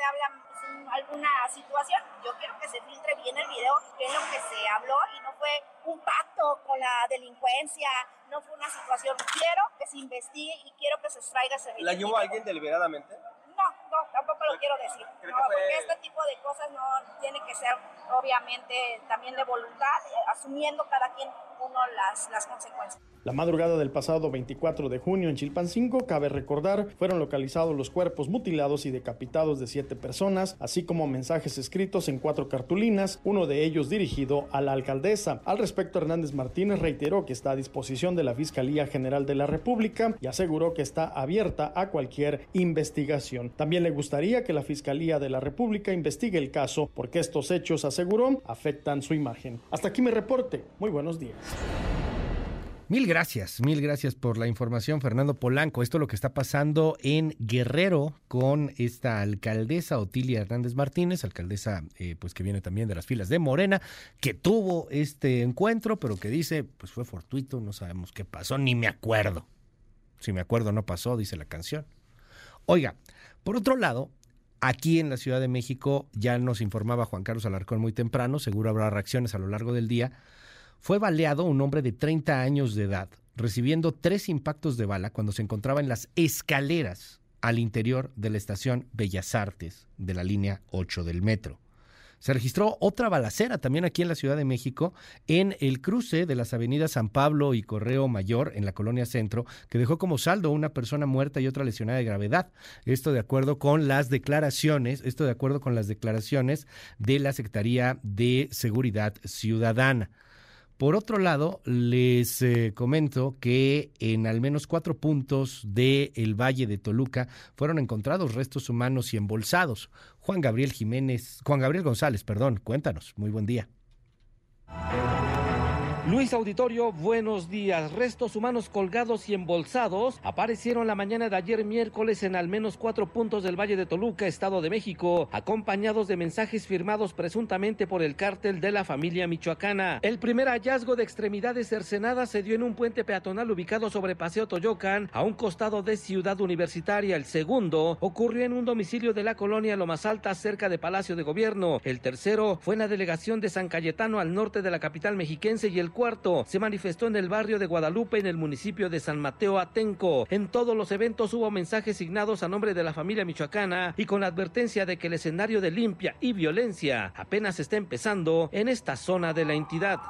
se habla alguna situación. Yo quiero que se filtre bien el video, que es lo que se habló y no fue un pacto con la delincuencia, no fue una situación. Quiero que se investigue y quiero que se extraiga ese video. ¿La llevó alguien deliberadamente? No, no, tampoco lo quiero decir. No, porque este tipo de cosas no tiene que ser, obviamente, también de voluntad, eh, asumiendo cada quien uno las, las consecuencias. La madrugada del pasado 24 de junio en Chilpancingo, cabe recordar, fueron localizados los cuerpos mutilados y decapitados de siete personas, así como mensajes escritos en cuatro cartulinas, uno de ellos dirigido a la alcaldesa. Al respecto, Hernández Martínez reiteró que está a disposición de la Fiscalía General de la República y aseguró que está abierta a cualquier investigación. También le gustaría que la Fiscalía de la República investigue el caso porque estos hechos, aseguró, afectan su imagen. Hasta aquí mi reporte. Muy buenos días. Mil gracias, mil gracias por la información, Fernando Polanco. Esto es lo que está pasando en Guerrero con esta alcaldesa Otilia Hernández Martínez, alcaldesa eh, pues que viene también de las filas de Morena, que tuvo este encuentro, pero que dice pues fue fortuito, no sabemos qué pasó, ni me acuerdo. Si me acuerdo no pasó, dice la canción. Oiga, por otro lado, aquí en la Ciudad de México ya nos informaba Juan Carlos Alarcón muy temprano, seguro habrá reacciones a lo largo del día fue baleado un hombre de 30 años de edad, recibiendo tres impactos de bala cuando se encontraba en las escaleras al interior de la estación Bellas Artes de la línea 8 del metro. Se registró otra balacera también aquí en la Ciudad de México, en el cruce de las avenidas San Pablo y Correo Mayor, en la colonia Centro, que dejó como saldo una persona muerta y otra lesionada de gravedad. Esto de acuerdo con las declaraciones, esto de acuerdo con las declaraciones de la Secretaría de Seguridad Ciudadana. Por otro lado, les eh, comento que en al menos cuatro puntos del el Valle de Toluca fueron encontrados restos humanos y embolsados. Juan Gabriel Jiménez, Juan Gabriel González, perdón, cuéntanos. Muy buen día. Luis Auditorio, buenos días. Restos humanos colgados y embolsados aparecieron la mañana de ayer miércoles en al menos cuatro puntos del Valle de Toluca, Estado de México, acompañados de mensajes firmados presuntamente por el cártel de la familia michoacana. El primer hallazgo de extremidades cercenadas se dio en un puente peatonal ubicado sobre Paseo Toyocan, a un costado de Ciudad Universitaria. El segundo ocurrió en un domicilio de la colonia Lomas Alta, cerca de Palacio de Gobierno. El tercero fue en la delegación de San Cayetano, al norte de la capital mexiquense, y el cuarto se manifestó en el barrio de Guadalupe, en el municipio de San Mateo Atenco. En todos los eventos hubo mensajes signados a nombre de la familia michoacana y con la advertencia de que el escenario de limpia y violencia apenas está empezando en esta zona de la entidad.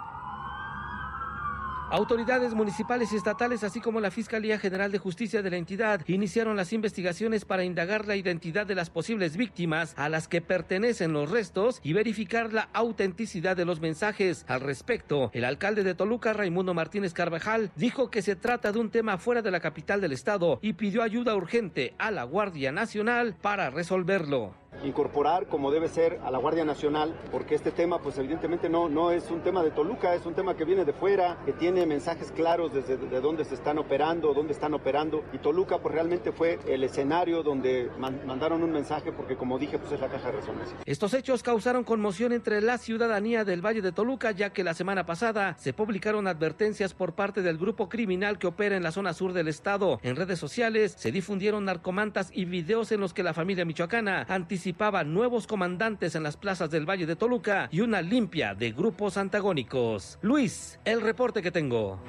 Autoridades municipales y estatales, así como la Fiscalía General de Justicia de la entidad, iniciaron las investigaciones para indagar la identidad de las posibles víctimas a las que pertenecen los restos y verificar la autenticidad de los mensajes. Al respecto, el alcalde de Toluca, Raimundo Martínez Carvajal, dijo que se trata de un tema fuera de la capital del estado y pidió ayuda urgente a la Guardia Nacional para resolverlo incorporar como debe ser a la Guardia Nacional, porque este tema pues evidentemente no, no es un tema de Toluca, es un tema que viene de fuera, que tiene mensajes claros desde de dónde se están operando, dónde están operando, y Toluca pues realmente fue el escenario donde mandaron un mensaje, porque como dije pues es la caja de resonancia. Estos hechos causaron conmoción entre la ciudadanía del Valle de Toluca, ya que la semana pasada se publicaron advertencias por parte del grupo criminal que opera en la zona sur del estado. En redes sociales se difundieron narcomantas y videos en los que la familia michoacana anticipó nuevos comandantes en las plazas del Valle de Toluca y una limpia de grupos antagónicos. Luis, el reporte que tengo.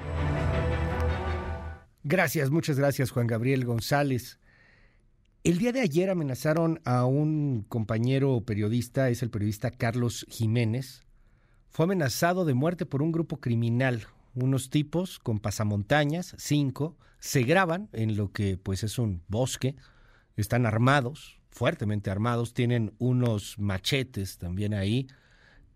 Gracias, muchas gracias Juan Gabriel González. El día de ayer amenazaron a un compañero periodista, es el periodista Carlos Jiménez. Fue amenazado de muerte por un grupo criminal. Unos tipos con pasamontañas, cinco, se graban en lo que pues es un bosque, están armados, fuertemente armados, tienen unos machetes también ahí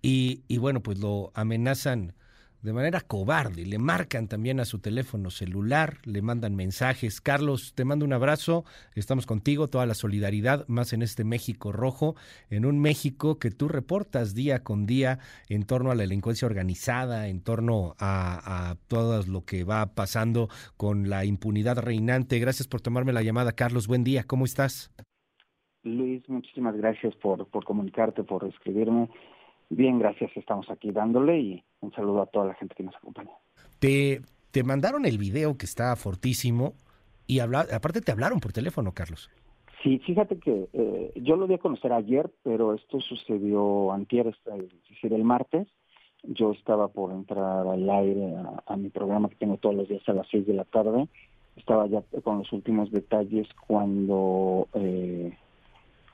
y, bueno, pues lo amenazan de manera cobarde. Le marcan también a su teléfono celular, le mandan mensajes. Carlos, te mando un abrazo. Estamos contigo, toda la solidaridad, más en este México rojo, en un México que tú reportas día con día en torno a la delincuencia organizada, en torno a, a todo lo que va pasando con la impunidad reinante. Gracias por tomarme la llamada, Carlos. Buen día, ¿cómo estás? Luis, muchísimas gracias por, por comunicarte, por escribirme. Bien, gracias, estamos aquí dándole y un saludo a toda la gente que nos acompaña. Te, te mandaron el video que está fortísimo y habla, aparte te hablaron por teléfono, Carlos. Sí, fíjate que eh, yo lo di a conocer ayer, pero esto sucedió antier, es decir, el martes. Yo estaba por entrar al aire a, mi programa que tengo todos los días a las seis de la tarde. Estaba ya con los últimos detalles cuando eh,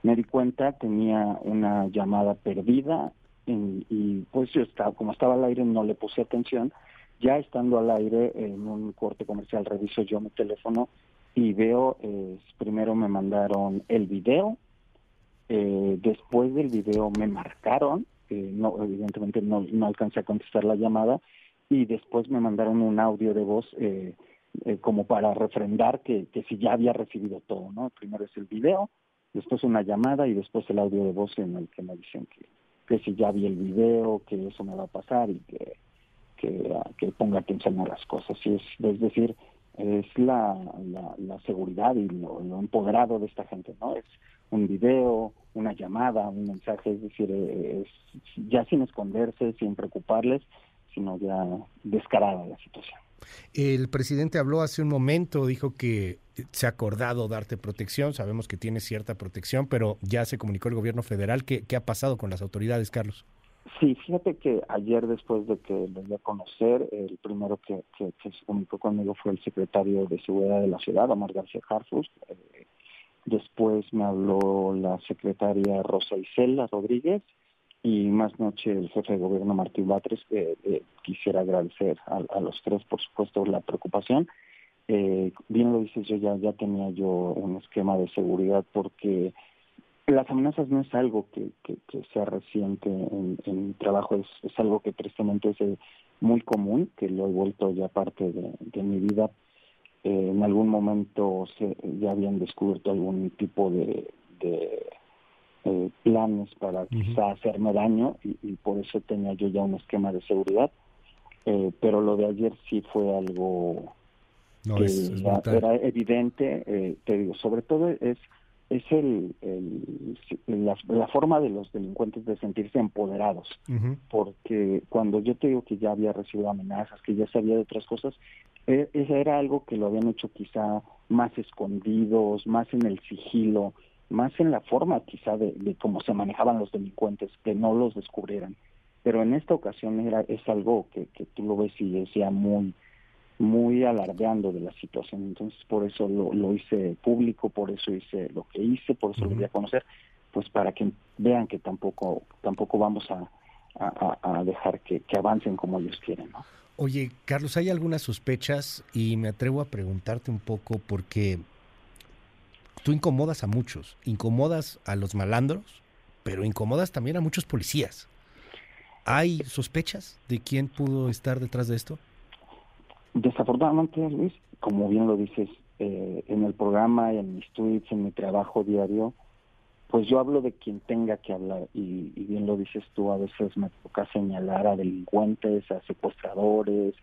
me di cuenta, tenía una llamada perdida y, pues yo estaba, como estaba al aire no le puse atención. Ya estando al aire en un corte comercial reviso yo mi teléfono y veo, eh, primero me mandaron el video, eh, después del video me marcaron, eh, no, evidentemente no, no alcancé a contestar la llamada y después me mandaron un audio de voz eh, eh, como para refrendar que, que si ya había recibido todo, ¿no? Primero es el video, después una llamada y después el audio de voz en el que me dicen que, que si ya vi el video, que eso me va a pasar y que, que, ah, ponga atención a las cosas. Y es, es decir, es la, la, seguridad y lo, empoderado de esta gente, ¿no? Es un video, una llamada, un mensaje, es decir, es ya sin esconderse, sin preocuparles, sino ya descarada la situación. El presidente habló hace un momento, dijo que se ha acordado darte protección, sabemos que tiene cierta protección, pero ya se comunicó el gobierno federal. ¿Qué, ha pasado con las autoridades, Carlos? Sí, fíjate que ayer después de que lo di a conocer, el primero que, que, se comunicó conmigo fue el secretario de Seguridad de la ciudad, Omar García Harfus. Eh, después me habló la secretaria Rosa Isela Rodríguez y más noche el jefe de gobierno Martín Batres. Eh, eh, quisiera agradecer a, los tres, por supuesto, la preocupación. Eh, bien lo dices, yo ya, tenía yo un esquema de seguridad porque las amenazas no es algo que, que, sea reciente en, mi trabajo, es, es algo que tristemente es eh, muy común, que lo he vuelto ya parte de, mi vida. Eh, en algún momento se, ya habían descubierto algún tipo de, de eh, planes para quizá hacerme daño y, y, por eso tenía yo ya un esquema de seguridad. Eh, pero lo de ayer sí fue algo que era, evidente, eh, te digo, sobre todo es es el, la, forma de los delincuentes de sentirse empoderados, porque cuando yo te digo que ya había recibido amenazas, que ya sabía de otras cosas, e, eso era algo que lo habían hecho quizá más escondidos, más en el sigilo, más en la forma quizá de, de cómo se manejaban los delincuentes, que no los descubrieran. Pero en esta ocasión era es algo que, que tú lo ves y decía muy muy alardeando de la situación. Entonces, por eso lo, lo hice público, por eso hice lo que hice, por eso lo voy a conocer, pues para que vean que tampoco tampoco vamos a, a, dejar que, que, avancen como ellos quieren. ¿no? Oye, Carlos, hay algunas sospechas y me atrevo a preguntarte un poco porque tú incomodas a muchos, incomodas a los malandros, pero incomodas también a muchos policías. ¿Hay sospechas de quién pudo estar detrás de esto? Desafortunadamente, Luis, como bien lo dices, eh, en el programa, en mis tweets, en mi trabajo diario, pues yo hablo de quien tenga que hablar y, bien lo dices tú, a veces me toca señalar a delincuentes, a secuestradores,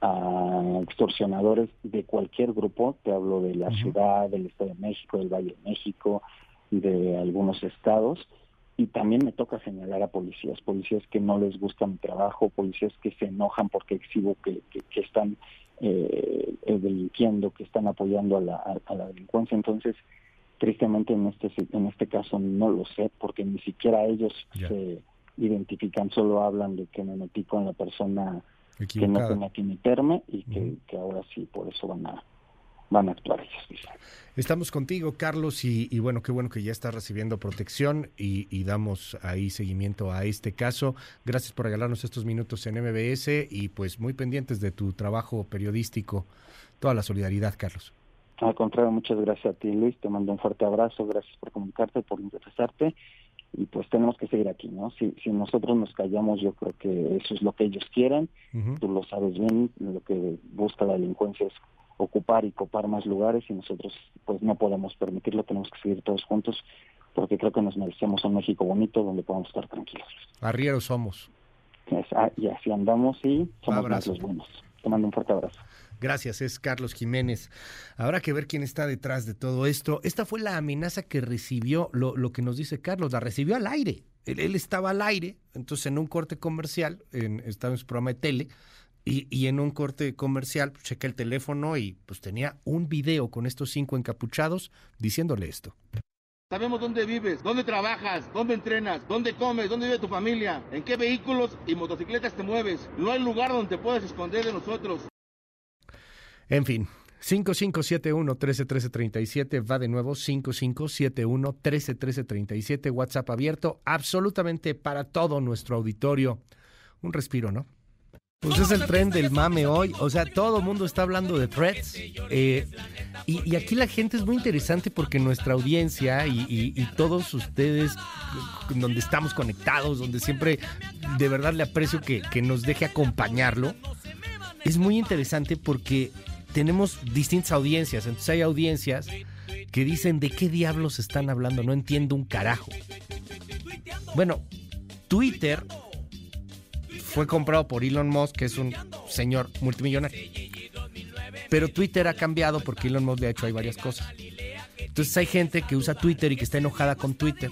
a extorsionadores de cualquier grupo, te hablo de la ciudad, del Estado de México, del Valle de México, de algunos estados, y también me toca señalar a policías, policías que no les gusta mi trabajo, policías que se enojan porque exhibo que, que, están eh, delinquiendo, que están apoyando a la, a, la delincuencia. Entonces, tristemente en este en este caso no lo sé porque ni siquiera ellos se identifican, solo hablan de que me metí con la persona que no tenía que meterme y que, que ahora sí por eso van a van a actuar ellos. Estamos contigo, Carlos, y, bueno, qué bueno que ya estás recibiendo protección y, damos ahí seguimiento a este caso. Gracias por regalarnos estos minutos en MBS y pues muy pendientes de tu trabajo periodístico. Toda la solidaridad, Carlos. Al contrario, muchas gracias a ti, Luis. Te mando un fuerte abrazo. Gracias por comunicarte, por interesarte. Y pues tenemos que seguir aquí, ¿no? Si, si nosotros nos callamos, yo creo que eso es lo que ellos quieren, tú lo sabes bien, lo que busca la delincuencia es ocupar y copar más lugares y nosotros pues no podemos permitirlo, tenemos que seguir todos juntos porque creo que nos merecemos un México bonito donde podamos estar tranquilos. Arrieros somos. Ah, y así andamos y somos más los buenos. Te mando un fuerte abrazo. Gracias, es Carlos Jiménez. Habrá que ver quién está detrás de todo esto. Esta fue la amenaza que recibió, lo, lo que nos dice Carlos, la recibió al aire. Él, estaba al aire, entonces en un corte comercial, en, estaba en su programa de tele, y, y, en un corte comercial pues, chequé el teléfono y pues tenía un video con estos cinco encapuchados diciéndole esto. Sabemos dónde vives, dónde trabajas, dónde entrenas, dónde comes, dónde vive tu familia, en qué vehículos y motocicletas te mueves. No hay lugar donde te puedas esconder de nosotros. En fin, 5571-131337 va de nuevo 5571-131337, WhatsApp abierto absolutamente para todo nuestro auditorio. Un respiro, ¿no? Pues es el tren del mame hoy, o sea, todo el mundo está hablando de threads. Eh, y, aquí la gente es muy interesante porque nuestra audiencia y, todos ustedes, donde estamos conectados, donde siempre de verdad le aprecio que, que nos deje acompañarlo, es muy interesante porque tenemos distintas audiencias. Entonces hay audiencias que dicen de qué diablos están hablando, no entiendo un carajo. Bueno, Twitter fue comprado por Elon Musk, que es un señor multimillonario. Pero Twitter ha cambiado porque Elon Musk le ha hecho ahí varias cosas. Entonces hay gente que usa Twitter y que está enojada con Twitter.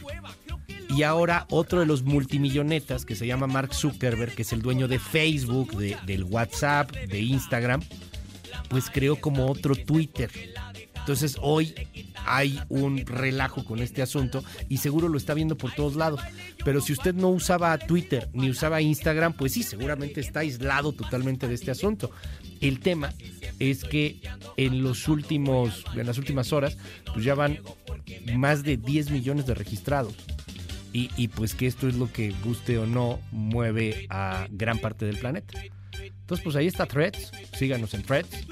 Y ahora otro de los multimillonetas que se llama Mark Zuckerberg, que es el dueño de Facebook, de, del WhatsApp, de Instagram, pues creó como otro Twitter. Entonces hoy hay un relajo con este asunto y seguro lo está viendo por todos lados. Pero si usted no usaba Twitter ni usaba Instagram, pues sí, seguramente está aislado totalmente de este asunto. El tema es que en los últimos, en las últimas horas, pues ya van más de 10 millones de registrados. Y, y pues que esto es lo que guste o no mueve a gran parte del planeta. Entonces, pues ahí está Threads. Síganos en Threads.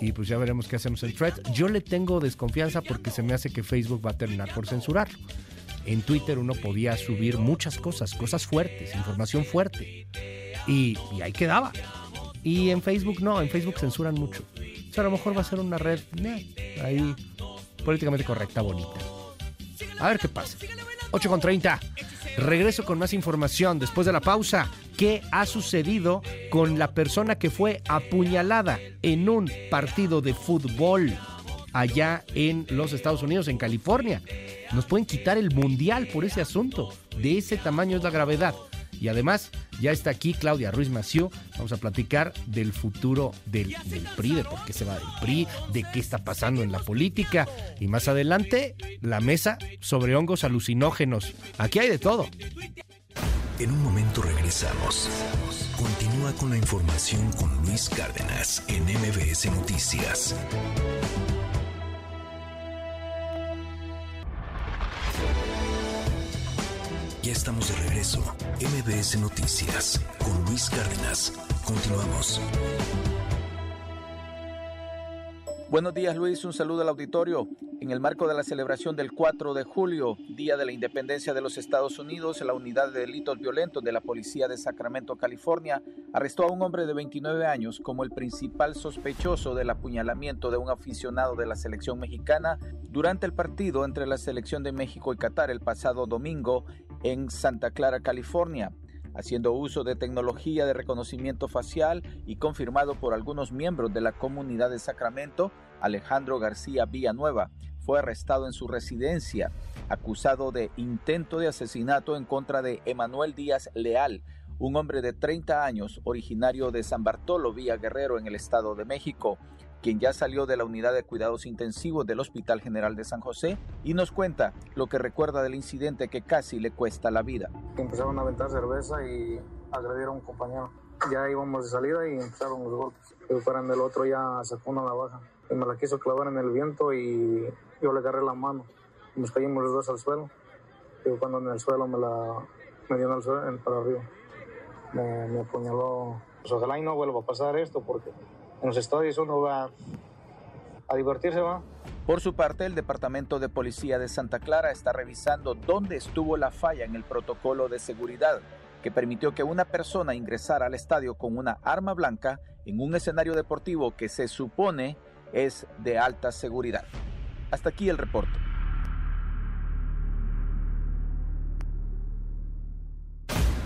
Y pues ya veremos qué hacemos en Threads. Yo le tengo desconfianza porque se me hace que Facebook va a terminar por censurarlo. En Twitter uno podía subir muchas cosas, cosas fuertes, información fuerte. Y, ahí quedaba. Y en Facebook no, en Facebook censuran mucho. O sea, a lo mejor va a ser una red ahí políticamente correcta, bonita. A ver qué pasa. 8 con 30. Regreso con más información después de la pausa. ¿Qué ha sucedido con la persona que fue apuñalada en un partido de fútbol allá en los Estados Unidos, en California? Nos pueden quitar el mundial por ese asunto. De ese tamaño es la gravedad. Y además, ya está aquí Claudia Ruiz Mació. Vamos a platicar del futuro del, PRI, de por qué se va del PRI, de qué está pasando en la política. Y más adelante, la mesa sobre hongos alucinógenos. Aquí hay de todo. En un momento regresamos. Continúa con la información con Luis Cárdenas en MBS Noticias. Estamos de regreso. MBS Noticias con Luis Cárdenas. Continuamos. Buenos días Luis, un saludo al auditorio. En el marco de la celebración del 4 de julio, Día de la Independencia de los Estados Unidos, la Unidad de Delitos Violentos de la Policía de Sacramento, California, arrestó a un hombre de 29 años como el principal sospechoso del apuñalamiento de un aficionado de la selección mexicana durante el partido entre la selección de México y Qatar el pasado domingo en Santa Clara, California haciendo uso de tecnología de reconocimiento facial y confirmado por algunos miembros de la comunidad de Sacramento, Alejandro García Villanueva fue arrestado en su residencia, acusado de intento de asesinato en contra de Emanuel Díaz Leal, un hombre de 30 años originario de San Bartolo Villa Guerrero en el Estado de México, quien ya salió de la unidad de cuidados intensivos del Hospital General de San José y nos cuenta lo que recuerda del incidente que casi le cuesta la vida. Empezaron a aventar cerveza y agredieron a un compañero. Ya íbamos de salida y empezaron los golpes. El fuera del otro ya sacó una navaja y me la quiso clavar en el viento y yo le agarré la mano. Nos caímos los dos al suelo. Y cuando en el suelo me la me dio en el suelo, para arriba. Me, me apuñaló. Pues ojalá y no vuelva a pasar esto porque en los estadios uno va a divertirse, ¿va? Por su parte, el Departamento de Policía de Santa Clara está revisando dónde estuvo la falla en el protocolo de seguridad que permitió que una persona ingresara al estadio con una arma blanca en un escenario deportivo que se supone es de alta seguridad. Hasta aquí el reporte.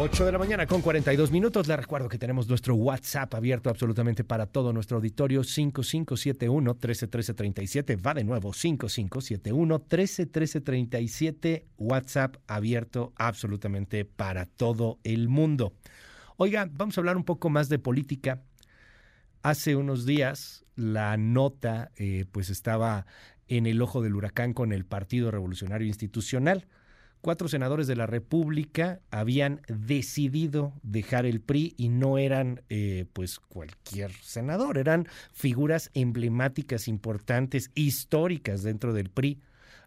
8 de la mañana con 42 minutos. Le recuerdo que tenemos nuestro WhatsApp abierto absolutamente para todo nuestro auditorio 5571 131337. Va de nuevo 5571 131337. WhatsApp abierto absolutamente para todo el mundo. Oiga, vamos a hablar un poco más de política. Hace unos días la nota eh, pues estaba en el ojo del huracán con el Partido Revolucionario Institucional cuatro senadores de la República habían decidido dejar el PRI y no eran eh, pues cualquier senador, eran figuras emblemáticas, importantes, históricas dentro del PRI.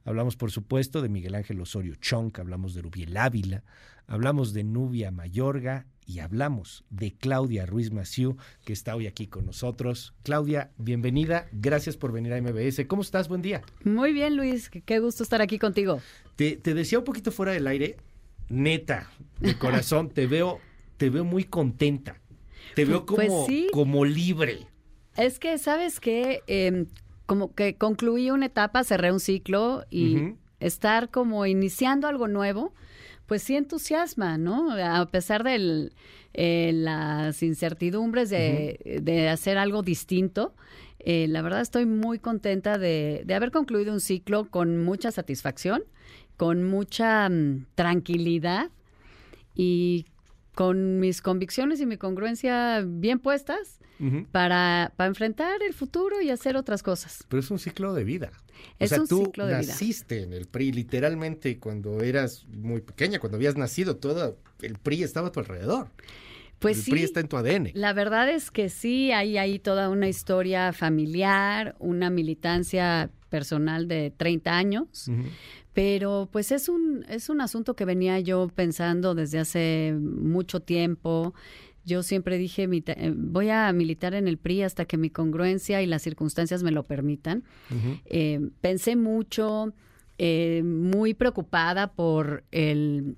Hablamos, por supuesto, de Miguel Ángel Osorio Chonc, hablamos de Rubiel Ávila, hablamos de Nubia Mayorga y hablamos de Claudia Ruiz Maciú, que está hoy aquí con nosotros. Claudia, bienvenida, gracias por venir a MBS. ¿Cómo estás? Buen día. Muy bien, Luis, qué gusto estar aquí contigo. Te, decía un poquito fuera del aire, neta, de corazón, te veo, te veo muy contenta. Te veo pues como, como libre. Es que, ¿sabes qué? Em, como que concluí una etapa, cerré un ciclo y estar como iniciando algo nuevo, pues sí entusiasma, ¿no? A pesar de eh, las incertidumbres de, hacer algo distinto, eh, la verdad estoy muy contenta de, de, haber concluido un ciclo con mucha satisfacción, con mucha mm, tranquilidad y con mis convicciones y mi congruencia bien puestas para, para, enfrentar el futuro y hacer otras cosas. Pero es un ciclo de vida. Es un tú ciclo de naciste en el PRI, literalmente cuando eras muy pequeña, cuando habías nacido, todo el PRI estaba a tu alrededor. Pues el sí, PRI está en tu ADN. La verdad es que sí, hay ahí toda una historia familiar, una militancia personal de 30 años. Pero pues es un, es un asunto que venía yo pensando desde hace mucho tiempo. Yo siempre dije, eh, voy a militar en el PRI hasta que mi congruencia y las circunstancias me lo permitan. Eh, pensé mucho, eh, muy preocupada por el,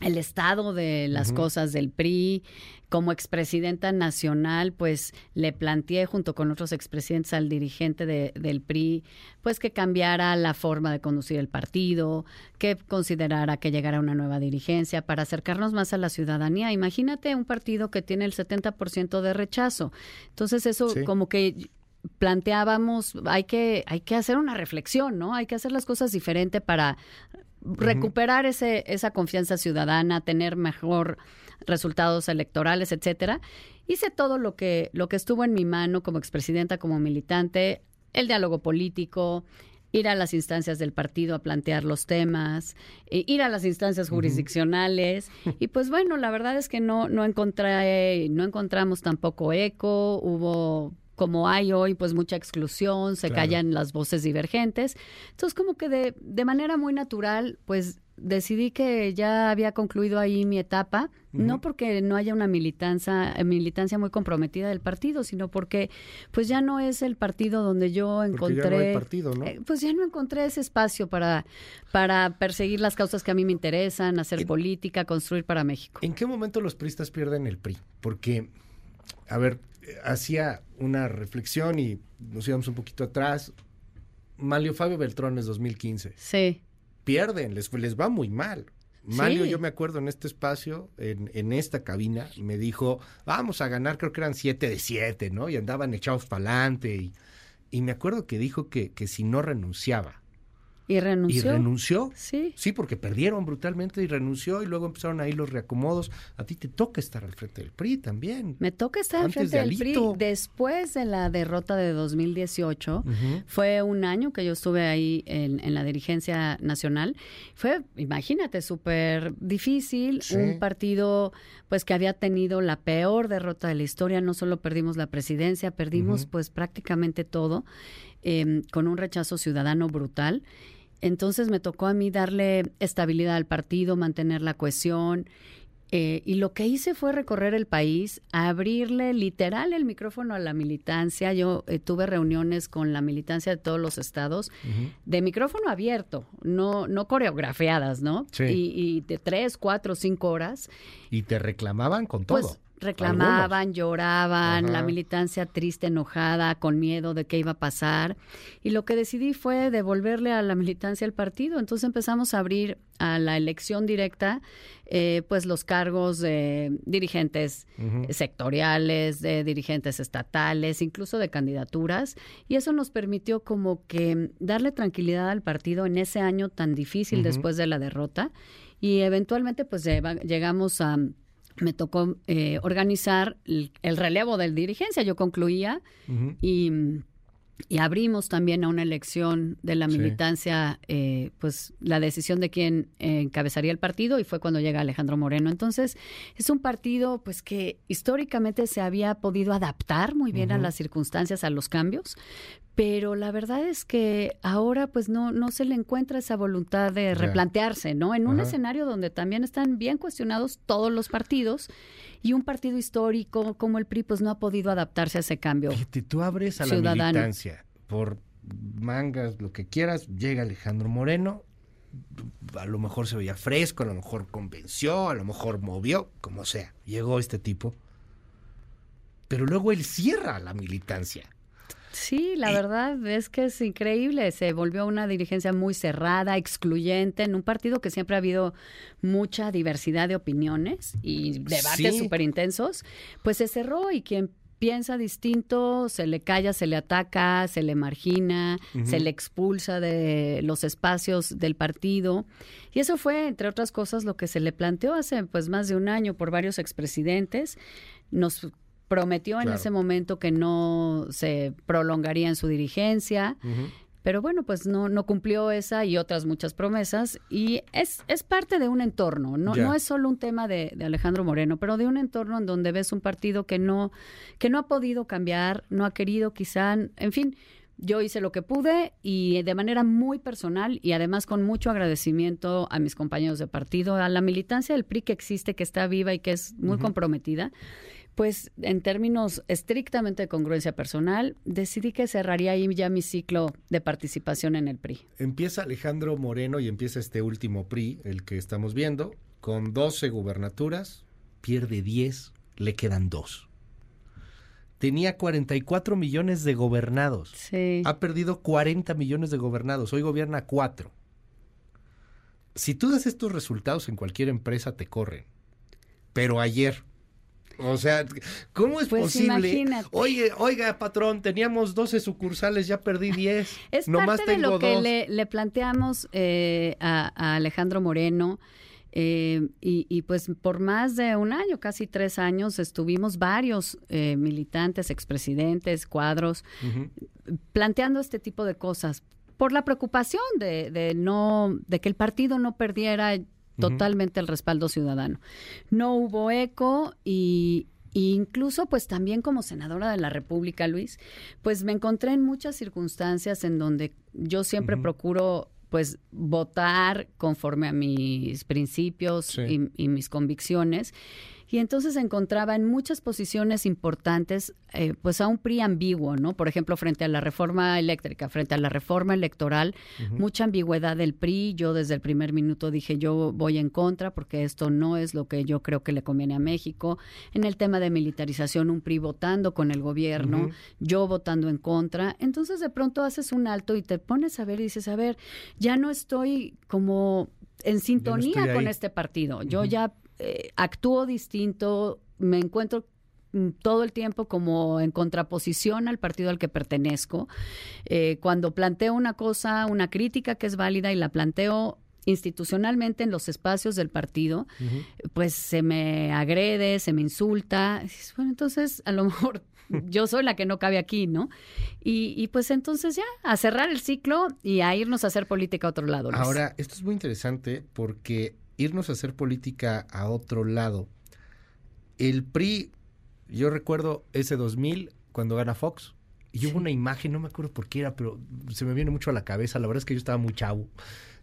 el estado de las cosas del PRI, como expresidenta nacional, pues le planteé junto con otros expresidentes al dirigente del PRI, pues que cambiara la forma de conducir el partido, que considerara que llegara una nueva dirigencia para acercarnos más a la ciudadanía. Imagínate un partido que tiene el 70% de rechazo. Entonces eso como que planteábamos, hay que, hay que hacer una reflexión, ¿no? Hay que hacer las cosas diferente para recuperar ese, esa confianza ciudadana, tener mejor resultados electorales, etcétera. Hice todo lo que, lo que estuvo en mi mano como expresidenta, como militante, el diálogo político, ir a las instancias del partido a plantear los temas, ir a las instancias jurisdiccionales. Y pues bueno, la verdad es que no, no encontré, no encontramos tampoco eco, hubo como hay hoy, pues mucha exclusión, se callan las voces divergentes. Entonces, como que de, de manera muy natural, pues decidí que ya había concluido ahí mi etapa, no porque no haya una militancia, militancia muy comprometida del partido, sino porque pues ya no es el partido donde yo encontré, partido, ¿no? Eh, pues ya no encontré ese espacio para, para perseguir las causas que a mí me interesan, hacer política, construir para México. ¿En qué momento los priistas pierden el PRI? Porque, a ver, hacía una reflexión y nos íbamos un poquito atrás. Malio Fabio Beltrones 2015. Sí pierden, les, les va muy mal. Mario, yo me acuerdo en este espacio, en, en, esta cabina, me dijo, vamos a ganar, creo que eran siete de siete, ¿no? Y andaban echados para adelante. Y, y, me acuerdo que dijo que, que si no renunciaba Y renunció. Y renunció. Sí. Sí, porque perdieron brutalmente y renunció y luego empezaron ahí los reacomodos. A ti te toca estar al frente del PRI también. Me toca estar al frente de del PRI. Después de la derrota de 2018, fue un año que yo estuve ahí en, en la dirigencia nacional. Fue, imagínate, súper difícil. Sí. Un partido pues que había tenido la peor derrota de la historia. No solo perdimos la presidencia, perdimos pues prácticamente todo eh, con un rechazo ciudadano brutal. Entonces me tocó a mí darle estabilidad al partido, mantener la cohesión. eh, y lo que hice fue recorrer el país, abrirle literal el micrófono a la militancia. Yo eh, tuve reuniones con la militancia de todos los estados, de micrófono abierto, no, no coreografiadas, ¿no? Sí. Y, y de tres, cuatro, cinco horas. Y te reclamaban con todo. Pues reclamaban, lloraban, Ajá. la militancia triste, enojada, con miedo de qué iba a pasar. Y lo que decidí fue devolverle a la militancia el partido. Entonces empezamos a abrir a la elección directa, eh, pues los cargos de dirigentes sectoriales, de dirigentes estatales, incluso de candidaturas. Y eso nos permitió como que darle tranquilidad al partido en ese año tan difícil después de la derrota. Y eventualmente pues lleva- llegamos a me tocó eh, organizar el, el relevo del dirigencia. Yo concluía y, y abrimos también a una elección de la Sí. militancia, eh, pues la decisión de quién eh, encabezaría el partido y fue cuando llega Alejandro Moreno. Entonces es un partido pues que históricamente se había podido adaptar muy bien a las circunstancias, a los cambios, pero la verdad es que ahora pues no, no se le encuentra esa voluntad de replantearse, ¿no? En un escenario donde también están bien cuestionados todos los partidos y un partido histórico como el PRI pues no ha podido adaptarse a ese cambio. Tú abres a la militancia por mangas, lo que quieras, llega Alejandro Moreno, a lo mejor se veía fresco, a lo mejor convenció, a lo mejor movió, como sea. Llegó este tipo. Pero luego él cierra la militancia. Sí, la verdad es que es increíble. Se volvió una dirigencia muy cerrada, excluyente, en un partido que siempre ha habido mucha diversidad de opiniones y debates Sí. súper intensos. Pues se cerró y quien piensa distinto se le calla, se le ataca, se le margina, se le expulsa de los espacios del partido. Y eso fue, entre otras cosas, lo que se le planteó hace pues más de un año por varios expresidentes. Nos prometió en ese momento que no se prolongaría en su dirigencia. Pero bueno, pues no, no cumplió esa y otras muchas promesas. Y es, es parte de un entorno, no, no es solo un tema de, de Alejandro Moreno, pero de un entorno en donde ves un partido que no, que no ha podido cambiar, no ha querido quizá, en fin. Yo hice lo que pude y de manera muy personal y además con mucho agradecimiento a mis compañeros de partido, a la militancia del PRI que existe, que está viva y que es muy comprometida. Pues en términos estrictamente de congruencia personal, decidí que cerraría ahí ya mi ciclo de participación en el PRI. Empieza Alejandro Moreno y empieza este último PRI, el que estamos viendo, con 12 gubernaturas, pierde 10, le quedan 2. Tenía 44 millones de gobernados. Sí. Ha perdido 40 millones de gobernados. Hoy gobierna 4. Si tú das estos resultados en cualquier empresa, te corren. Pero ayer. O sea, ¿cómo es Pues posible? imagínate. Oye, oiga, patrón, teníamos 12 sucursales, ya perdí 10. Es Nomás parte de tengo lo que le, le planteamos eh, a, a Alejandro Moreno. eh, y, y, pues por más de un año, casi tres años, estuvimos varios eh, militantes, expresidentes, cuadros, planteando este tipo de cosas por la preocupación de, de no de que el partido no perdiera totalmente el respaldo ciudadano. No hubo eco y y incluso pues también como senadora de la República, Luis, pues me encontré en muchas circunstancias en donde yo siempre procuro pues votar conforme a mis principios y, y mis convicciones. Y entonces se encontraba en muchas posiciones importantes, eh, pues a un PRI ambiguo, ¿no? Por ejemplo, frente a la reforma eléctrica, frente a la reforma electoral, mucha ambigüedad del PRI. Yo desde el primer minuto dije, yo voy en contra porque esto no es lo que yo creo que le conviene a México. En el tema de militarización, un PRI votando con el gobierno, yo votando en contra. Entonces de pronto haces un alto y te pones a ver y dices, a ver, ya no estoy como en sintonía con este partido. Yo ya eh, actúo distinto, me encuentro mm, todo el tiempo como en contraposición al partido al que pertenezco. Eh, cuando planteo una cosa, una crítica que es válida y la planteo institucionalmente en los espacios del partido, pues se me agrede, se me insulta. Bueno, entonces a lo mejor yo soy la que no cabe aquí, ¿no? Y, pues entonces ya, a cerrar el ciclo y a irnos a hacer política a otro lado. Ahora, esto es muy interesante porque irnos a hacer política a otro lado, el PRI, yo recuerdo ese 2000 cuando gana Fox, y hubo una imagen, no me acuerdo por qué era, pero se me viene mucho a la cabeza, la verdad es que yo estaba muy chavo.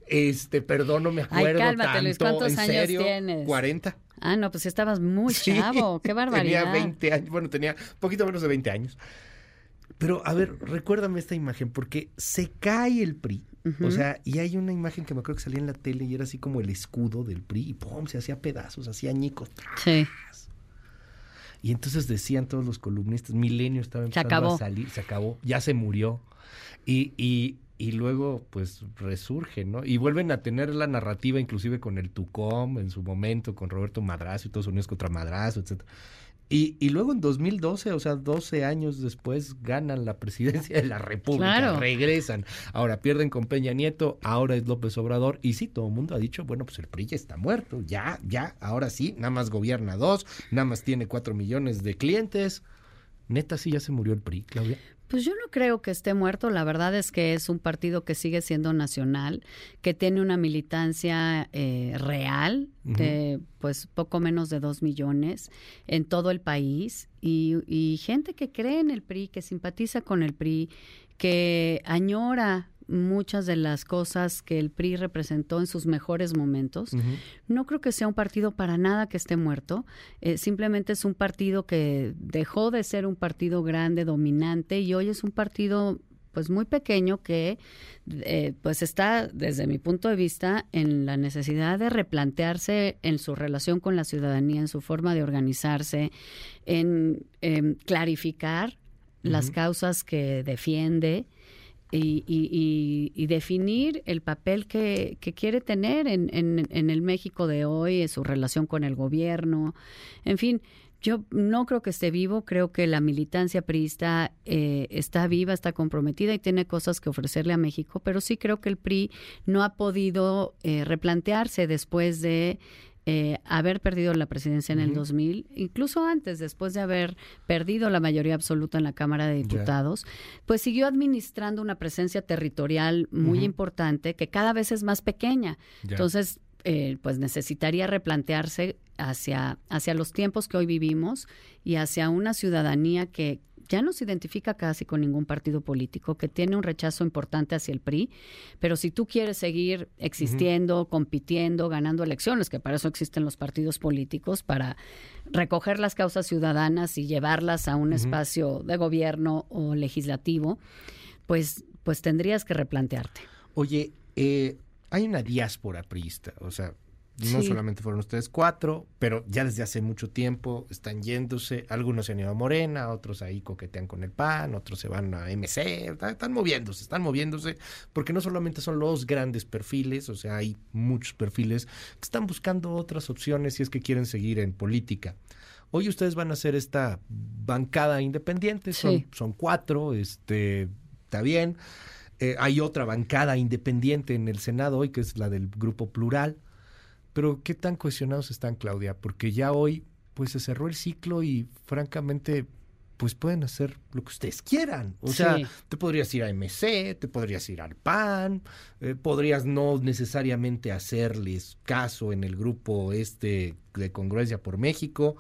Este, perdón, no me acuerdo Ay, cálmate, Luis, ¿cuántos ¿En años serio? tienes? 40. Ah, no, pues estabas muy chavo, qué barbaridad. Tenía 20 años, bueno, tenía poquito menos de 20 años. Pero, a ver, recuérdame esta imagen, porque se cae el PRI. O sea, y hay una imagen que me acuerdo que salía en la tele y era así como el escudo del PRI y ¡pum! se hacía pedazos, hacía añicos. Sí. Y entonces decían todos los columnistas, Milenio estaba empezando a salir, se acabó, ya se murió. Y, y, y luego, pues, resurge, ¿no? Y vuelven a tener la narrativa, inclusive con el Tucom en su momento, con Roberto Madrazo y todos unidos contra Madrazo, etcétera. Y, y luego en 2012, o sea, 12 años después, ganan la presidencia de la República, Claro. regresan. Ahora pierden con Peña Nieto, ahora es López Obrador. Y sí, todo el mundo ha dicho, bueno, pues el PRI ya está muerto, ya, ya, ahora sí, nada más gobierna dos, nada más tiene cuatro millones de clientes. Neta, sí ya se murió el PRI, Claudia. Pues yo no creo que esté muerto. La verdad es que es un partido que sigue siendo nacional, que tiene una militancia eh, real de pues poco menos de dos millones en todo el país y, y gente que cree en el PRI, que simpatiza con el PRI, que añora muchas de las cosas que el PRI representó en sus mejores momentos. No creo que sea un partido para nada que esté muerto. Eh, simplemente es un partido que dejó de ser un partido grande, dominante, y hoy es un partido pues muy pequeño que eh, pues está desde mi punto de vista en la necesidad de replantearse en su relación con la ciudadanía, en su forma de organizarse, en em, clarificar las causas que defiende y, y- y- definir el papel que, que quiere tener en, en- en el México de hoy, en su relación con el gobierno. En fin, yo no creo que esté vivo, creo que la militancia priista eh, está viva, está comprometida y tiene cosas que ofrecerle a México, pero sí creo que el PRI no ha podido eh, replantearse después de eh, haber perdido la presidencia en el Ujú. 2000, incluso antes, después de haber perdido la mayoría absoluta en la Cámara de Diputados, pues siguió administrando una presencia territorial muy importante que cada vez es más pequeña. Entonces, eh, pues necesitaría replantearse hacia, hacia los tiempos que hoy vivimos y hacia una ciudadanía que ya no se identifica casi con ningún partido político, que tiene un rechazo importante hacia el PRI, pero si tú quieres seguir existiendo, compitiendo, ganando elecciones, que para eso existen los partidos políticos, para recoger las causas ciudadanas y llevarlas a un espacio de gobierno o legislativo, pues, pues tendrías que replantearte. Oye, eh, hay una diáspora priista, o sea, no Sí. solamente fueron ustedes cuatro, pero ya desde hace mucho tiempo están yéndose, algunos se han ido a Morena, otros ahí coquetean con el PAN, otros se van a MC, está- están moviéndose, están moviéndose, porque no solamente son los grandes perfiles, o sea, hay muchos perfiles que están buscando otras opciones si es que quieren seguir en política. Hoy ustedes van a hacer esta bancada independiente, son, Sí. son cuatro, este, está bien. Eh, hay otra bancada independiente en el Senado hoy, que es la del Grupo Plural. Pero ¿qué tan cohesionados están, Claudia? Porque ya hoy, pues se cerró el ciclo y francamente, pues pueden hacer lo que ustedes quieran. O sea, te podrías ir a MC, te podrías ir al PAN, eh, podrías no necesariamente hacerles caso en el grupo este de Congruencia por México.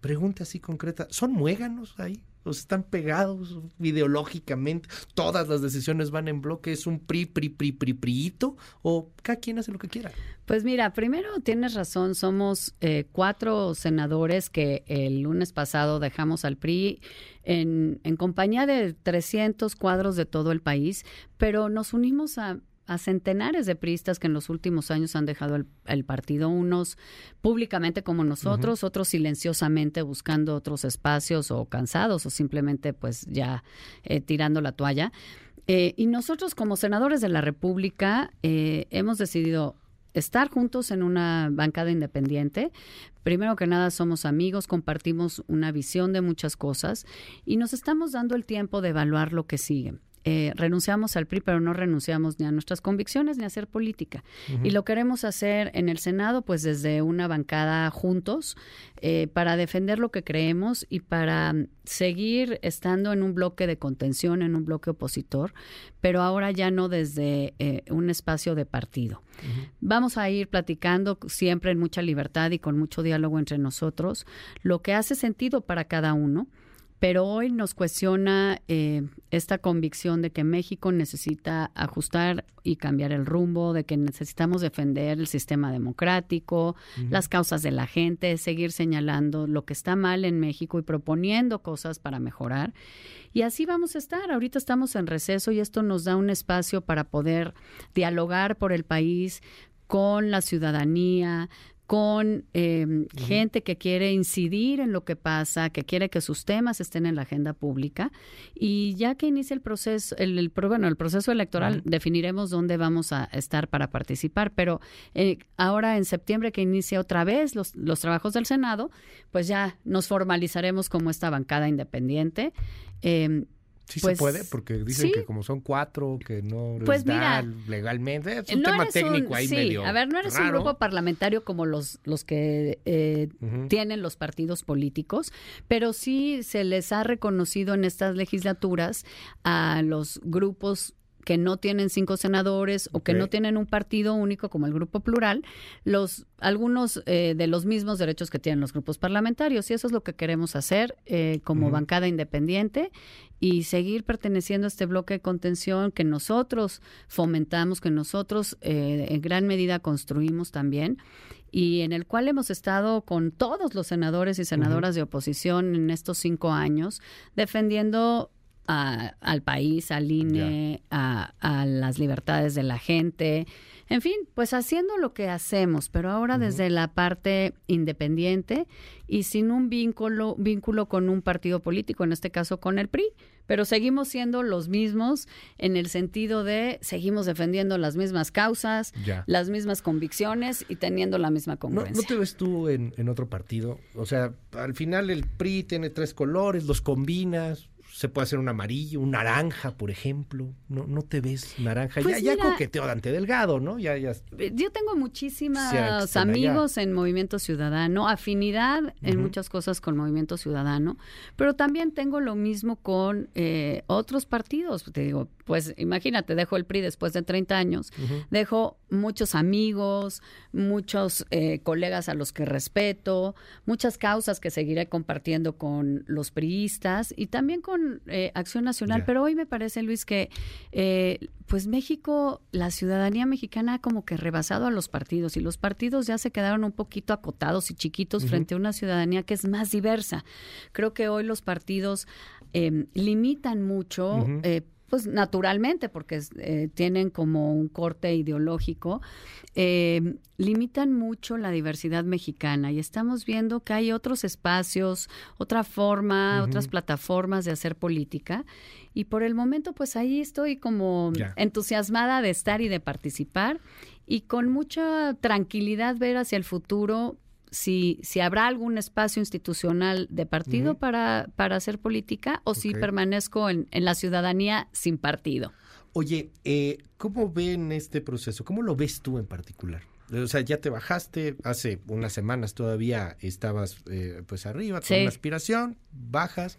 Pregunta así concreta, ¿son muéganos ahí? ¿O sea, están pegados ideológicamente? ¿Todas las decisiones van en bloque? ¿Es un PRI, PRI, PRI, PRI, PRIito? ¿O cada quien hace lo que quiera? Pues mira, primero tienes razón, somos eh, cuatro senadores que el lunes pasado dejamos al PRI en, en compañía de 300 cuadros de todo el país, pero nos unimos a, a centenares de priistas que en los últimos años han dejado el, el partido, unos públicamente como nosotros, otros silenciosamente buscando otros espacios o cansados o simplemente pues ya eh, tirando la toalla. Eh, y nosotros como senadores de la República eh, hemos decidido estar juntos en una bancada independiente. Primero que nada somos amigos, compartimos una visión de muchas cosas y nos estamos dando el tiempo de evaluar lo que sigue. Eh, renunciamos al PRI, pero no renunciamos ni a nuestras convicciones ni a hacer política. Y lo queremos hacer en el Senado, pues desde una bancada juntos, eh, para defender lo que creemos y para seguir estando en un bloque de contención, en un bloque opositor, pero ahora ya no desde eh, un espacio de partido. Vamos a ir platicando siempre en mucha libertad y con mucho diálogo entre nosotros lo que hace sentido para cada uno pero hoy nos cuestiona eh, esta convicción de que México necesita ajustar y cambiar el rumbo, de que necesitamos defender el sistema democrático, las causas de la gente, seguir señalando lo que está mal en México y proponiendo cosas para mejorar. Y así vamos a estar. Ahorita estamos en receso y esto nos da un espacio para poder dialogar por el país con la ciudadanía, con em, gente que quiere incidir en lo que pasa, que quiere que sus temas estén en la agenda pública. Y ya que inicia el proceso, el, el bueno, el proceso electoral, definiremos dónde vamos a estar para participar. Pero eh, ahora en septiembre que inicia otra vez los, los trabajos del Senado, pues ya nos formalizaremos como esta bancada independiente. Eh, Sí se pues, puede, porque dicen que como son cuatro, que no pues les da legalmente. Es un tema técnico ahí sí, A ver, no eres un grupo parlamentario como los, los que eh, tienen los partidos políticos, pero sí se les ha reconocido en estas legislaturas a los grupos que no tienen cinco senadores o que no tienen un partido único como el Grupo Plural, los algunos eh, de los mismos derechos que tienen los grupos parlamentarios. Y eso es lo que queremos hacer eh, como bancada independiente y seguir perteneciendo a este bloque de contención que nosotros fomentamos, que nosotros eh, en gran medida construimos también y en el cual hemos estado con todos los senadores y senadoras de oposición en estos cinco años defendiendo al país, al INE, a, las libertades de la gente. En fin, pues haciendo lo que hacemos, pero ahora desde la parte independiente y sin un vínculo, vínculo con un partido político, en este caso con el PRI. Pero seguimos siendo los mismos en el sentido de seguimos defendiendo las mismas causas, las mismas convicciones y teniendo la misma congruencia. ¿No, te ves tú en, en otro partido? O sea, al final el PRI tiene tres colores, los combinas, se puede hacer un amarillo, un naranja, por ejemplo. No, no te ves naranja. Pues ya, ya coqueteo Dante Delgado, ¿no? Ya, ya. Yo tengo muchísimos amigos en Movimiento Ciudadano, afinidad en muchas cosas con Movimiento Ciudadano, pero también tengo lo mismo con eh, otros partidos. Te digo, pues imagínate, dejo el PRI después de 30 años, dejo muchos amigos, muchos eh, colegas a los que respeto, muchas causas que seguiré compartiendo con los priistas y también con eh, Acción Nacional. Pero hoy me parece, Luis, que eh, pues México, la ciudadanía mexicana ha como que rebasado a los partidos y los partidos ya se quedaron un poquito acotados y chiquitos frente a una ciudadanía que es más diversa. Creo que hoy los partidos limitan mucho pues naturalmente, porque eh, tienen como un corte ideológico, eh, limitan mucho la diversidad mexicana. Y estamos viendo que hay otros espacios, otra forma, otras plataformas de hacer política. Y por el momento pues ahí estoy como entusiasmada de estar y de participar. Y con mucha tranquilidad ver hacia el futuro si, si habrá algún espacio institucional de partido para, para hacer política o si permanezco en, en, la ciudadanía sin partido. Oye, eh, ¿cómo ven este proceso? ¿Cómo lo ves tú en particular? O sea, ya te bajaste, hace unas semanas todavía estabas eh, pues arriba, con una aspiración, bajas.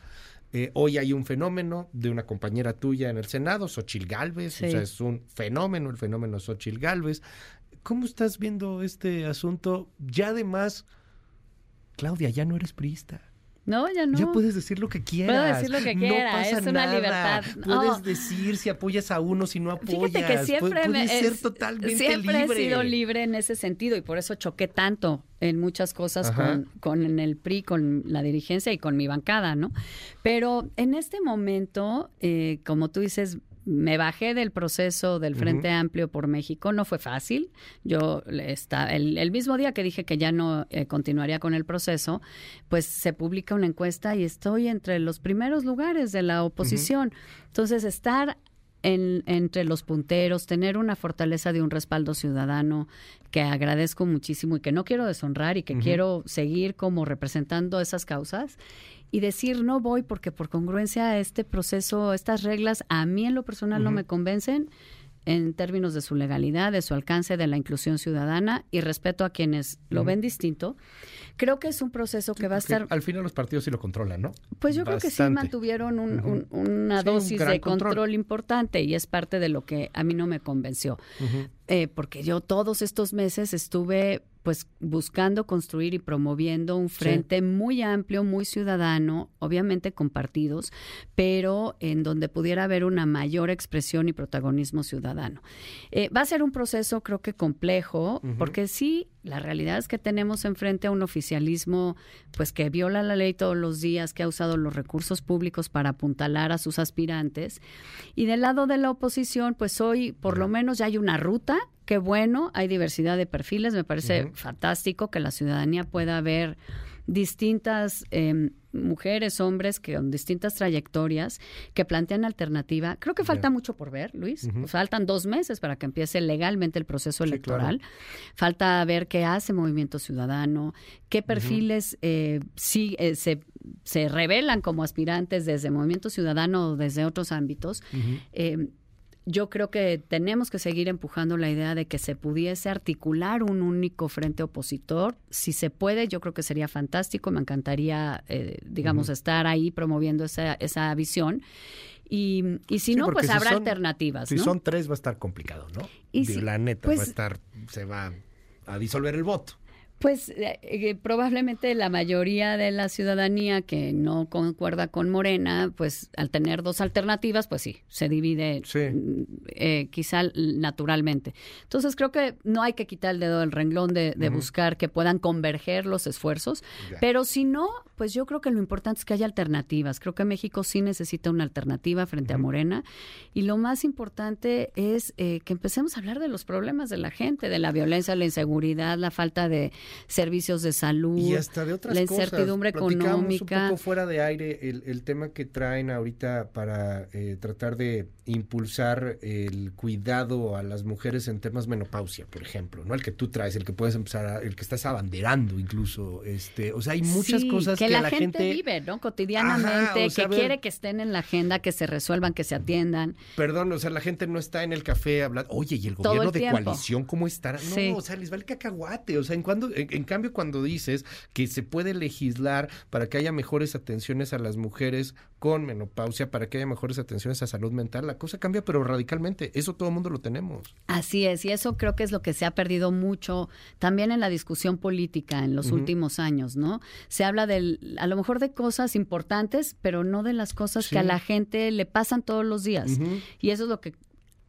Eh, hoy hay un fenómeno de una compañera tuya en el Senado, Xochil Gálvez, o sea, es un fenómeno, el fenómeno Xochil Gálvez. ¿Cómo estás viendo este asunto? Ya además, Claudia, ya no eres priista. No, ya no. Ya puedes decir lo que quieras. Puedo decir lo que quiera, es una libertad. Puedes decir si apoyas a uno, si no apoyas. Fíjate que siempre ser totalmente siempre he sido libre en ese sentido y por eso choqué tanto en muchas cosas con, con el PRI, con la dirigencia y con mi bancada, ¿no? Pero en este momento, eh, como tú dices, me bajé del proceso del Frente Amplio por México. No fue fácil. Yo está, el, mismo día que dije que ya no eh, continuaría con el proceso, pues se publica una encuesta y estoy entre los primeros lugares de la oposición. Entonces, estar en, entre los punteros, tener una fortaleza de un respaldo ciudadano que agradezco muchísimo y que no quiero deshonrar y que quiero seguir como representando esas causas y decir no voy porque por congruencia a este proceso, estas reglas a mí en lo personal no me convencen en términos de su legalidad, de su alcance, de la inclusión ciudadana y respeto a quienes lo ven distinto. Creo que es un proceso que va a estar... Al final los partidos sí lo controlan, ¿no? Pues yo creo que sí mantuvieron una dosis de control. importante y es parte de lo que a mí no me convenció. Eh, porque yo todos estos meses estuve pues buscando construir y promoviendo un frente muy amplio, muy ciudadano, obviamente con partidos, pero en donde pudiera haber una mayor expresión y protagonismo ciudadano. Eh, va a ser un proceso creo que complejo, porque sí, la realidad es que tenemos enfrente a un oficialismo pues que viola la ley todos los días, que ha usado los recursos públicos para apuntalar a sus aspirantes. Y del lado de la oposición, pues hoy por lo menos ya hay una ruta. Qué bueno, hay diversidad de perfiles, me parece fantástico que la ciudadanía pueda ver distintas em, mujeres, hombres que con distintas trayectorias que plantean alternativa. Creo que falta mucho por ver, Luis. Faltan dos meses para que empiece legalmente el proceso electoral. Falta ver qué hace Movimiento Ciudadano, qué perfiles eh, sí eh, se, se revelan como aspirantes desde Movimiento Ciudadano o desde otros ámbitos yo creo que tenemos que seguir empujando la idea de que se pudiese articular un único frente opositor. Si se puede, yo creo que sería fantástico. Me encantaría, eh, digamos, estar ahí promoviendo esa, esa visión. Y, y si no, pues habrá alternativas. Si son tres, va a estar complicado, ¿no? Y la neta va a pues estar, se va a disolver el voto. Pues eh, eh, probablemente la mayoría de la ciudadanía que no concuerda con Morena, pues al tener dos alternativas, pues sí, se divide mm, eh, quizá naturalmente. Entonces creo que no hay que quitar el dedo del renglón de, buscar que puedan converger los esfuerzos, pero si no, pues yo creo que lo importante es que haya alternativas. Creo que México sí necesita una alternativa frente a Morena y lo más importante es que empecemos a hablar de los problemas de la gente, de la violencia, la inseguridad, la falta de servicios de salud, y hasta de otras la incertidumbre económica. un poco fuera de aire el, el tema que traen ahorita para eh, tratar de impulsar el cuidado a las mujeres en temas menopausia, por ejemplo, ¿no? El que tú traes, el que puedes empezar, el que estás abanderando incluso, este, o sea, hay muchas cosas que, la, gente, vive, ¿no? Cotidianamente, que quiere que estén en la agenda, que se resuelvan, que se atiendan. Perdón, o sea, la gente no está en el café hablando, oye, ¿y el gobierno de coalición cómo estará? No, o sea, les va el cacahuate, o sea, en cuando, en, cambio, cuando dices que se puede legislar para que haya mejores atenciones a las mujeres con menopausia, para que haya mejores atenciones a salud mental, la cosa cambia, pero radicalmente. Eso todo el mundo lo tenemos. Así es, y eso creo que es lo que se ha perdido mucho también en la discusión política en los últimos años, ¿no? Se habla del, a lo mejor de cosas importantes, pero no de las cosas que a la gente le pasan todos los días. Y eso es lo que,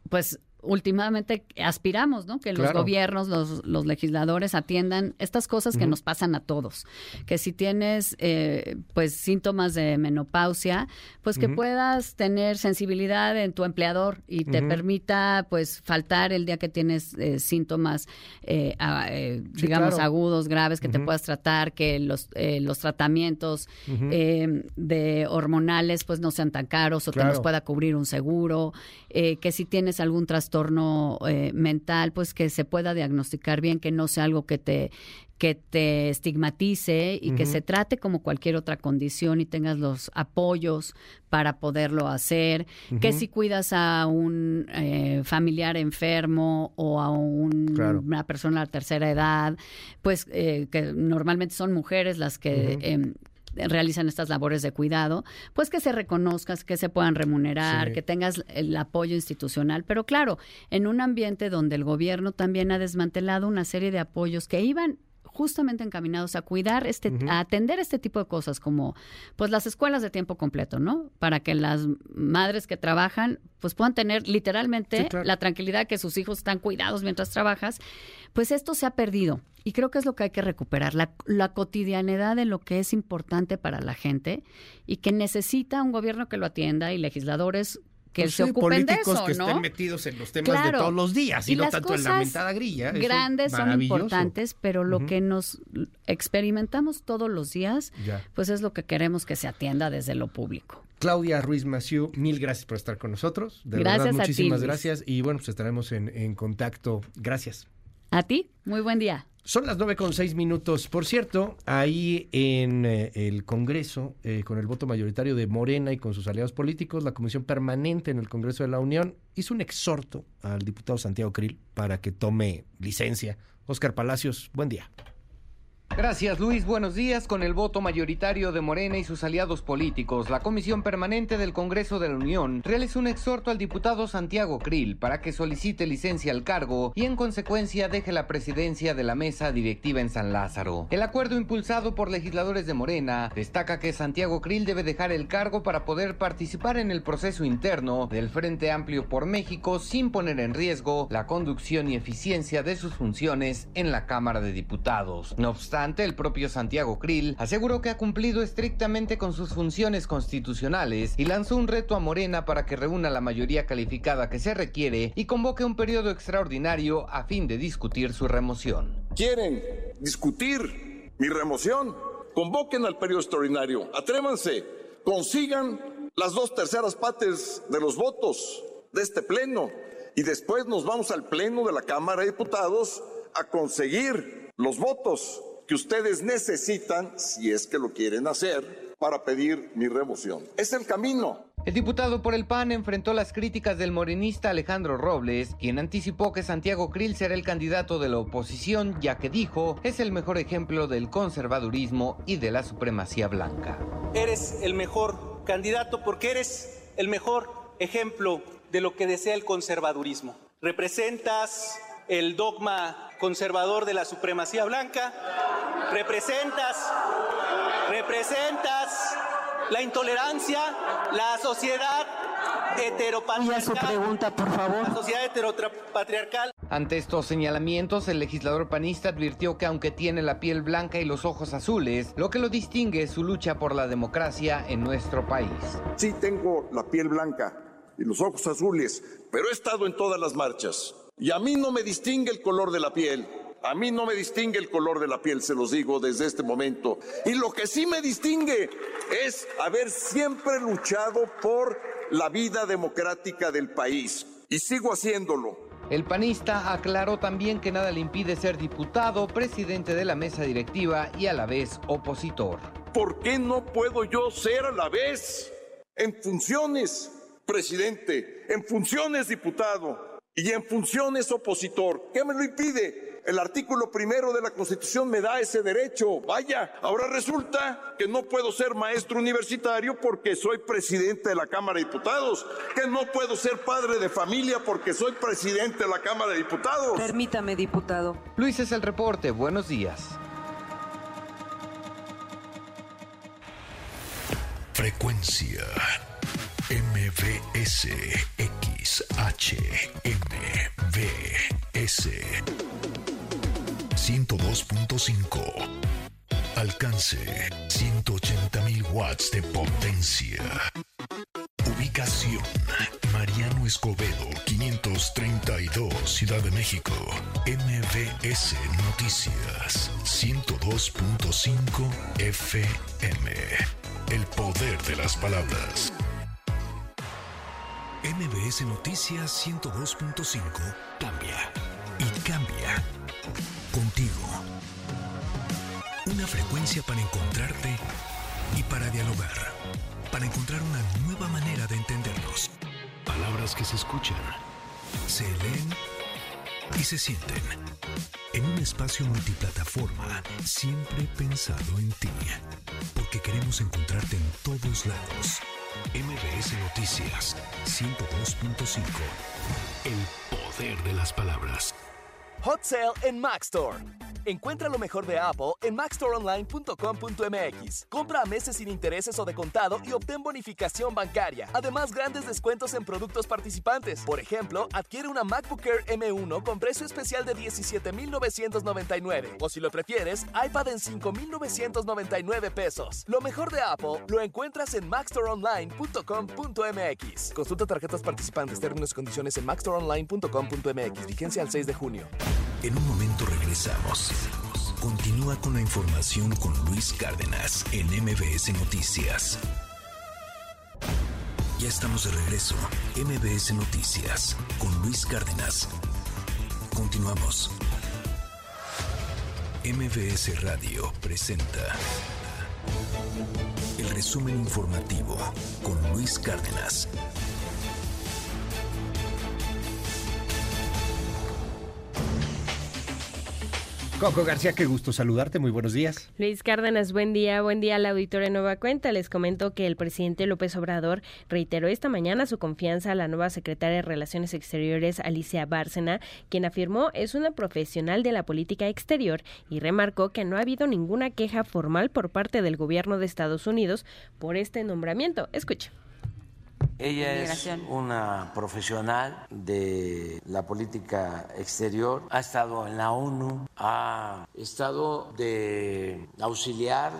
pues, últimamente aspiramos, ¿no? Que los gobiernos, los, los, legisladores atiendan estas cosas que nos pasan a todos. Que si tienes, eh, pues, síntomas de menopausia, pues que puedas tener sensibilidad en tu empleador y te permita, pues, faltar el día que tienes eh, síntomas, eh, digamos, agudos, graves, que te puedas tratar, que los, los tratamientos de hormonales, pues, no sean tan caros o que nos pueda cubrir un seguro, que si tienes algún trastorno trastorno eh, mental, pues que se pueda diagnosticar bien, que no sea algo que te que te estigmatice y que se trate como cualquier otra condición y tengas los apoyos para poderlo hacer, que si cuidas a un eh, familiar enfermo o a una persona de tercera edad, pues eh, que normalmente son mujeres las que realizan estas labores de cuidado, pues que se reconozcas, que se puedan remunerar, que tengas el apoyo institucional. Pero claro, en un ambiente donde el gobierno también ha desmantelado una serie de apoyos que iban justamente encaminados a cuidar este, a atender este tipo de cosas como pues las escuelas de tiempo completo, ¿no? Para que las madres que trabajan pues puedan tener literalmente la tranquilidad que sus hijos están cuidados mientras trabajas, pues esto se ha perdido. Y creo que es lo que hay que recuperar, la, la cotidianidad de lo que es importante para la gente y que necesita un gobierno que lo atienda y legisladores que pues se ocupen de eso, que estén metidos en los temas de todos los días y, no tanto en la mentada grilla. Grandes son importantes, pero lo que nos experimentamos todos los días, pues es lo que queremos que se atienda desde lo público. Claudia Ruiz Maciú, mil gracias por estar con nosotros. De gracias verdad, muchísimas a ti, gracias. Y bueno, pues estaremos en, en contacto. Gracias. A ti, muy buen día. Son las nueve con seis minutos. Por cierto, ahí en eh, el Congreso, eh, con el voto mayoritario de Morena y con sus aliados políticos, la Comisión Permanente en el Congreso de la Unión hizo un exhorto al diputado Santiago Krill para que tome licencia. Oscar Palacios, buen día. Gracias Luis, buenos días. Con el voto mayoritario de Morena y sus aliados políticos, la Comisión Permanente del Congreso de la Unión realizó un exhorto al diputado Santiago Krill para que solicite licencia al cargo y en consecuencia deje la presidencia de la mesa directiva en San Lázaro. El acuerdo impulsado por legisladores de Morena destaca que Santiago Krill debe dejar el cargo para poder participar en el proceso interno del Frente Amplio por México sin poner en riesgo la conducción y eficiencia de sus funciones en la Cámara de Diputados. No obstante, el propio Santiago Krill aseguró que ha cumplido estrictamente con sus funciones constitucionales y lanzó un reto a Morena para que reúna la mayoría calificada que se requiere y convoque un periodo extraordinario a fin de discutir su remoción. ¿Quieren discutir mi remoción? Convoquen al periodo extraordinario, atrévanse, consigan las dos terceras partes de los votos de este pleno y después nos vamos al pleno de la Cámara de Diputados a conseguir los votos que ustedes necesitan, si es que lo quieren hacer, para pedir mi remoción. Es el camino. El diputado por el PAN enfrentó las críticas del morenista Alejandro Robles, quien anticipó que Santiago Krill será el candidato de la oposición, ya que dijo es el mejor ejemplo del conservadurismo y de la supremacía blanca. Eres el mejor candidato porque eres el mejor ejemplo de lo que desea el conservadurismo. Representas el dogma conservador de la supremacía blanca, representas, representas la intolerancia, la sociedad heteropatriarcal. su pregunta, por favor. La sociedad heteropatriarcal. Ante estos señalamientos, el legislador panista advirtió que aunque tiene la piel blanca y los ojos azules, lo que lo distingue es su lucha por la democracia en nuestro país. Sí, tengo la piel blanca y los ojos azules, pero he estado en todas las marchas. Y a mí no me distingue el color de la piel. A mí no me distingue el color de la piel, se los digo desde este momento. Y lo que sí me distingue es haber siempre luchado por la vida democrática del país. Y sigo haciéndolo. El panista aclaró también que nada le impide ser diputado, presidente de la mesa directiva y a la vez opositor. ¿Por qué no puedo yo ser a la vez en funciones presidente, en funciones diputado y en funciones opositor? ¿Qué me lo impide? El artículo primero de la Constitución me da ese derecho. Vaya, ahora resulta que no puedo ser maestro universitario porque soy presidente de la Cámara de Diputados, que no puedo ser padre de familia porque soy presidente de la Cámara de Diputados. Permítame, diputado. Luis es el reporte. Buenos días. Frecuencia MBS XHMBS 102.5 Alcance 180.000 watts de potencia. Ubicación Mariano Escobedo 532 Ciudad de México. MBS Noticias 102.5 FM. El poder de las palabras. MBS Noticias 102.5 cambia y cambia contigo. Una frecuencia para encontrarte y para dialogar, para encontrar una nueva manera de entendernos. Palabras que se escuchan, se leen y se sienten. En un espacio multiplataforma, siempre pensado en ti, porque queremos encontrarte en todos lados. MBS Noticias 102.5. El poder de las palabras. Hot Sale en Maxstore. Encuentra lo mejor de Apple en maxstoreonline.com.mx. Compra a meses sin intereses o de contado y obtén bonificación bancaria. Además, grandes descuentos en productos participantes. Por ejemplo, adquiere una MacBook Air M1 con precio especial de 17,999. O si lo prefieres, iPad en 5,999 pesos. Lo mejor de Apple lo encuentras en maxstoreonline.com.mx. Consulta tarjetas participantes, términos y condiciones en maxstoreonline.com.mx. Vigencia al 6 de junio. En un momento regresamos. Continúa con la información con Luis Cárdenas en MBS Noticias. Ya estamos de regreso. MBS Noticias con Luis Cárdenas. Continuamos. MBS Radio presenta el resumen informativo con Luis Cárdenas. Coco García, qué gusto saludarte, muy buenos días. Luis Cárdenas, buen día, buen día al auditorio de Nueva Cuenta. Les comento que el presidente López Obrador reiteró esta mañana su confianza a la nueva secretaria de Relaciones Exteriores, Alicia Bárcena, quien afirmó es una profesional de la política exterior y remarcó que no ha habido ninguna queja formal por parte del gobierno de Estados Unidos por este nombramiento. Escuche. Ella es una profesional de la política exterior, ha estado en la ONU, ha estado de auxiliar,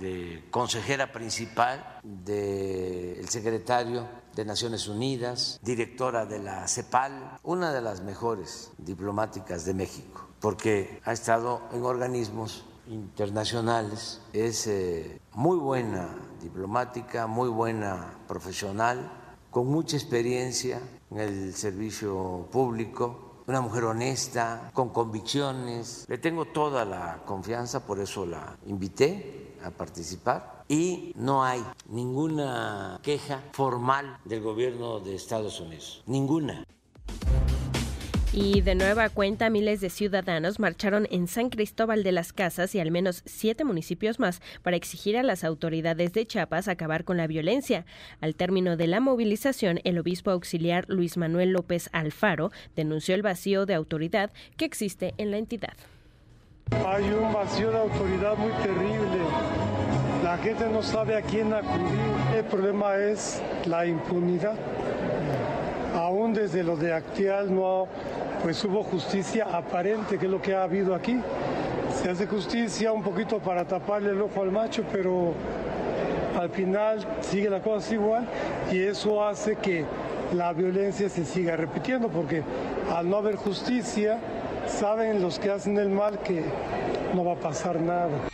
de consejera principal del secretario de Naciones Unidas, directora de la CEPAL, una de las mejores diplomáticas de México, porque ha estado en organismos internacionales, es eh, muy buena diplomática, muy buena profesional con mucha experiencia en el servicio público, una mujer honesta, con convicciones. Le tengo toda la confianza, por eso la invité a participar. Y no hay ninguna queja formal del gobierno de Estados Unidos, ninguna. Y de nueva cuenta, miles de ciudadanos marcharon en San Cristóbal de las Casas y al menos siete municipios más para exigir a las autoridades de Chiapas acabar con la violencia. Al término de la movilización, el obispo auxiliar Luis Manuel López Alfaro denunció el vacío de autoridad que existe en la entidad. Hay un vacío de autoridad muy terrible. La gente no sabe a quién acudir. El problema es la impunidad. Aún desde lo de Actial no pues hubo justicia aparente, que es lo que ha habido aquí. Se hace justicia un poquito para taparle el ojo al macho, pero al final sigue la cosa igual y eso hace que la violencia se siga repitiendo, porque al no haber justicia, saben los que hacen el mal que no va a pasar nada.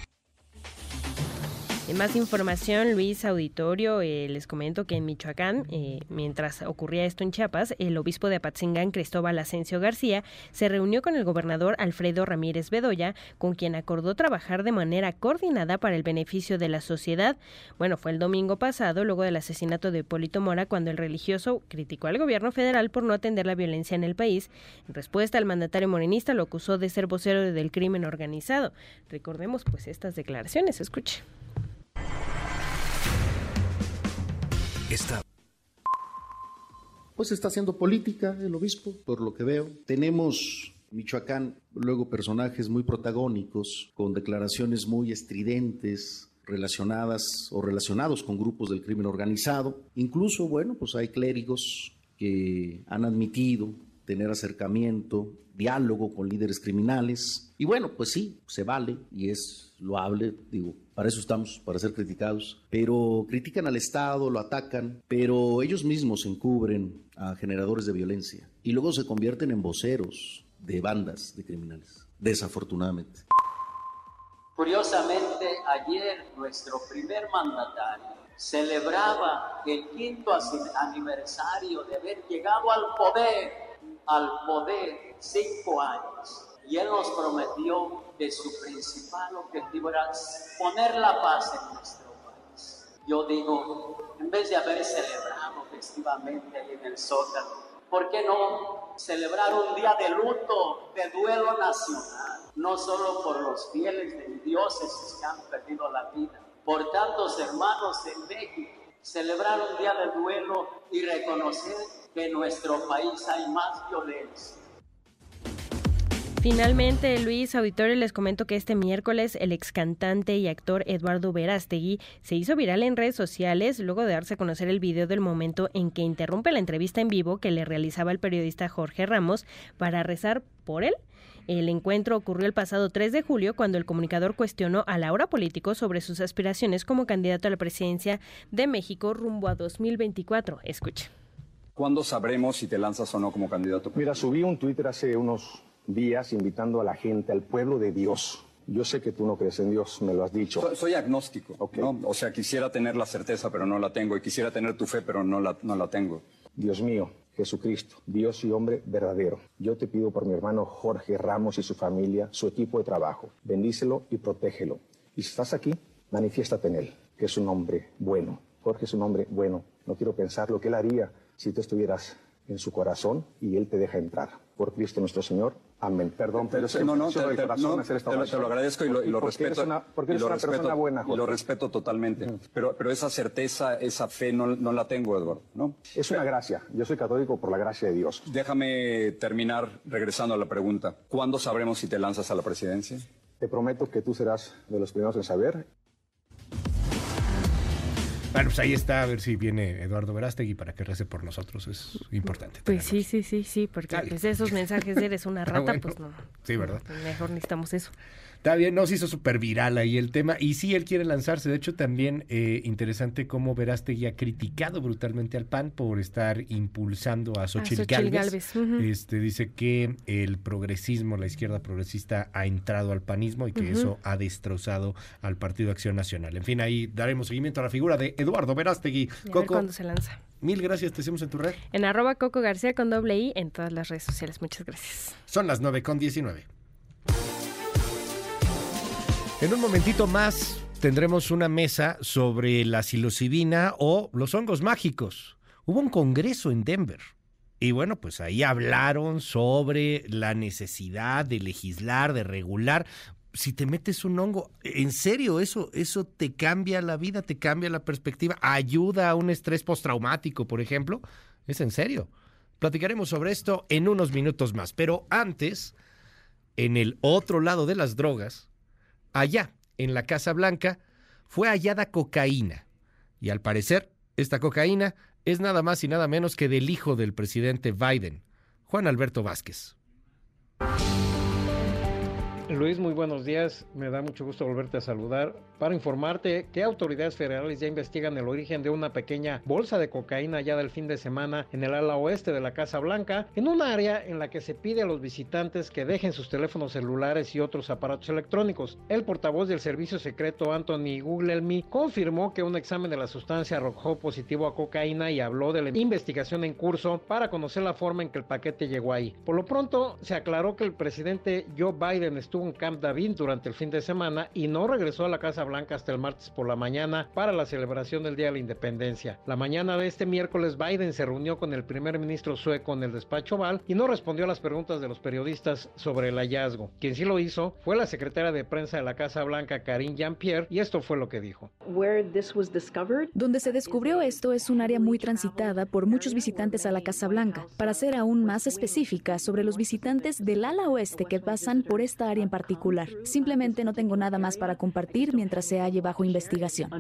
En más información, Luis Auditorio, eh, les comento que en Michoacán, eh, mientras ocurría esto en Chiapas, el obispo de Apatzingán, Cristóbal Asensio García, se reunió con el gobernador Alfredo Ramírez Bedoya, con quien acordó trabajar de manera coordinada para el beneficio de la sociedad. Bueno, fue el domingo pasado, luego del asesinato de Hipólito Mora, cuando el religioso criticó al gobierno federal por no atender la violencia en el país. En respuesta, el mandatario morenista lo acusó de ser vocero del crimen organizado. Recordemos pues estas declaraciones. Escuche. Pues está haciendo política el obispo, por lo que veo. Tenemos Michoacán, luego personajes muy protagónicos, con declaraciones muy estridentes, relacionadas o relacionados con grupos del crimen organizado. Incluso, bueno, pues hay clérigos que han admitido tener acercamiento, diálogo con líderes criminales. Y bueno, pues sí, se vale y es loable, digo, para eso estamos, para ser criticados. Pero critican al Estado, lo atacan, pero ellos mismos encubren a generadores de violencia y luego se convierten en voceros de bandas de criminales, desafortunadamente. Curiosamente, ayer nuestro primer mandatario celebraba el quinto aniversario de haber llegado al poder, al poder cinco años. Y él nos prometió que su principal objetivo era poner la paz en nuestro país. Yo digo, en vez de haber celebrado festivamente ahí en el Zócalo, ¿por qué no celebrar un día de luto, de duelo nacional? No solo por los fieles de dioses que han perdido la vida, por tantos hermanos en México, celebrar un día de duelo y reconocer que en nuestro país hay más violencia Finalmente, Luis Auditorio, les comento que este miércoles el ex cantante y actor Eduardo Verástegui se hizo viral en redes sociales luego de darse a conocer el video del momento en que interrumpe la entrevista en vivo que le realizaba el periodista Jorge Ramos para rezar por él. El encuentro ocurrió el pasado 3 de julio cuando el comunicador cuestionó a Laura Político sobre sus aspiraciones como candidato a la presidencia de México rumbo a 2024. Escucha. ¿Cuándo sabremos si te lanzas o no como candidato? Mira, subí un Twitter hace unos días invitando a la gente, al pueblo de Dios, Yo sé que tú no crees en Dios, me lo has dicho. Soy, agnóstico, ¿no? O sea, quisiera tener la certeza, pero no la tengo. Y quisiera tener tu fe, pero no la, no la tengo. Dios mío, Jesucristo, Dios y hombre verdadero. Yo te pido por mi hermano Jorge Ramos y su familia, su equipo de trabajo. Bendícelo y protégelo. Y si estás aquí, manifiéstate en él, que es un hombre bueno. Jorge es un hombre bueno. No quiero pensar lo que él haría si tú estuvieras en su corazón y él te deja entrar. Por Cristo nuestro Señor. Amén. Perdón, pero te, no, no, te, te, lo, agradezco y lo, y lo respeto. porque eres una respeto, persona buena, Y lo respeto totalmente. Pero, pero esa certeza, esa fe no, no la tengo, Eduardo. ¿no? Es una gracia. Yo soy católico por la gracia de Dios. Déjame terminar regresando a la pregunta. ¿Cuándo sabremos si te lanzas a la presidencia? Te prometo que tú serás de los primeros en saber bueno, pues ahí está, a ver si viene Eduardo Verástegui para que rece por nosotros. Es importante. Pues sí, sí, sí, sí, porque pues esos mensajes de eres una rata, pues no. Sí, ¿verdad? Mejor necesitamos eso. Está bien, nos hizo súper viral ahí el tema. Y sí, él quiere lanzarse. De hecho, también eh, interesante cómo Verástegui ha criticado brutalmente al PAN por estar impulsando a Xochitl, Galvez. este, dice que el progresismo, la izquierda progresista, ha entrado al panismo y que eso ha destrozado al Partido Acción Nacional. En fin, ahí daremos seguimiento a la figura de Eduardo Verástegui. Coco, cuándo se lanza. Mil gracias, te hacemos en tu red. En arroba Coco García con doble I en todas las redes sociales. Muchas gracias. Son las 9 con 19. En un momentito más tendremos una mesa sobre la psilocibina o los hongos mágicos. Hubo un congreso en Denver. Y bueno, pues ahí hablaron sobre la necesidad de legislar, de regular. Si te metes un hongo, en serio, eso, eso te cambia la vida, te cambia la perspectiva, ayuda a un estrés postraumático, por ejemplo. Es en serio. Platicaremos sobre esto en unos minutos más. Pero antes, en el otro lado de las drogas, allá, en la Casa Blanca, fue hallada cocaína. Y al parecer, esta cocaína es nada más y nada menos que del hijo del presidente Biden, Juan Alberto Vázquez. Luis, muy buenos días. Me da mucho gusto volverte a saludar para informarte que autoridades federales ya investigan el origen de una pequeña bolsa de cocaína ya del fin de semana en el ala oeste de la Casa Blanca, en un área en la que se pide a los visitantes que dejen sus teléfonos celulares y otros aparatos electrónicos. El portavoz del servicio secreto Anthony Guglielmi confirmó que un examen de la sustancia arrojó positivo a cocaína y habló de la investigación en curso para conocer la forma en que el paquete llegó ahí. Por lo pronto, se aclaró que el presidente Joe Biden estuvo en Camp David durante el fin de semana y no regresó a la Casa Blanca hasta el martes por la mañana para la celebración del Día de la Independencia. La mañana de este miércoles Biden se reunió con el primer ministro sueco en el despacho Oval y no respondió a las preguntas de los periodistas sobre el hallazgo. Quien sí lo hizo fue la secretaria de prensa de la Casa Blanca, Karine Jean-Pierre, y esto fue lo que dijo. Donde se descubrió esto es un área muy transitada por muchos visitantes a la Casa Blanca. Para ser aún más específica sobre los visitantes del ala oeste que pasan por esta área en particular. Simplemente no tengo nada más para compartir mientras se halle bajo investigación.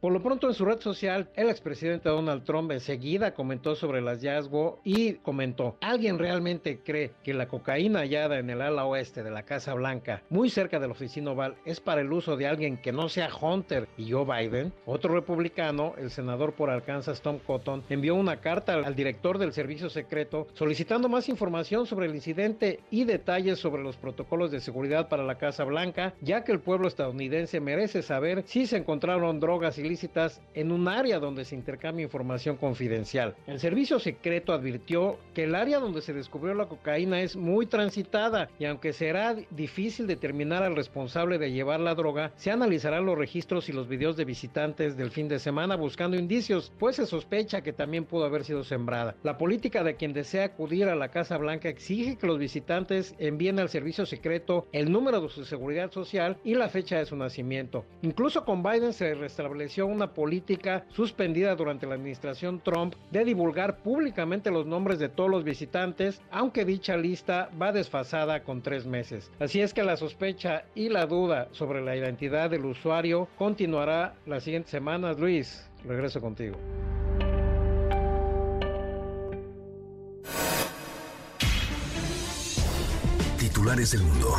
Por lo pronto en su red social, el expresidente Donald Trump enseguida comentó sobre el hallazgo y comentó, ¿alguien realmente cree que la cocaína hallada en el ala oeste de la Casa Blanca, muy cerca de la oficina oval, es para el uso de alguien que no sea Hunter y Joe Biden? Otro republicano, el senador por Arkansas Tom Cotton, envió una carta al director del servicio secreto solicitando más información sobre el incidente y detalles sobre los protocolos de seguridad para la Casa Blanca, ya que el pueblo estadounidense merece saber si se encontraron drogas ilícitas en un área donde se intercambia información confidencial. El servicio secreto advirtió que el área donde se descubrió la cocaína es muy transitada y aunque será difícil determinar al responsable de llevar la droga, se analizarán los registros y los videos de visitantes del fin de semana buscando indicios, pues se sospecha que también pudo haber sido sembrada. La política de quien desea acudir a la Casa Blanca exige que los visitantes envíen al servicio secreto el número de su seguridad social y la fecha de su nacimiento. Incluso con Biden se restableció una política suspendida durante la administración Trump de divulgar públicamente los nombres de todos los visitantes, aunque dicha lista va desfasada con tres meses. Así es que la sospecha y la duda sobre la identidad del usuario continuará las siguientes semanas. Luis, regreso contigo. Titulares del mundo.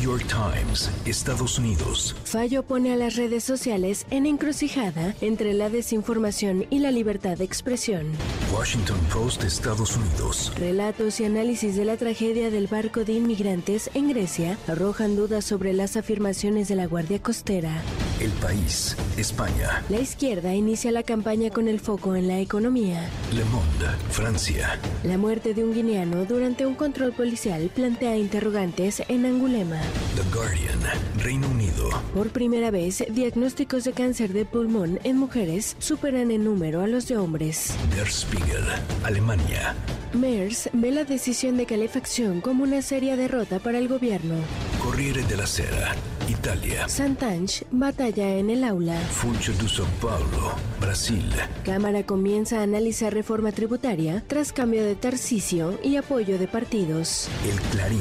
New York Times, Estados Unidos. Fallo pone a las redes sociales en encrucijada entre la desinformación y la libertad de expresión. Washington Post, Estados Unidos. Relatos y análisis de la tragedia del barco de inmigrantes en Grecia arrojan dudas sobre las afirmaciones de la Guardia Costera. El País, España. La izquierda inicia la campaña con el foco en la economía. Le Monde, Francia. La muerte de un guineano durante un control policial plantea interrogantes en Angulema. The Guardian, Reino Unido. Por primera vez, diagnósticos de cáncer de pulmón en mujeres superan en número a los de hombres. Der Spiegel, Alemania. MERS ve la decisión de calefacción como una seria derrota para el gobierno. Corriere della Sera, Italia. Santanch batalla en el aula. Funcho de São Paulo, Brasil. Cámara comienza a analizar reforma tributaria tras cambio de Tarcisio y apoyo de partidos. El Clarín,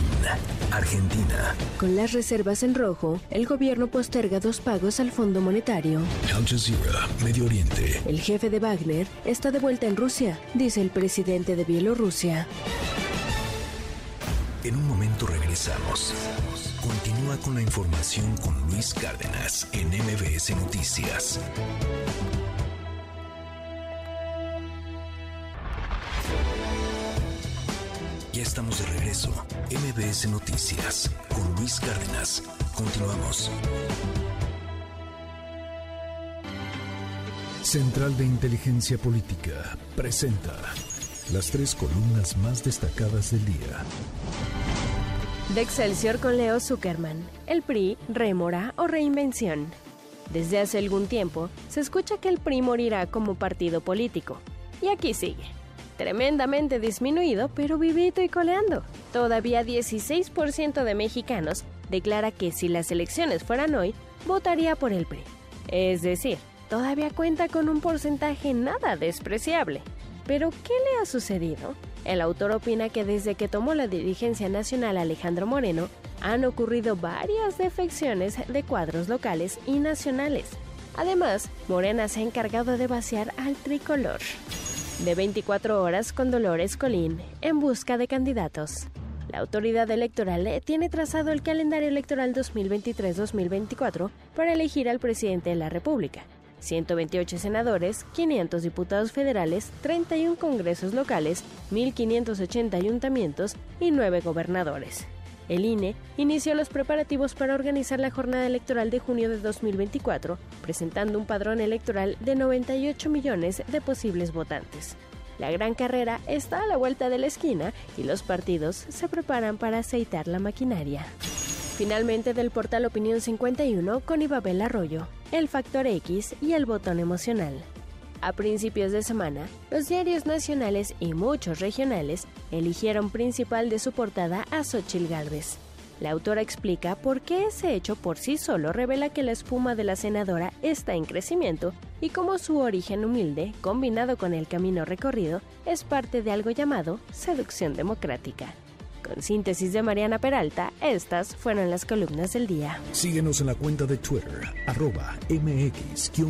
Argentina. Con las reservas en rojo, el gobierno posterga dos pagos al Fondo Monetario. Al Jazeera, Medio Oriente. El jefe de Wagner está de vuelta en Rusia, dice el presidente de Bielorrusia. En un momento regresamos. Continúa con la información con Luis Cárdenas en MBS Noticias. Estamos de regreso. MBS Noticias con Luis Cárdenas. Continuamos. Central de Inteligencia Política presenta las tres columnas más destacadas del día. De Excelsior con Leo Zuckerman. El PRI, rémora o reinvención. Desde hace algún tiempo se escucha que el PRI morirá como partido político. Y aquí sigue. Tremendamente disminuido, pero vivito y coleando. Todavía 16% de mexicanos declara que si las elecciones fueran hoy, votaría por el PRI. Es decir, todavía cuenta con un porcentaje nada despreciable. Pero, ¿qué le ha sucedido? El autor opina que desde que tomó la dirigencia nacional Alejandro Moreno, han ocurrido varias defecciones de cuadros locales y nacionales. Además, Morena se ha encargado de vaciar al tricolor. De 24 horas con Dolores Colín, en busca de candidatos. La autoridad electoral tiene trazado el calendario electoral 2023-2024 para elegir al presidente de la República, 128 senadores, 500 diputados federales, 31 congresos locales, 1.580 ayuntamientos y 9 gobernadores. El INE inició los preparativos para organizar la jornada electoral de junio de 2024, presentando un padrón electoral de 98 millones de posibles votantes. La gran carrera está a la vuelta de la esquina y los partidos se preparan para aceitar la maquinaria. Finalmente del portal Opinión 51 con Ibabel Arroyo, El Factor X y el Botón Emocional. A principios de semana, los diarios nacionales y muchos regionales eligieron principal de su portada a Xochil Gálvez. La autora explica por qué ese hecho por sí solo revela que la espuma de la senadora está en crecimiento y cómo su origen humilde, combinado con el camino recorrido, es parte de algo llamado seducción democrática. Con síntesis de Mariana Peralta, estas fueron las columnas del día. Síguenos en la cuenta de Twitter, arroba mx-arma.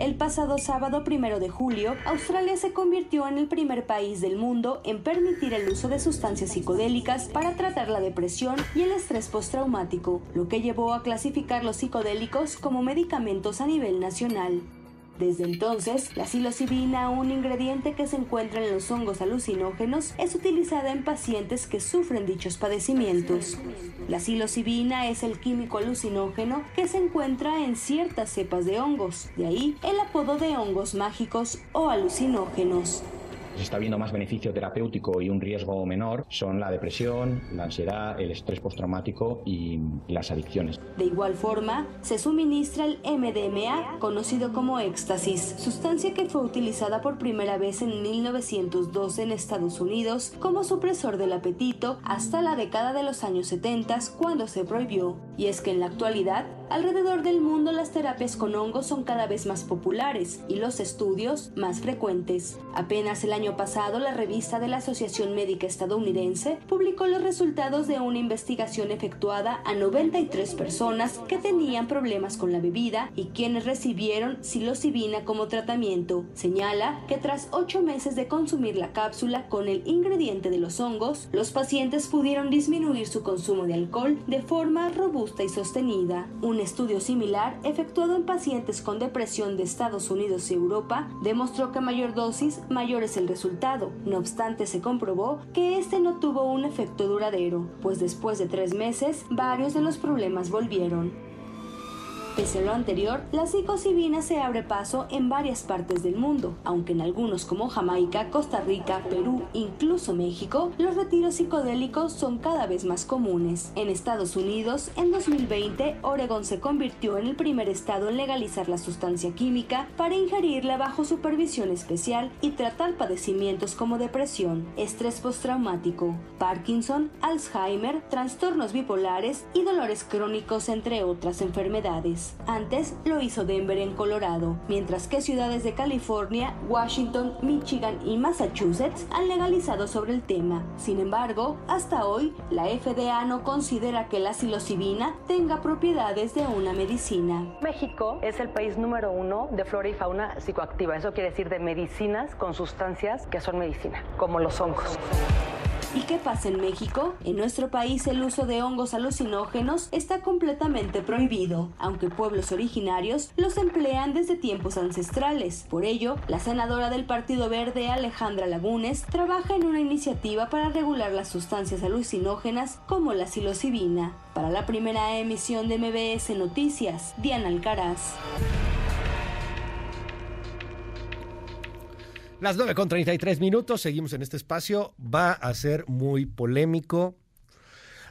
El pasado sábado primero de julio, Australia se convirtió en el primer país del mundo en permitir el uso de sustancias psicodélicas para tratar la depresión y el estrés postraumático, lo que llevó a clasificar los psicodélicos como medicamentos a nivel nacional. Desde entonces, la psilocibina, un ingrediente que se encuentra en los hongos alucinógenos, es utilizada en pacientes que sufren dichos padecimientos. La psilocibina es el químico alucinógeno que se encuentra en ciertas cepas de hongos, de ahí el apodo de hongos mágicos o alucinógenos se está viendo más beneficio terapéutico y un riesgo menor son la depresión, la ansiedad, el estrés postraumático y las adicciones. De igual forma, se suministra el MDMA, conocido como éxtasis, sustancia que fue utilizada por primera vez en 1912 en Estados Unidos como supresor del apetito hasta la década de los años 70 cuando se prohibió. Y es que en la actualidad, alrededor del mundo las terapias con hongos son cada vez más populares y los estudios más frecuentes. Apenas el año pasado, la revista de la Asociación Médica Estadounidense publicó los resultados de una investigación efectuada a 93 personas que tenían problemas con la bebida y quienes recibieron psilocibina como tratamiento. Señala que tras ocho meses de consumir la cápsula con el ingrediente de los hongos, los pacientes pudieron disminuir su consumo de alcohol de forma robusta y sostenida. Un estudio similar, efectuado en pacientes con depresión de Estados Unidos y Europa, demostró que mayor dosis, mayor es el resultado. No obstante, se comprobó que este no tuvo un efecto duradero, pues después de tres meses, varios de los problemas volvieron. Pese a lo anterior, la psilocibina se abre paso en varias partes del mundo, aunque en algunos como Jamaica, Costa Rica, Perú, incluso México, los retiros psicodélicos son cada vez más comunes. En Estados Unidos, en 2020, Oregon se convirtió en el primer estado en legalizar la sustancia química para ingerirla bajo supervisión especial y tratar padecimientos como depresión, estrés postraumático, Parkinson, Alzheimer, trastornos bipolares y dolores crónicos, entre otras enfermedades. Antes lo hizo Denver en Colorado, mientras que ciudades de California, Washington, Michigan y Massachusetts han legalizado sobre el tema. Sin embargo, hasta hoy, la FDA no considera que la psilocibina tenga propiedades de una medicina. México es el país número uno de flora y fauna psicoactiva. Eso quiere decir de medicinas con sustancias que son medicina, como los hongos. ¿Y qué pasa en México? En nuestro país el uso de hongos alucinógenos está completamente prohibido, aunque pueblos originarios los emplean desde tiempos ancestrales. Por ello, la senadora del Partido Verde Alejandra Lagunes trabaja en una iniciativa para regular las sustancias alucinógenas como la psilocibina. Para la primera emisión de MBS Noticias, Diana Alcaraz. Las 9 con 33 minutos, seguimos en este espacio. Va a ser muy polémico.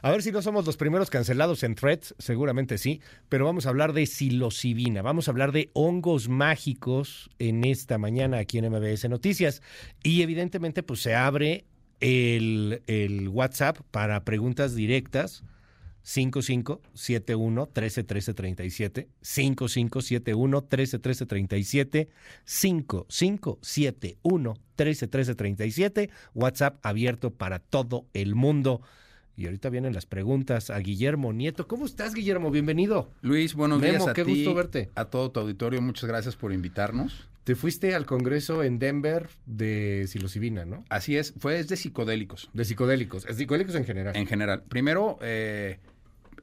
A ver si no somos los primeros cancelados en threads, seguramente sí, pero vamos a hablar de psilocibina, vamos a hablar de hongos mágicos en esta mañana aquí en MBS Noticias. Y evidentemente pues se abre el, el WhatsApp para preguntas directas 5571 131337 5571 131337 5571 131337 WhatsApp abierto para todo el mundo. Y ahorita vienen las preguntas a Guillermo Nieto. ¿Cómo estás, Guillermo? Bienvenido. Luis, buenos días a qué ti, gusto verte. A todo tu auditorio, muchas gracias por invitarnos. Te fuiste al congreso en Denver de psilocibina, ¿no? Así es, fue es de psicodélicos. De psicodélicos, es psicodélicos en general. En general. Primero, eh,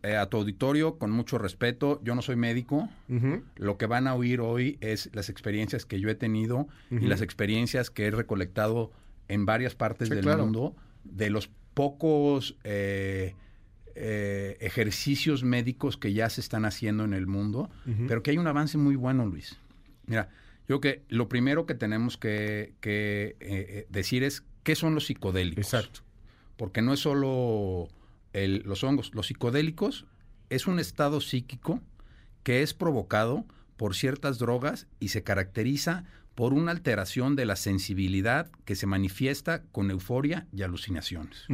a tu auditorio, con mucho respeto, yo no soy médico. Lo que van a oír hoy es las experiencias que yo he tenido y las experiencias que he recolectado en varias partes Sí, del claro. mundo, de los pocos eh, eh, ejercicios médicos que ya se están haciendo en el mundo, pero que hay un avance muy bueno, Luis. Mira, yo creo que lo primero que tenemos que, que, eh, eh, decir es qué son los psicodélicos. Exacto. Porque no es solo el- los hongos. Los psicodélicos es un estado psíquico que es provocado por ciertas drogas y se caracteriza por una alteración de la sensibilidad que se manifiesta con euforia y alucinaciones.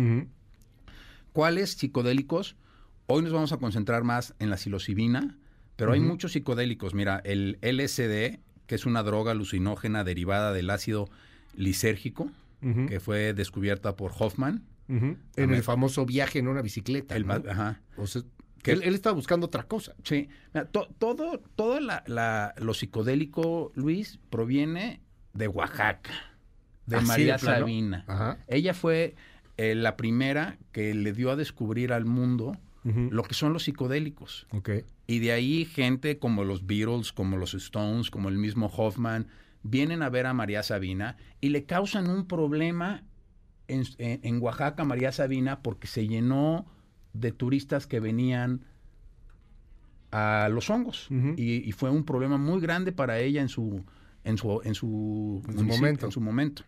¿Cuáles psicodélicos? Hoy nos vamos a concentrar más en la psilocibina, pero hay muchos psicodélicos. Mira, el LSD, que es una droga alucinógena derivada del ácido lisérgico, que fue descubierta por Hoffman. En el famoso viaje en una bicicleta. El ajá. O sea, Que- él, él estaba buscando otra cosa. Sí, Mira, to- todo, todo la, la- lo psicodélico, Luis, proviene de Oaxaca, de María. Sabina. Ajá. Ella fue eh, la primera que le dio a descubrir al mundo lo que son los psicodélicos. Y de ahí gente como los Beatles, como los Stones, como el mismo Hoffman, vienen a ver a María Sabina y le causan un problema en, en- Oaxaca, María Sabina, porque se llenó de turistas que venían a los hongos. y, y fue un problema muy grande para ella en su, en su, en su, En su momento. en su momento.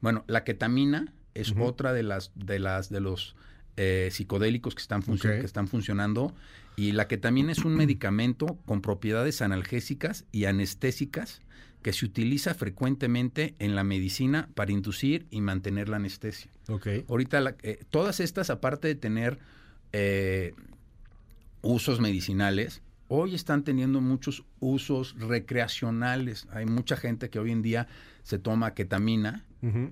Bueno, la ketamina es otra de las, de las, de los eh, psicodélicos que están, que están funcionando. Y la ketamina es un medicamento con propiedades analgésicas y anestésicas que se utiliza frecuentemente en la medicina para inducir y mantener la anestesia. Ok. Ahorita la- eh, todas estas, aparte de tener eh, usos medicinales, hoy están teniendo muchos usos recreacionales. Hay mucha gente que hoy en día se toma ketamina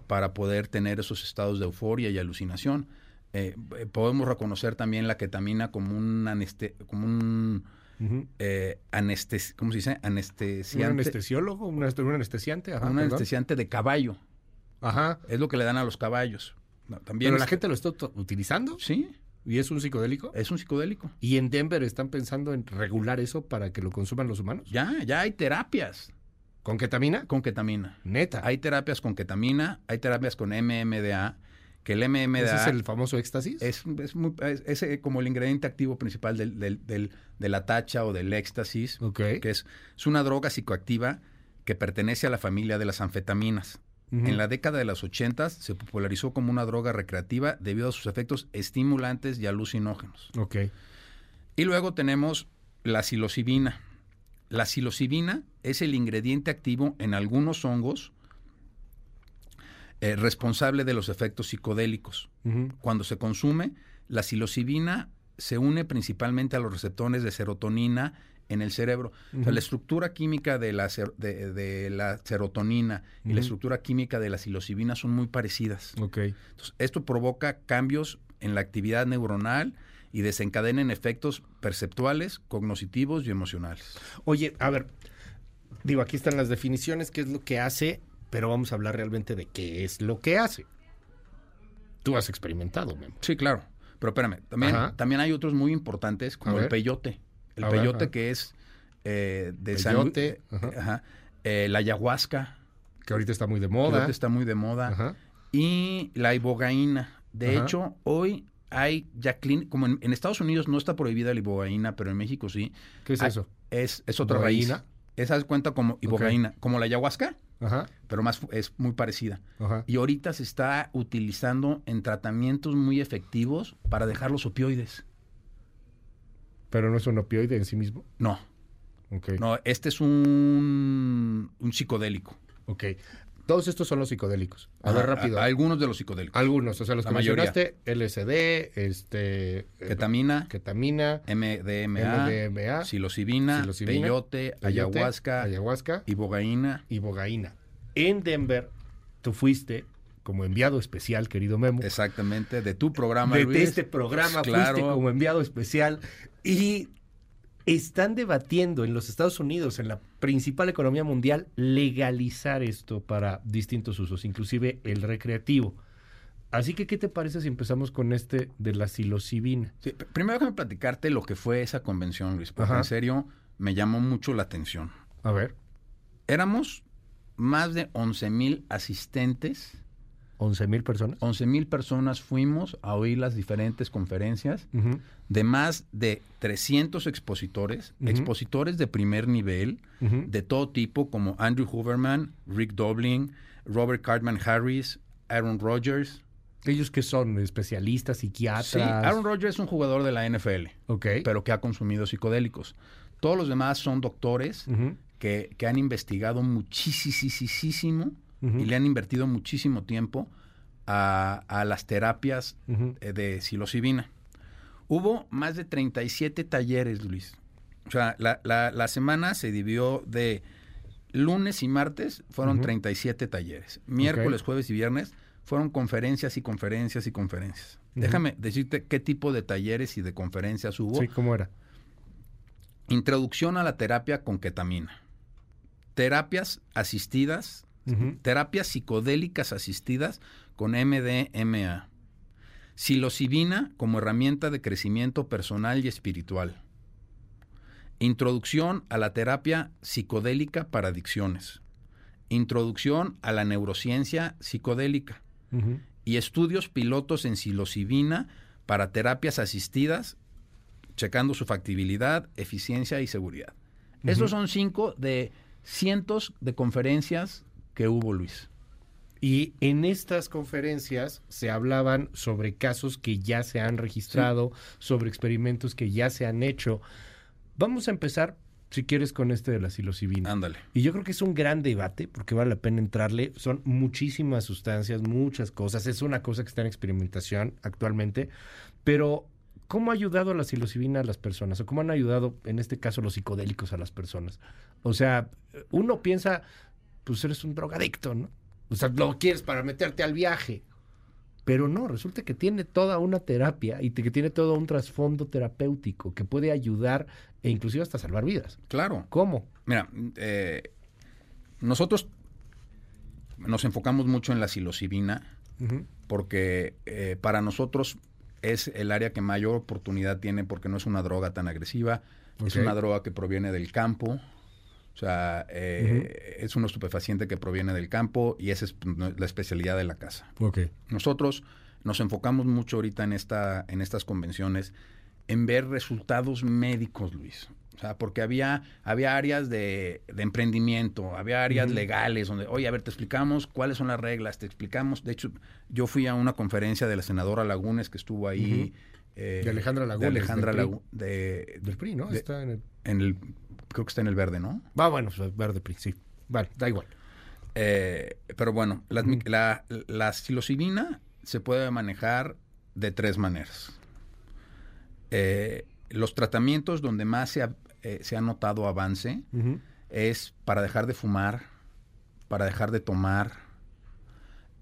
para poder tener esos estados de euforia y alucinación. Eh, eh, podemos reconocer también la ketamina como un aneste como un Eh, anestes- ¿cómo se dice? ¿Un Anestesiante. anestesiólogo? ¿Un, anest- un anestesiante? Ajá, un perdón. anestesiante de caballo. Ajá. Es lo que le dan a los caballos. No, también ¿Pero la es- gente lo está ut- utilizando? Sí. ¿Y es un psicodélico? Es un psicodélico. ¿Y en Denver están pensando en regular eso para que lo consuman los humanos? Ya, ya hay terapias. ¿Con ketamina? Con ketamina. Neta. Hay terapias con ketamina, hay terapias con MMDA, que el MMDA... ¿Ese es el famoso éxtasis? Es, es, muy- es- es, eh, como el ingrediente activo principal del, del- del- de la tacha o del éxtasis, que es, es una droga psicoactiva que pertenece a la familia de las anfetaminas. En la década de los 80 se popularizó como una droga recreativa debido a sus efectos estimulantes y alucinógenos. Ok. Y luego tenemos la psilocibina. La psilocibina es el ingrediente activo en algunos hongos eh, responsable de los efectos psicodélicos. Cuando se consume, la psilocibina se une principalmente a los receptores de serotonina en el cerebro. O sea, Ujú. la estructura química de la, ser- de, de la serotonina y la estructura química de la psilocibina son muy parecidas. Entonces, esto provoca cambios en la actividad neuronal y desencadena en efectos perceptuales, cognitivos y emocionales. Oye, a ver, digo, aquí están las definiciones, qué es lo que hace, pero vamos a hablar realmente de qué es lo que hace. Tú has experimentado, Memo. Sí, claro. Pero espérame, también, Ajá. también hay otros muy importantes como el peyote. El A peyote que es eh, de Peyote, eh, ajá. Eh, la ayahuasca. Que ahorita está muy de que moda. ahorita está muy de moda. Y la ibogaína. De hecho, hoy hay ya como en, en Estados Unidos no está prohibida la ibogaína, pero en México sí. ¿Qué es Hay- eso? Es, es otra raíz. Esa se cuenta como ibogaína, como la ayahuasca, Ajá. pero más es muy parecida. Ajá. Y ahorita se está utilizando en tratamientos muy efectivos para dejar los opioides. Pero no es un opioide en sí mismo. No. No, este es un, un psicodélico. Ok. Todos estos son los psicodélicos. A ver, rápido. a- algunos de los psicodélicos. Algunos, o sea, los La que mayoría. mencionaste, LSD, este... eh, Ketamina, ketamina, MDMA, MDMA, psilocibina, psilocibina, peyote, peyote, ayahuasca, ayahuasca, ibogaína. ibogaína. En Denver, tú fuiste como enviado especial, querido Memo. Exactamente, de tu programa, de, de Luis. este programa Claro. fuiste como enviado especial y están debatiendo en los Estados Unidos, en la principal economía mundial, legalizar esto para distintos usos, inclusive el recreativo. Así que, ¿qué te parece si empezamos con este de la psilocibina? Sí, primero déjame platicarte lo que fue esa convención, Luis, porque Ajá. en serio me llamó mucho la atención. A ver. Éramos más de 11 mil asistentes. 11 mil personas. 11 mil personas fuimos a oír las diferentes conferencias de más de 300 expositores, expositores de primer nivel, de todo tipo, como Andrew Huberman, Rick Doblin, Robert Cartman Harris, Aaron Rodgers. ¿Ellos que son? ¿Especialistas, psiquiatras? Sí, Aaron Rodgers es un jugador de la NFL, Ok. pero que ha consumido psicodélicos. Todos los demás son doctores que han investigado muchísimo Y le han invertido muchísimo tiempo a, a las terapias eh, de psilocibina. Hubo más de 37 talleres, Luis. O sea, la, la- la semana se dividió de lunes y martes, fueron Ujú. 37 talleres. Miércoles, jueves y viernes fueron conferencias y conferencias y conferencias. Déjame decirte qué tipo de talleres y de conferencias hubo. Sí, ¿cómo era? Introducción a la terapia con ketamina. Terapias asistidas, Terapias psicodélicas asistidas con MDMA. Psilocibina como herramienta de crecimiento personal y espiritual. Introducción a la terapia psicodélica para adicciones. Introducción a la neurociencia psicodélica. Y estudios pilotos en psilocibina para terapias asistidas, checando su factibilidad, eficiencia y seguridad. Ujú. Estos son cinco de cientos de conferencias que hubo, Luis. Y en estas conferencias se hablaban sobre casos que ya se han registrado, sobre experimentos que ya se han hecho. Vamos a empezar, si quieres, con este de la psilocibina. Ándale. Y yo creo que es un gran debate porque vale la pena entrarle. Son muchísimas sustancias, muchas cosas. Es una cosa que está en experimentación actualmente. Pero, ¿cómo ha ayudado la psilocibina a las personas? ¿O cómo han ayudado, en este caso, los psicodélicos a las personas? O sea, uno piensa, pues eres un drogadicto, ¿no? O sea, lo quieres para meterte al viaje. Pero no, resulta que tiene toda una terapia y que tiene todo un trasfondo terapéutico que puede ayudar e inclusive hasta salvar vidas. Claro. ¿Cómo? Mira, eh, nosotros nos enfocamos mucho en la psilocibina porque eh, para nosotros es el área que mayor oportunidad tiene porque no es una droga tan agresiva, es una droga que proviene del campo, o sea, eh, es un estupefaciente que proviene del campo y esa es la especialidad de la casa. Ok. Nosotros nos enfocamos mucho ahorita en, esta, en estas convenciones en ver resultados médicos, Luis. O sea, porque había, había áreas de, de emprendimiento, había áreas legales donde, oye, a ver, te explicamos cuáles son las reglas, te explicamos. De hecho, yo fui a una conferencia de la senadora Lagunes que estuvo ahí. Eh, De Alejandra de Lagunes, Alejandra del PRI. Lagu- de- Del PRI, ¿no? de- Está en el... en el- creo que está en el verde, ¿no? Va, bueno, pues, verde sí. Vale, da igual. Eh, pero bueno, las mi- la, la psilocibina se puede manejar de tres maneras. Eh, los tratamientos donde más se ha, eh, se ha notado avance Ujú. es para dejar de fumar, para dejar de tomar,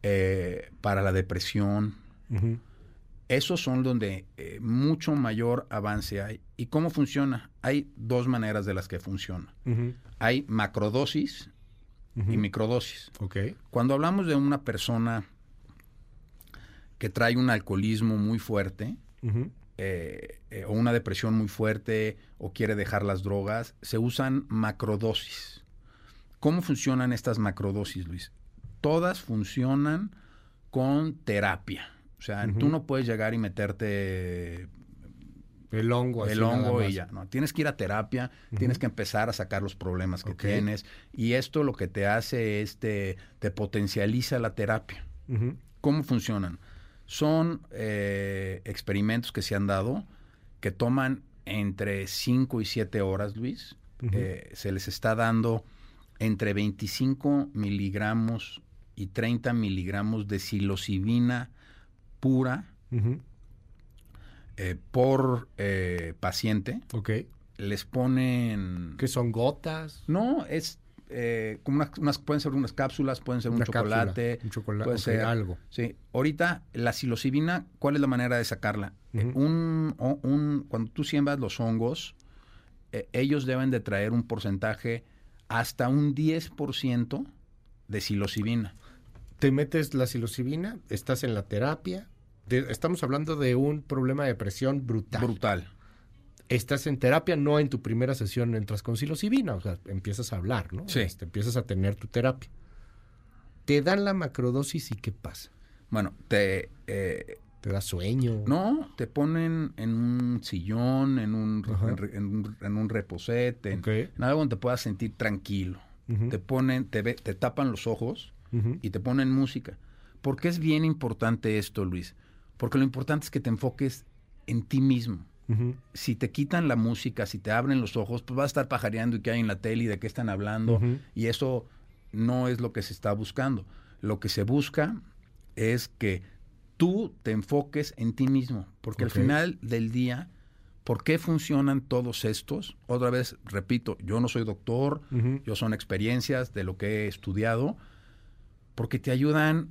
eh, para la depresión. Ujú. Esos son donde eh, mucho mayor avance hay. ¿Y cómo funciona? Hay dos maneras de las que funciona. Hay macrodosis y microdosis. Cuando hablamos de una persona que trae un alcoholismo muy fuerte, eh, eh, o una depresión muy fuerte, o quiere dejar las drogas, se usan macrodosis. ¿Cómo funcionan estas macrodosis, Luis? Todas funcionan con terapia. O sea, tú no puedes llegar y meterte El hongo. así el nada hongo y ya. No, tienes que ir a terapia, tienes que empezar a sacar los problemas que tienes. Y esto lo que te hace es te, te potencializa la terapia. ¿Cómo funcionan? Son eh, experimentos que se han dado que toman entre 5 y 7 horas, Luis. Eh, se les está dando entre 25 miligramos y 30 miligramos de psilocibina pura eh, por eh, paciente. Ok. Les ponen... ¿Qué son gotas? No, es eh, como unas, unas- pueden ser unas cápsulas, pueden ser un Una cápsula, chocolate, un chocolate, puede ser algo. Sí, ahorita la psilocibina, ¿cuál es la manera de sacarla? Eh, un, o- un- cuando tú siembras los hongos, eh, ellos deben de traer un porcentaje hasta un 10% de psilocibina. Te metes la psilocibina, estás en la terapia. De- estamos hablando de un problema de depresión brutal. Brutal. Estás en terapia, no en tu primera sesión entras con psilocibina, o sea, empiezas a hablar, ¿no? Sí. Este, empiezas a tener tu terapia. Te dan la macrodosis y ¿qué pasa? Bueno, te... eh, ¿Te da sueño? No, te ponen en un sillón, en un, en, un, en un reposete, en- Ok. en algo donde te puedas sentir tranquilo. Te ponen, te, ve- te tapan los ojos y te ponen música. ¿Por qué es bien importante esto, Luis? Porque lo importante es que te enfoques en ti mismo. Si te quitan la música, si te abren los ojos, pues vas a estar pajareando y qué hay en la tele y de qué están hablando. Y eso no es lo que se está buscando. Lo que se busca es que tú te enfoques en ti mismo. Porque al final del día, ¿por qué funcionan todos estos? Otra vez, repito, yo no soy doctor, yo son experiencias de lo que he estudiado, porque te ayudan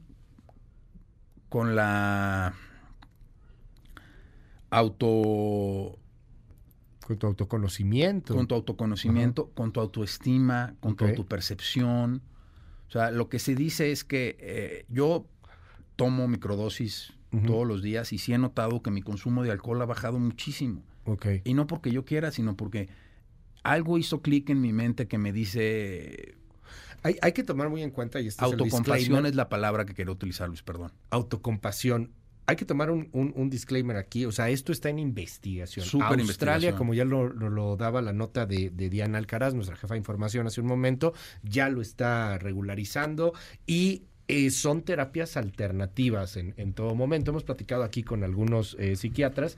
con la auto Con tu autoconocimiento. con tu autoconocimiento, con tu autoestima, con tu autopercepción. O sea, lo que se dice es que eh, yo tomo microdosis todos los días y sí he notado que mi consumo de alcohol ha bajado muchísimo. Ok. Y no porque yo quiera, sino porque algo hizo clic en mi mente que me dice... Hay, hay que tomar muy en cuenta, y este es el Autocompasión es la palabra que quiero utilizar, Luis, perdón. autocompasión. Hay que tomar un, un- un disclaimer aquí, o sea, esto está en investigación. Súper Australia, investigación. como ya lo, lo- lo daba la nota de, de Diana Alcaraz, nuestra jefa de información hace un momento, ya lo está regularizando y eh, son terapias alternativas en, en todo momento. Hemos platicado aquí con algunos eh, psiquiatras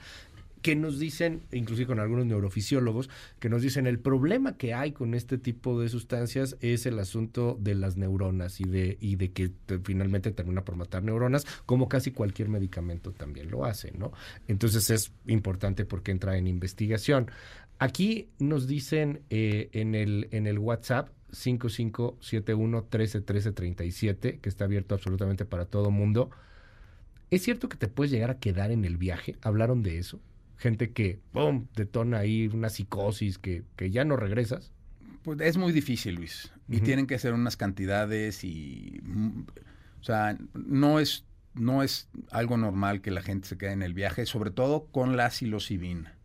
que nos dicen, inclusive con algunos neurofisiólogos, que nos dicen el problema que hay con este tipo de sustancias es el asunto de las neuronas y de, y de que te- finalmente termina por matar neuronas, como casi cualquier medicamento también lo hace, ¿no? Entonces es importante porque entra en investigación. Aquí nos dicen eh, en, el, en el WhatsApp 5571-131337, que está abierto absolutamente para todo mundo. ¿Es cierto que te puedes llegar a quedar en el viaje? ¿Hablaron de eso? Gente que, ¡pum!, detona ahí una psicosis que, que ya no regresas. Pues es muy difícil, Luis. Y tienen que ser unas cantidades y... mm, O sea, no es no es algo normal que la gente se quede en el viaje, sobre todo con la psilocibina.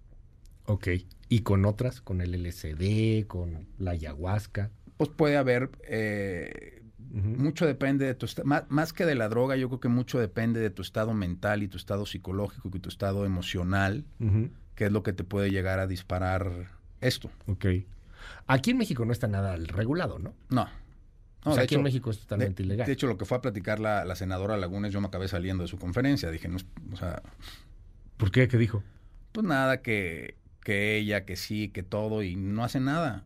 Ok. ¿Y con otras? ¿Con el LSD? ¿Con la ayahuasca? Pues puede haber... Eh, mucho depende de tu estado, más, que de la droga, yo creo que mucho depende de tu estado mental y tu estado psicológico y tu estado emocional, que es lo que te puede llegar a disparar esto. Ok. Aquí en México no está nada regulado, ¿no? No. o sea, aquí en México es totalmente ilegal. De hecho, lo que fue a platicar la, la, senadora Lagunes, yo me acabé saliendo de su conferencia. Dije, no, o sea... ¿Por qué? ¿Qué dijo? Pues nada, que, que ella, que sí, que todo, y no hace nada.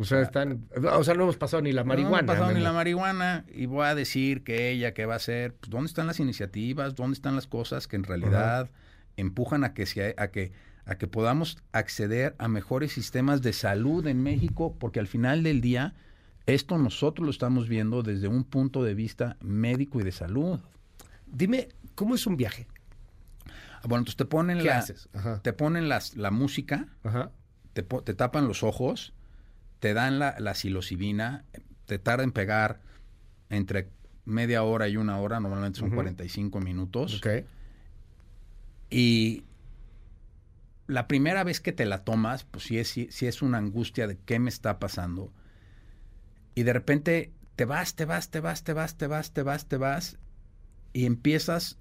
O sea, están, o sea, no hemos pasado ni la marihuana. No hemos pasado ni la marihuana y voy a decir que ella, ¿qué va a hacer? Pues, ¿Dónde están las iniciativas? ¿Dónde están las cosas que en realidad empujan a que, se, a, que, a que podamos acceder a mejores sistemas de salud en México? Porque al final del día, esto nosotros lo estamos viendo desde un punto de vista médico y de salud. Dime, ¿cómo es un viaje? Bueno, entonces te ponen, la, te ponen las, la música, Te, te tapan los ojos te dan la, la psilocibina, te tarda en pegar entre media hora y una hora, normalmente son 45 minutos. Y la primera vez que te la tomas, pues sí es, sí, es una angustia de qué me está pasando. Y de repente te vas, te vas, te vas, te vas, te vas, te vas, te vas, y empiezas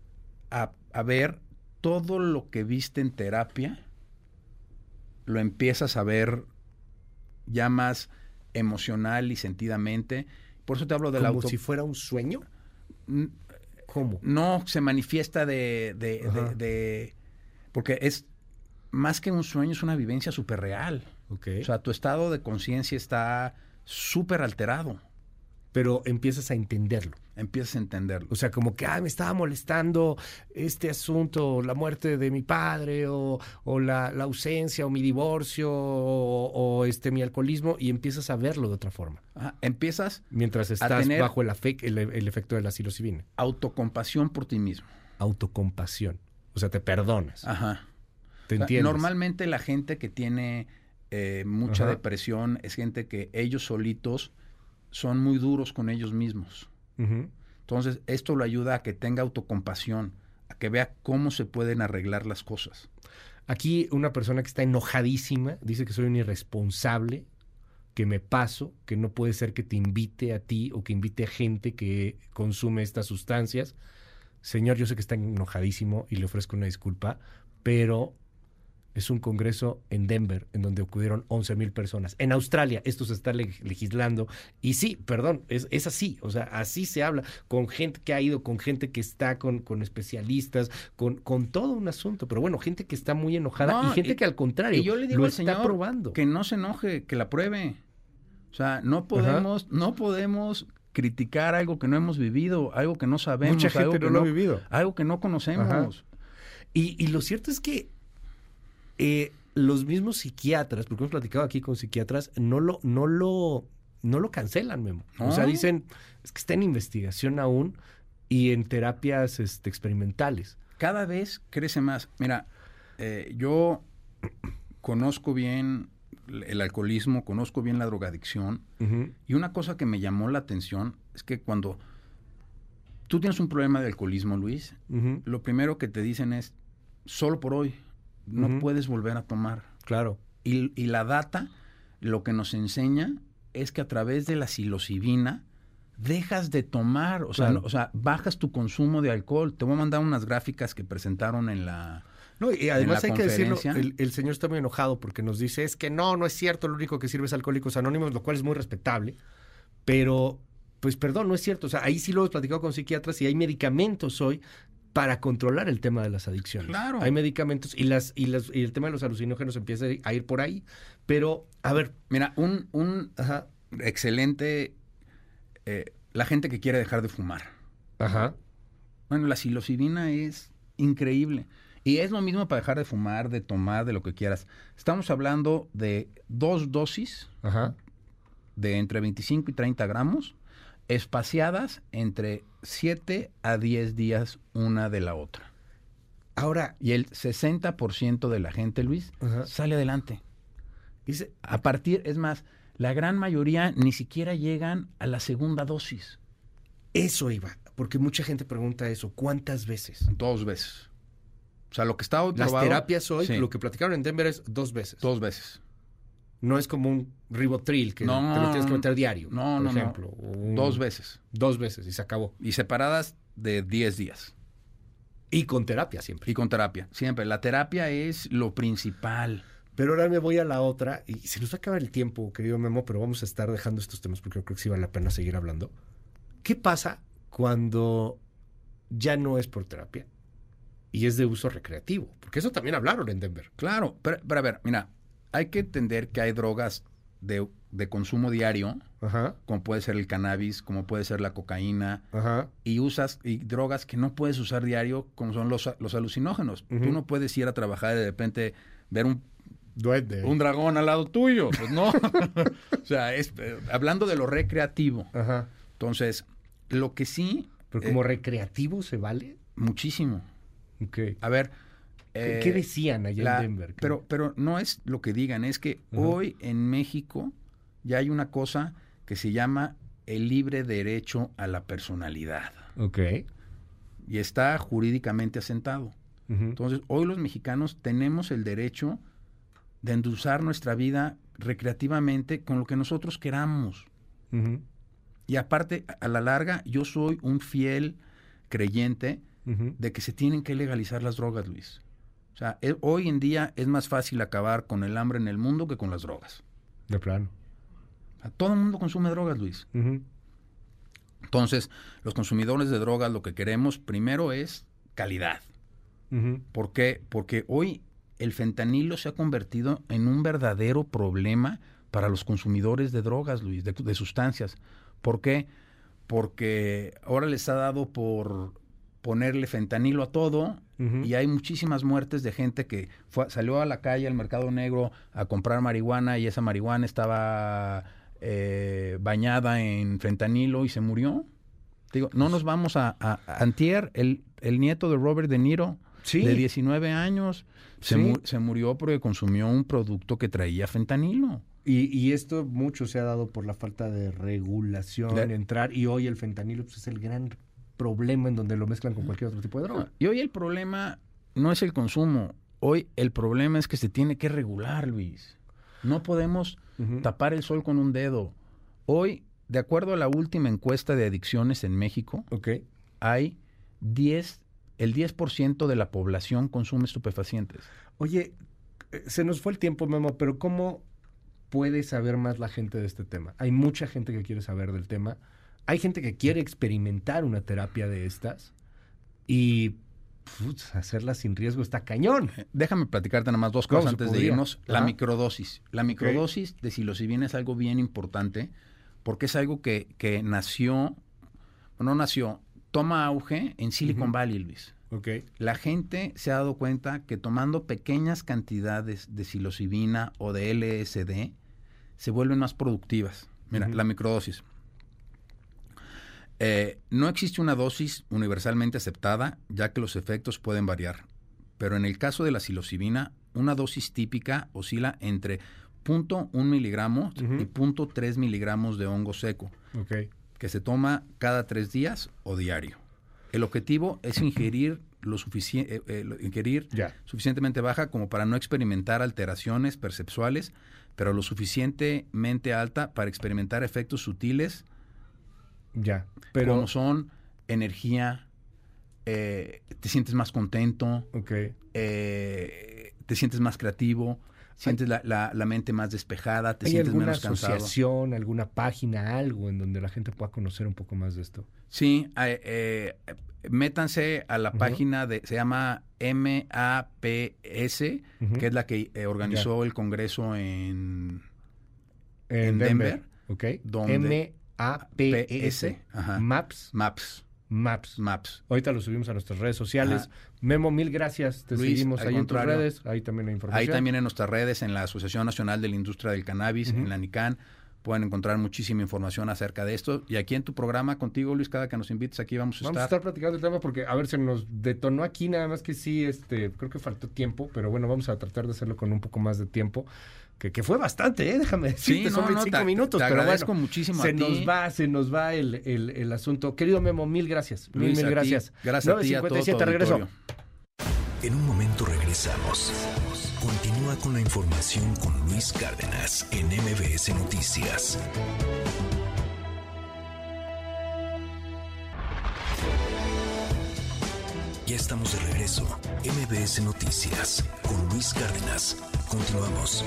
a, a ver todo lo que viste en terapia, lo empiezas a ver ya más emocional y sentidamente. Por eso te hablo del ¿Como si fuera un sueño? ¿Cómo? No, se manifiesta de, de, de, Porque es más que un sueño, es una vivencia súper real. Okay. O sea, tu estado de conciencia está súper alterado pero empiezas a entenderlo. Empiezas a entenderlo. O sea, como que, ah, me estaba molestando este asunto, la muerte de mi padre, o, la, ausencia, o mi divorcio, o, este mi alcoholismo, y empiezas a verlo de otra forma. empiezas. Mientras estás bajo el, el, efecto de la psilocibina. Autocompasión por ti mismo. Autocompasión. O sea, te perdonas. Ajá. Te entiendes. normalmente la gente que tiene eh, mucha depresión es gente que ellos solitos son muy duros con ellos mismos. Entonces, esto lo ayuda a que tenga autocompasión, a que vea cómo se pueden arreglar las cosas. Aquí una persona que está enojadísima dice que soy un irresponsable, que me paso, que no puede ser que te invite a ti o que invite a gente que consume estas sustancias. Señor, yo sé que está enojadísimo y le ofrezco una disculpa, pero es un congreso en Denver, en donde acudieron 11 mil personas. En Australia esto se está legislando y sí, perdón, es, es, así, o sea, así se habla con gente que ha ido, con gente que está, con, con especialistas, con, con todo un asunto, pero bueno, gente que está muy enojada y gente que al contrario yo le digo lo al está probando. Que no se enoje, que la pruebe. O sea, no podemos, no podemos criticar algo que no hemos vivido, algo que no sabemos, Mucha gente algo no que lo ha vivido. Algo que no conocemos. Y, y lo cierto es que eh, los mismos psiquiatras, porque hemos platicado aquí con psiquiatras, no lo, no lo, no lo cancelan, Memo. O sea, dicen, es que está en investigación aún y en terapias este, experimentales. Cada vez crece más. Mira, eh, yo conozco bien el alcoholismo, conozco bien la drogadicción, y una cosa que me llamó la atención es que cuando tú tienes un problema de alcoholismo, Luis, lo primero que te dicen es, solo por hoy, no puedes volver a tomar. Claro. Y, la data lo que nos enseña es que a través de la psilocibina dejas de tomar, o, sea, o sea, bajas tu consumo de alcohol. Te voy a mandar unas gráficas que presentaron en la... No, y además hay que decirlo, el, señor está muy enojado porque nos dice, es que no, no es cierto, lo único que sirve es Alcohólicos Anónimos, lo cual es muy respetable, pero pues perdón, no es cierto. O sea, ahí sí lo he platicado con psiquiatras y hay medicamentos hoy para controlar el tema de las adicciones. Claro. Hay medicamentos y las y las y el tema de los alucinógenos empieza a ir por ahí, pero a ver, mira, un un excelente eh, la gente que quiere dejar de fumar. Ajá. Bueno, la psilocibina es increíble. Y es lo mismo para dejar de fumar, de tomar, de lo que quieras. Estamos hablando de dos dosis de entre 25 y 30 gramos espaciadas entre 7 a 10 días una de la otra. Ahora, y el 60% de la gente, Luis, sale adelante. Dice, a partir, es más, la gran mayoría ni siquiera llegan a la segunda dosis. Eso iba, porque mucha gente pregunta eso. ¿Cuántas veces? Dos veces. O sea, lo que está Las probado- terapias hoy, Sí, lo que platicaron en Denver es dos veces. Dos veces. No es como un ribotril que No, te lo tienes que meter diario. No, por no, ejemplo. un- Dos veces. Dos veces y se acabó. Y separadas de 10 días. Y con terapia siempre. Y con terapia, siempre. La terapia es lo principal. Pero ahora me voy a la otra y se nos va a acabar el tiempo, querido Memo, pero vamos a estar dejando estos temas porque yo creo que sí vale la pena seguir hablando. ¿Qué pasa cuando ya no es por terapia y es de uso recreativo? Porque eso también hablaron en Denver. Claro, pero, pero a ver, mira, hay que entender que hay drogas de, de consumo diario, como puede ser el cannabis, como puede ser la cocaína, y usas y drogas que no puedes usar diario, como son los, los alucinógenos. Ujú. Tú no puedes ir a trabajar y de repente ver un Duende. un dragón al lado tuyo, pues no. o sea, es, eh, hablando de lo recreativo. Entonces, lo que sí... Pero como eh, recreativo se vale. Muchísimo. Ok. A ver. ¿Qué- eh, qué decían allá en Denver? ¿Qué- Pero, pero no es lo que digan, es que hoy en México ya hay una cosa que se llama el libre derecho a la personalidad. Ok. Y está jurídicamente asentado. Entonces, hoy los mexicanos tenemos el derecho de endulzar nuestra vida recreativamente con lo que nosotros queramos. Y aparte, a- la larga, yo soy un fiel creyente de que se tienen que legalizar las drogas, Luis. O sea, hoy en día es más fácil acabar con el hambre en el mundo que con las drogas. De plano. O sea, todo el mundo consume drogas, Luis. Entonces, los consumidores de drogas lo que queremos primero es calidad. ¿Por qué? Porque hoy el fentanilo se ha convertido en un verdadero problema para los consumidores de drogas, Luis, de, de sustancias. ¿Por qué? Porque ahora les ha dado por ponerle fentanilo a todo y hay muchísimas muertes de gente que fue- salió a la calle, al mercado negro, a comprar marihuana y esa marihuana estaba eh, bañada en fentanilo y se murió. Digo, no nos vamos a, a- a Antier, el, el nieto de Robert De Niro, Sí. de 19 años, se, Sí. mu- se murió porque consumió un producto que traía fentanilo. Y, y esto mucho se ha dado por la falta de regulación, De- entrar, y hoy el fentanilo pues, es el gran problema en donde lo mezclan con cualquier otro tipo de droga. Y hoy el problema no es el consumo, hoy el problema es que se tiene que regular, Luis. No podemos tapar el sol con un dedo. Hoy, de acuerdo a la última encuesta de adicciones en México, hay 10, el 10% de la población consume estupefacientes. Oye, eh, se nos fue el tiempo, Memo, pero ¿cómo puede saber más la gente de este tema? Hay mucha gente que quiere saber del tema. Hay gente que quiere experimentar una terapia de estas y putz, hacerla sin riesgo está cañón. Déjame platicarte nada más dos ¿Cómo cosas antes de irnos. La Ajá. microdosis. La microdosis de psilocibina es algo bien importante porque es algo que, que nació, no nació, toma auge en Silicon. Valley, Luis. Ok. La gente se ha dado cuenta que tomando pequeñas cantidades de psilocibina o de LSD se vuelven más productivas. Mira, la microdosis. Eh, no existe una dosis universalmente aceptada, ya que los efectos pueden variar. Pero en el caso de la psilocibina, una dosis típica oscila entre 0.1 miligramos y 0.3 miligramos de hongo seco, Ok. que se toma cada tres días o diario. El objetivo es ingerir lo sufici- eh, eh, lo- ingerir suficientemente baja como para no experimentar alteraciones perceptuales, pero lo suficientemente alta para experimentar efectos sutiles Ya. Pero como son energía, eh, te sientes más contento, eh, te sientes más creativo, sientes la, la- la mente más despejada, te ¿Hay sientes alguna menos cansado. asociación, alguna página, algo en donde la gente pueda conocer un poco más de esto? Sí, eh, métanse a la página de, se llama MAPS, Ujú. que es la que organizó el Congreso en, En Denver, ok. Donde, Ajá. Maps. Maps. Maps. Maps. Ahorita lo subimos a nuestras redes sociales. Ajá. Memo, mil gracias. Te Luis, seguimos ahí en tus contrario. redes. Ahí también hay información. Ahí también en nuestras redes, en la Asociación Nacional de la Industria del Cannabis, Ujú. en la NICAN, pueden encontrar muchísima información acerca de esto. Y aquí en tu programa contigo, Luis, cada que nos invites aquí vamos a Vamos a estar. estar platicando el tema porque, a ver, se nos detonó aquí, nada más que sí, este, creo que faltó tiempo, pero bueno, vamos a tratar de hacerlo con un poco más de tiempo. Que, que fue bastante, ¿eh? déjame decirte, Sí, son no, no, 25 te- minutos, te pero agradezco bueno, muchísimo a se ti. nos va, se nos va el, el- el asunto. Querido Memo, mil gracias, mil, Luis, mil a ti. gracias. Gracias a ti y a 9:57, regreso. auditorio. En un momento regresamos. Continúa con la información con Luis Cárdenas en MBS Noticias. Ya estamos de regreso. MBS Noticias con Luis Cárdenas. Continuamos.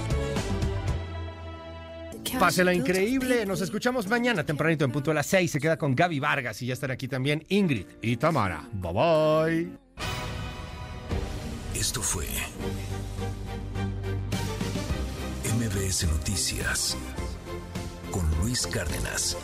Pásela increíble. Nos escuchamos mañana tempranito en punto a las 6. Se queda con Gaby Vargas y ya están aquí también Ingrid y Tamara. Bye bye. Esto fue MBS Noticias con Luis Cárdenas.